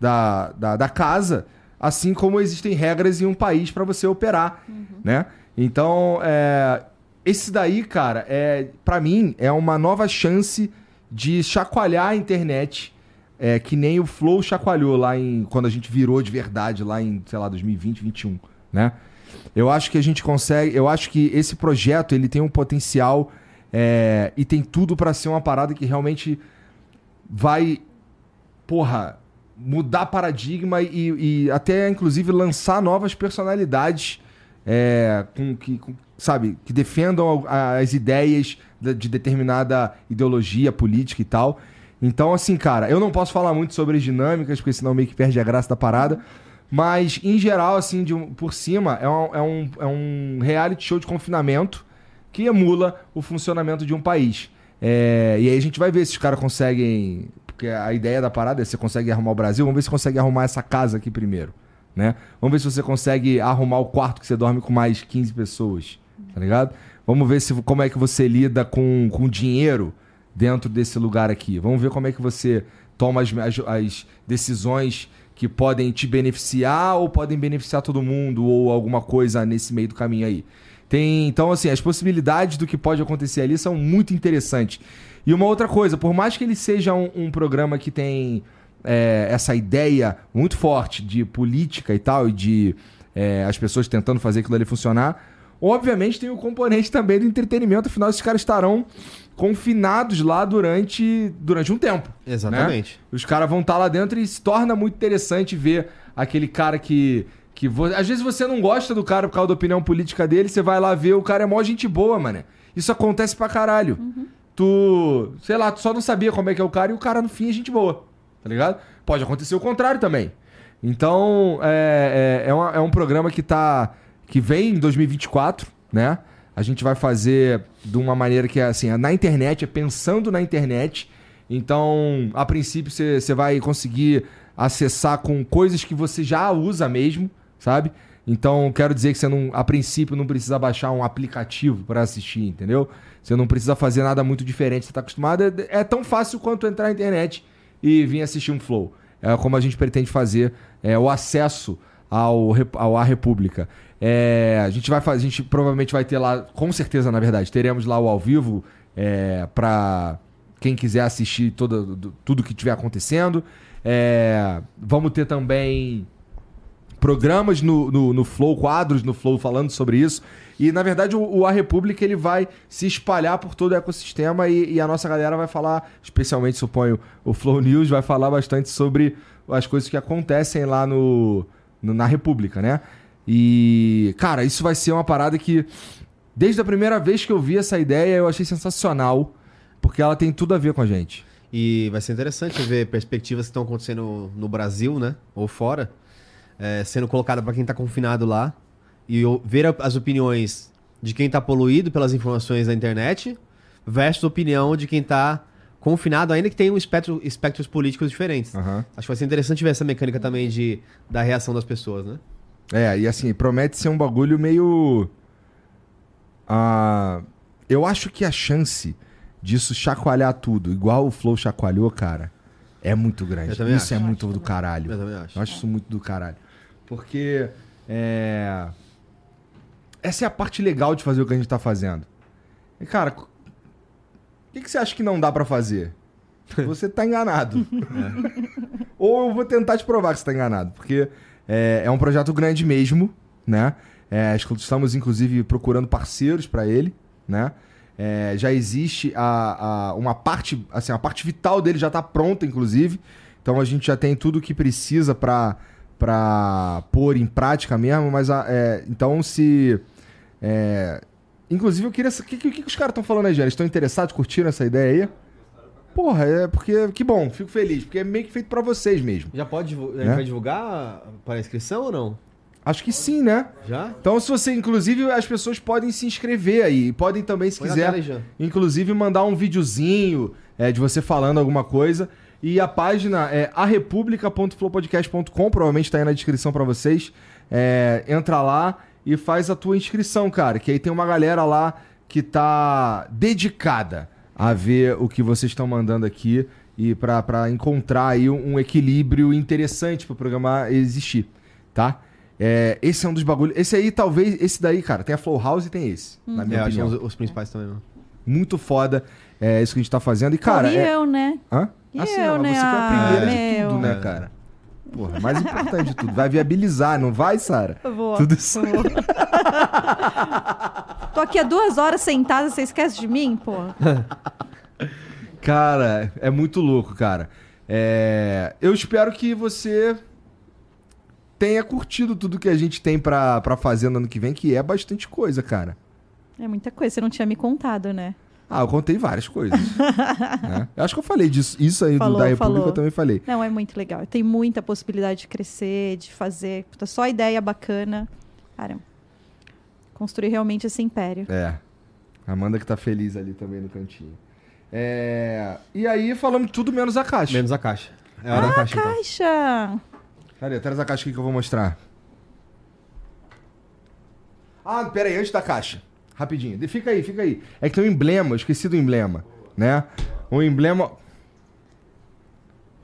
da, da, da casa, assim como existem regras em um país para você operar, né? Então, é, esse daí, cara, é para mim é uma nova chance de chacoalhar a internet, é, que nem o Flow chacoalhou lá em quando a gente virou de verdade lá em, sei lá, 2020, 2021, né? Eu acho que a gente consegue. Eu acho que esse projeto ele tem um potencial é, e tem tudo pra ser uma parada que realmente vai, porra, mudar paradigma e, e até inclusive lançar novas personalidades é, com que, com- sabe, que defendam as ideias de determinada ideologia política e tal. Então, assim, cara, eu não posso falar muito sobre as dinâmicas, porque senão meio que perde a graça da parada. Mas, em geral, assim, de por cima, é um, é, um, é um reality show de confinamento que emula o funcionamento de um país. É, e aí a gente vai ver se os caras conseguem. Porque a ideia da parada é se consegue arrumar o Brasil, vamos ver se consegue arrumar essa casa aqui primeiro. Né? Vamos ver se você consegue arrumar o quarto que você dorme com mais 15 pessoas. Tá ligado? Vamos ver se, como é que você lida com, com dinheiro dentro desse lugar aqui. Vamos ver como é que você toma as, as, as decisões que podem te beneficiar ou podem beneficiar todo mundo ou alguma coisa nesse meio do caminho aí. Tem, então, assim, as possibilidades do que pode acontecer ali são muito interessantes. E uma outra coisa, por mais que ele seja um, um programa que tem é, essa ideia muito forte de política e tal, e de é, as pessoas tentando fazer aquilo ali funcionar, obviamente tem o componente também do entretenimento, afinal, esses caras estarão confinados lá durante, durante um tempo. Exatamente. Os caras vão estar lá dentro e se torna muito interessante ver aquele cara que. que vo- Às vezes você não gosta do cara por causa da opinião política dele, você vai lá ver, o cara é mó gente boa, mano. Isso acontece pra caralho. Tu. Sei lá, tu só não sabia como é que é o cara e o cara no fim é gente boa. Tá ligado? Pode acontecer o contrário também. Então, é, é, é, uma- é um programa que tá. que vem em 2024, né? A gente vai fazer de uma maneira que é assim, é na internet, é pensando na internet. Então, a princípio, você vai conseguir acessar com coisas que você já usa mesmo, sabe? Então, quero dizer que você não, a princípio, não precisa baixar um aplicativo para assistir, entendeu? Você não precisa fazer nada muito diferente. Você tá acostumado. É, é tão fácil quanto entrar na internet e vir assistir um Flow. É como a gente pretende fazer é, o acesso ao, ao A República. É, a gente vai fazer, a gente provavelmente vai ter lá, com certeza, na verdade, teremos lá o ao vivo é, para quem quiser assistir todo, do- tudo que estiver acontecendo. É, vamos ter também programas no, no, no Flow, quadros no Flow falando sobre isso. E, na verdade, o, o A República ele vai se espalhar por todo o ecossistema e, e a nossa galera vai falar, especialmente, suponho, o Flow News vai falar bastante sobre as coisas que acontecem lá no, no- na República, né? E, cara, isso vai ser uma parada que, desde a primeira vez que eu vi essa ideia, eu achei sensacional, porque ela tem tudo a ver com a gente. E vai ser interessante ver perspectivas que estão acontecendo no Brasil, né? Ou fora, é, sendo colocada para quem tá confinado lá. E ver as opiniões de quem tá poluído pelas informações da internet versus a opinião de quem tá confinado, ainda que tenha um espectro, espectros políticos diferentes. Aham. Acho que vai ser interessante ver essa mecânica também de, da reação das pessoas, né? É, e assim, promete ser um bagulho meio. Ah, eu acho que a chance disso chacoalhar tudo, igual o Flow chacoalhou, cara, é muito grande. Isso acho. é muito do caralho. Eu também acho. Eu acho isso muito do caralho. Porque. É... Essa é a parte legal de fazer o que a gente tá fazendo. E, cara, o que, que você acha que não dá pra fazer? <laughs> Você tá enganado. <laughs> Ou eu vou tentar te provar que você tá enganado. Porque é, é um projeto grande mesmo, né? É, estamos, inclusive, procurando parceiros pra ele, né? É, já existe a, a- uma parte, assim, a parte vital dele já tá pronta, inclusive. Então a gente já tem tudo o que precisa pra para pôr em prática mesmo, mas a- é, então se é, inclusive eu queria o que, que, que os caras estão falando aí, gente? Estão interessados, curtiram essa ideia aí? Porra, é porque que bom, fico feliz, porque é meio que feito pra vocês mesmo. Já pode divulgar, Né? vai divulgar para inscrição ou não? Acho que sim, né? Já? Então, se você, inclusive, as pessoas podem se inscrever aí. Podem também, se Põe quiser, inclusive, mandar um videozinho é, de você falando alguma coisa. E a página é arepublica.flowpodcast.com, provavelmente tá aí na descrição pra vocês. É, entra lá e faz a tua inscrição, cara. Que aí tem uma galera lá que tá dedicada a ver o que vocês estão mandando aqui e pra, pra encontrar aí um, equilíbrio interessante pro programa existir, tá? É, esse é um dos bagulhos. Esse aí, talvez, esse daí, cara, tem a Flow House e tem esse, na minha É, que opinião. os, os principais também, não. Muito foda é isso que a gente tá fazendo. E, cara. e é... eu, né? Hã? E Assim, eu, não, né? você foi a Ah, primeira de meu. tudo, né, É. cara? Porra, mais importante de tudo. Vai viabilizar, não vai, Sara? Vou. Tudo isso. vou. <laughs> Tô aqui há duas horas sentada, você esquece de mim, pô? <laughs> Cara, é muito louco, cara. É, Eu espero que você tenha curtido tudo que a gente tem pra, pra fazer no ano que vem, que é bastante coisa, cara. É muita coisa, você não tinha me contado, né? Ah, eu contei várias coisas. <laughs> né? Eu acho que eu falei disso. Isso aí do- Falou, da República falou. eu também falei. Não, é muito legal. Tem muita possibilidade de crescer, de fazer. Puta, só ideia bacana. Cara, construir realmente esse império. É. Amanda que tá feliz ali também no cantinho. É... E aí falamos tudo menos a caixa. Menos a caixa. É a hora da caixa, então. Caixa! Cadê? Traz a caixa aqui que eu vou mostrar. Ah, pera aí, antes da caixa. Rapidinho. De- Fica aí, fica aí. É que tem um emblema, eu esqueci do emblema, né? Um emblema...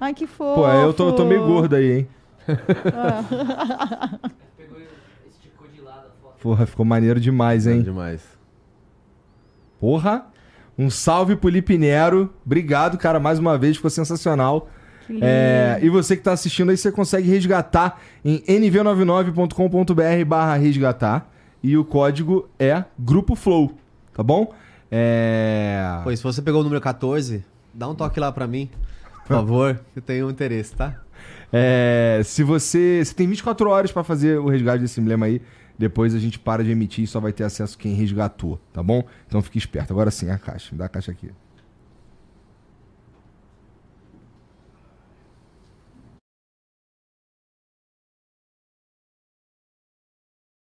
Ai, que fofo! Pô, eu tô, eu tô meio gordo aí, hein? Pegou e esticou de lado a foto. Porra, ficou maneiro demais, hein? Demais. Porra! Um salve pro Lipinero. Obrigado, cara, mais uma vez. Ficou sensacional. É, e você que tá assistindo aí, você consegue resgatar em nv99.com.br barra resgatar. E o código é Grupo Flow, tá bom? É... Pois, se você pegou o número 14, dá um toque lá pra mim, por favor. <laughs> Eu tenho um interesse, tá? é, se você... Você tem 24 horas pra fazer o resgate desse emblema aí. Depois a gente para de emitir e só vai ter acesso quem resgatou, tá bom? Então fique esperto. Agora sim, a caixa. Me dá a caixa aqui.